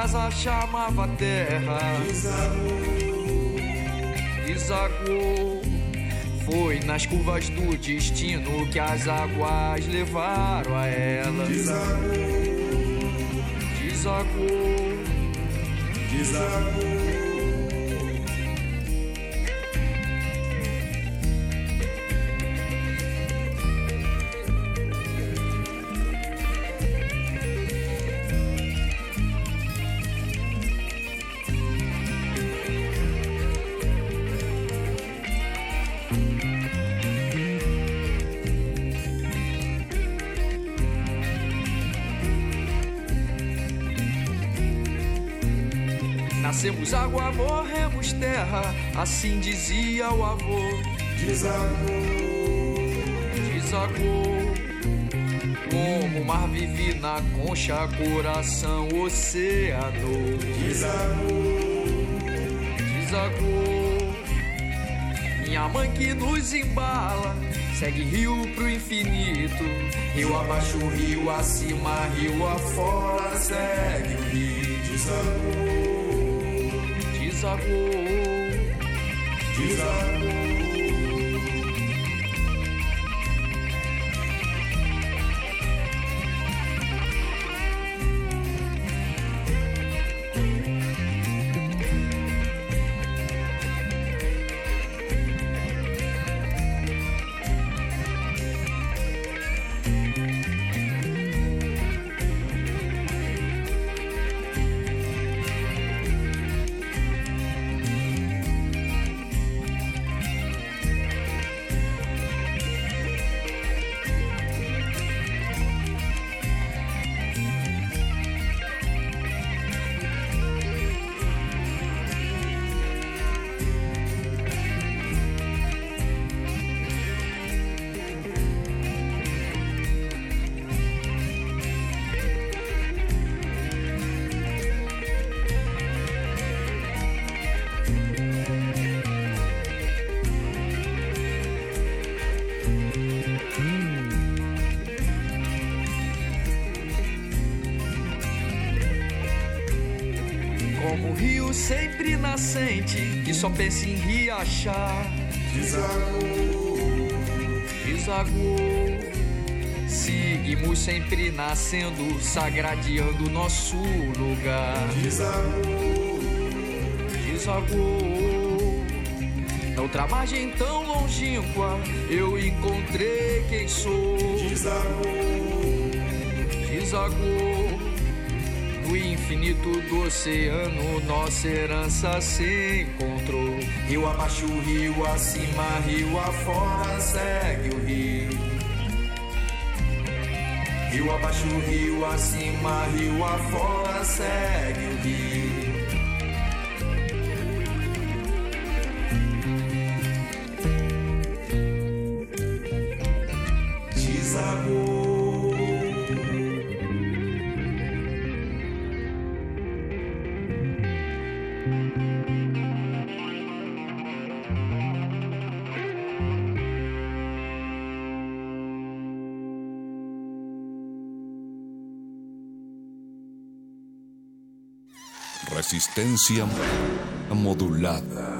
casa chamava terra. Desagou, desagou. Foi nas curvas do destino que as águas levaram a ela. Desagou, desagou. desagou. Assim dizia o avô. Desagou, desagou. Como o mar vive na concha, coração, oceano. Desagou, desagou. Minha mãe que nos embala, segue rio pro infinito. Rio abaixo, rio acima, rio afora, segue o rio. Desagou, desagou, Jesus. Sempre nascente, que só pensa em riachar. Desagou, desagou. Seguimos sempre nascendo, sagradeando nosso lugar. Desagou, desagou. Na outra margem tão longínqua, eu encontrei quem sou. Desagou, desagou. Infinito do oceano, nossa herança se encontrou. Rio abaixo, rio acima, rio afora, segue o rio. Rio abaixo, rio acima, rio afora, segue o rio. Resistencia modulada.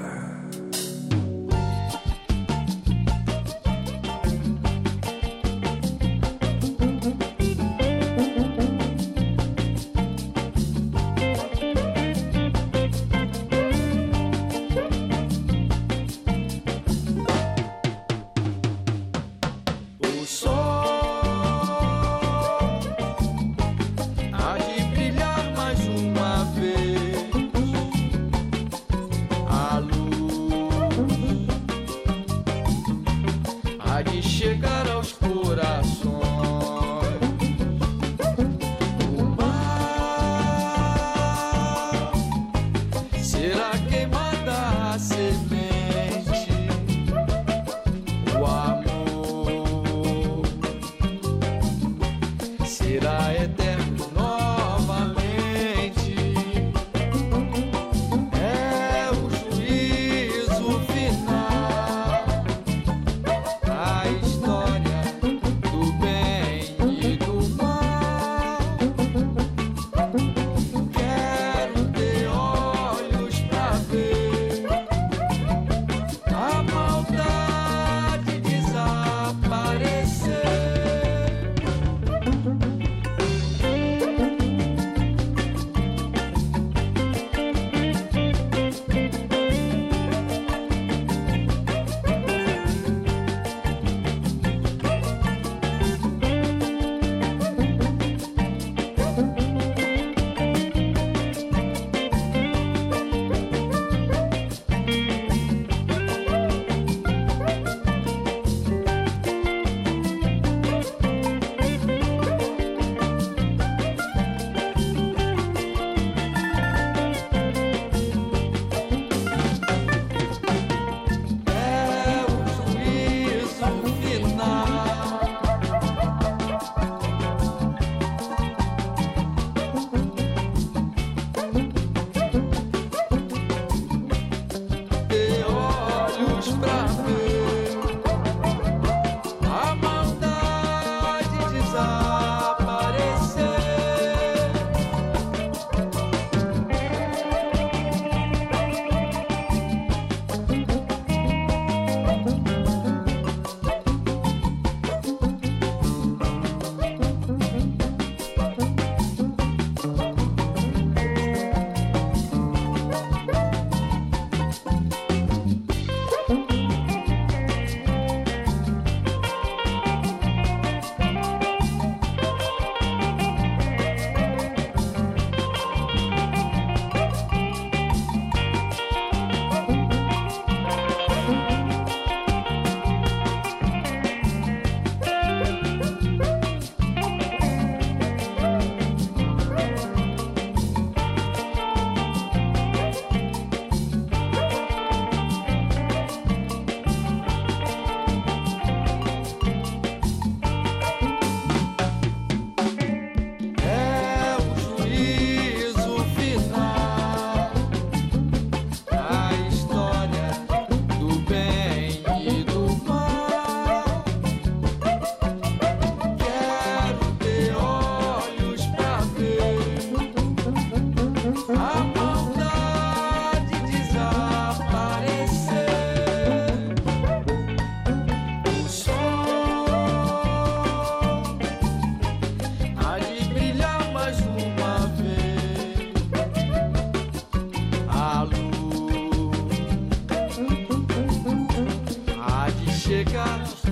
got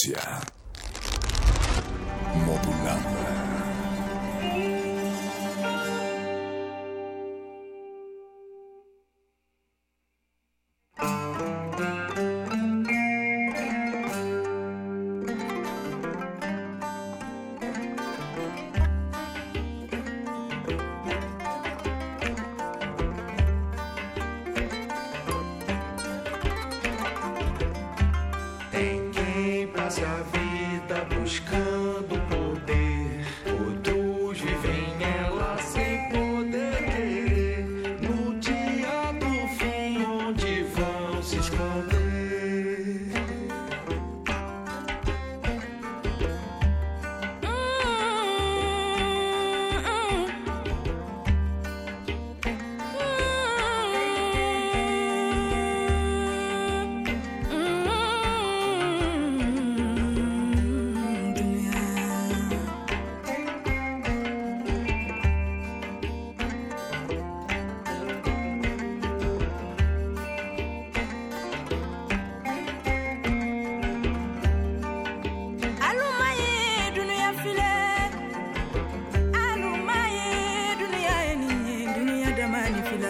Resistencia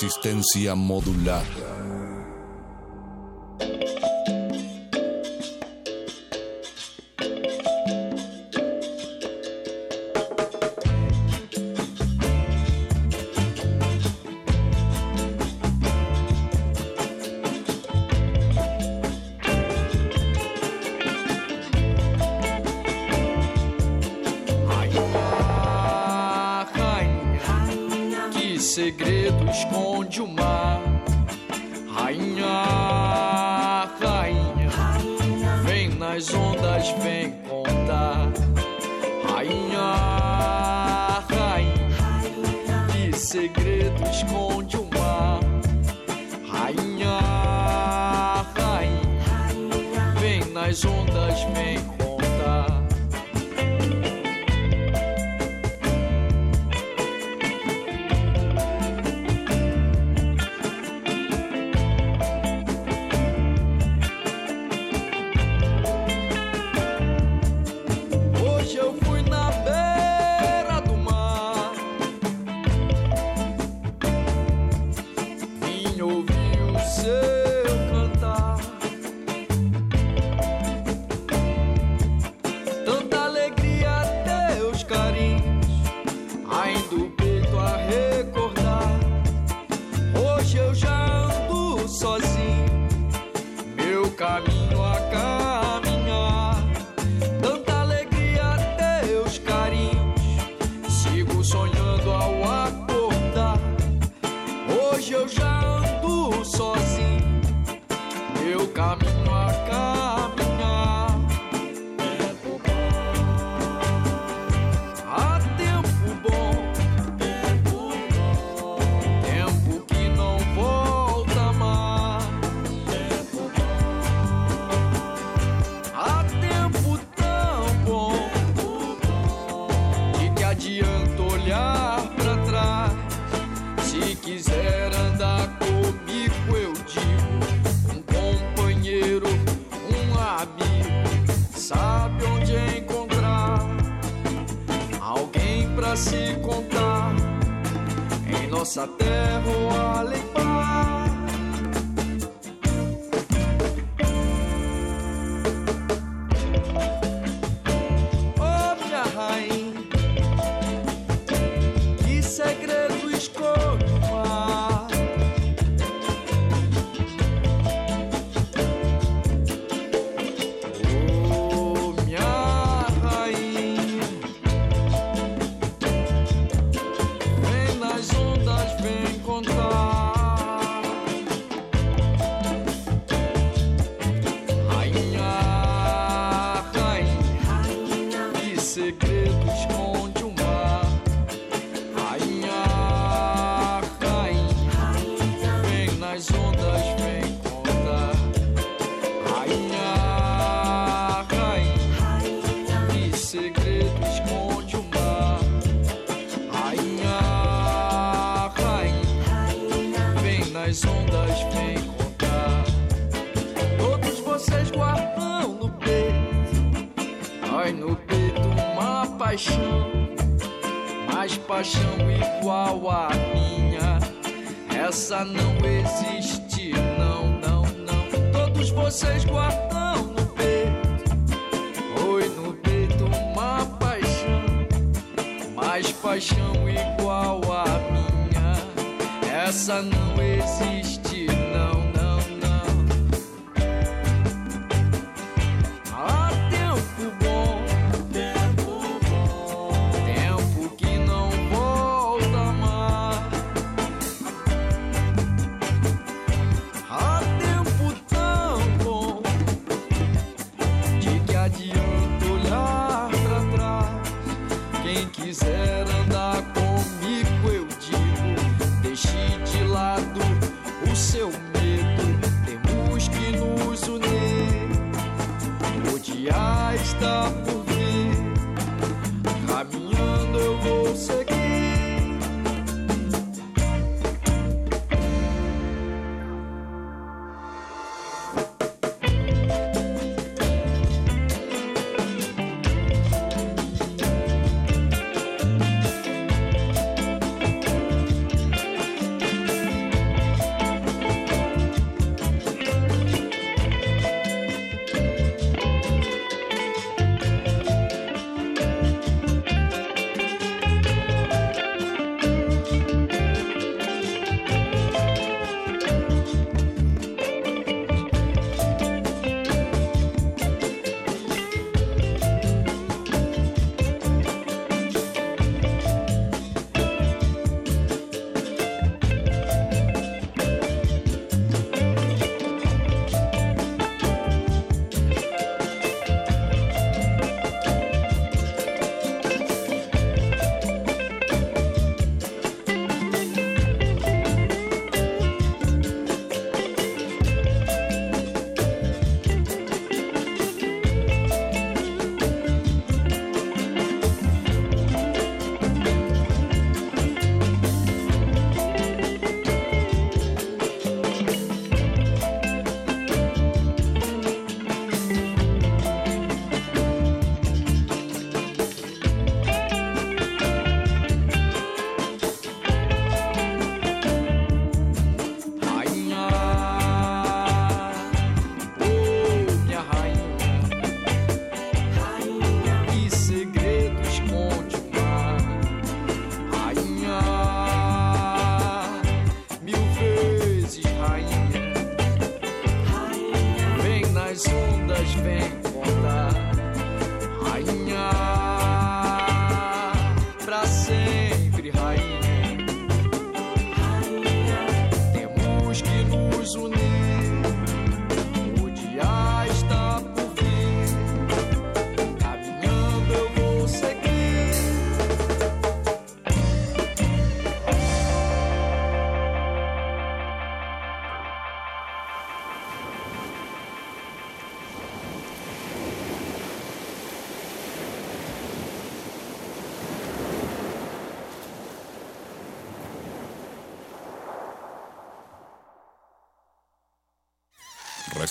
resistencia modulada. Esconde o mar? Rainha, rainha, vem nas ondas, vem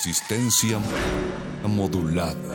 Resistencia modulada.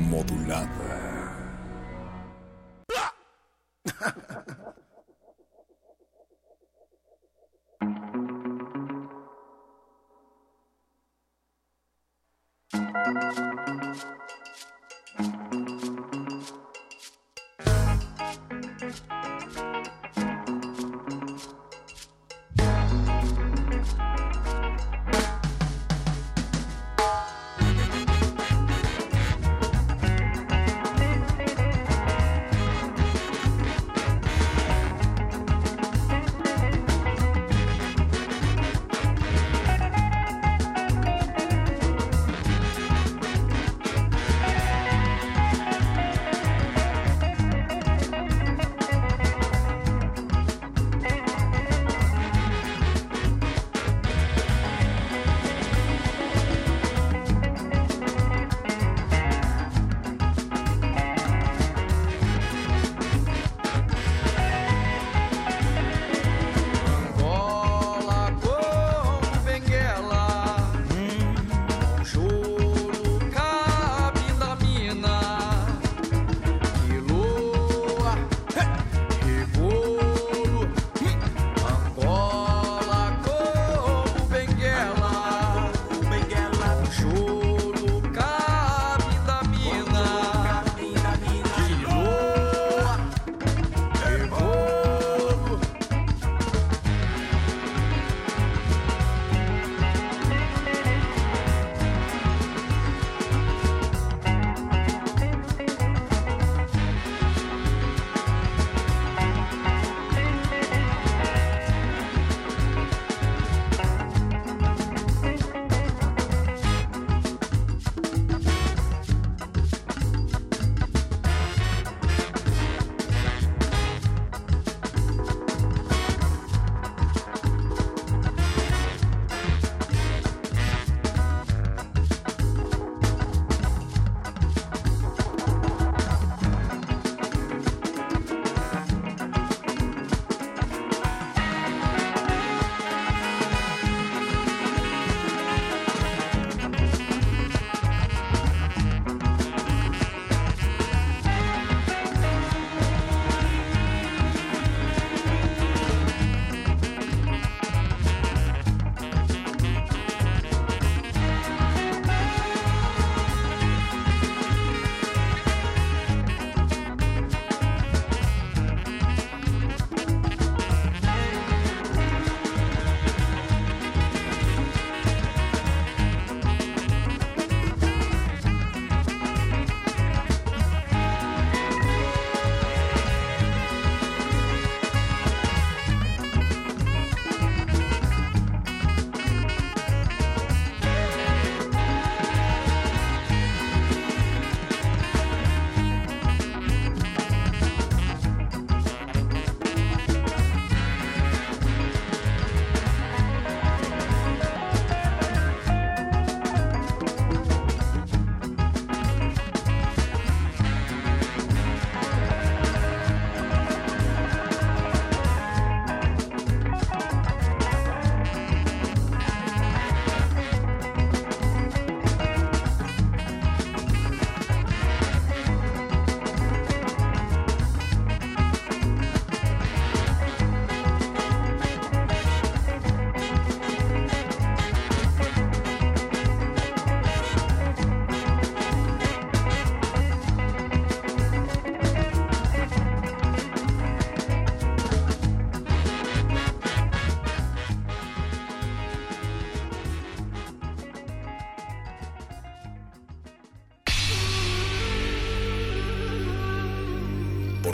Modulada.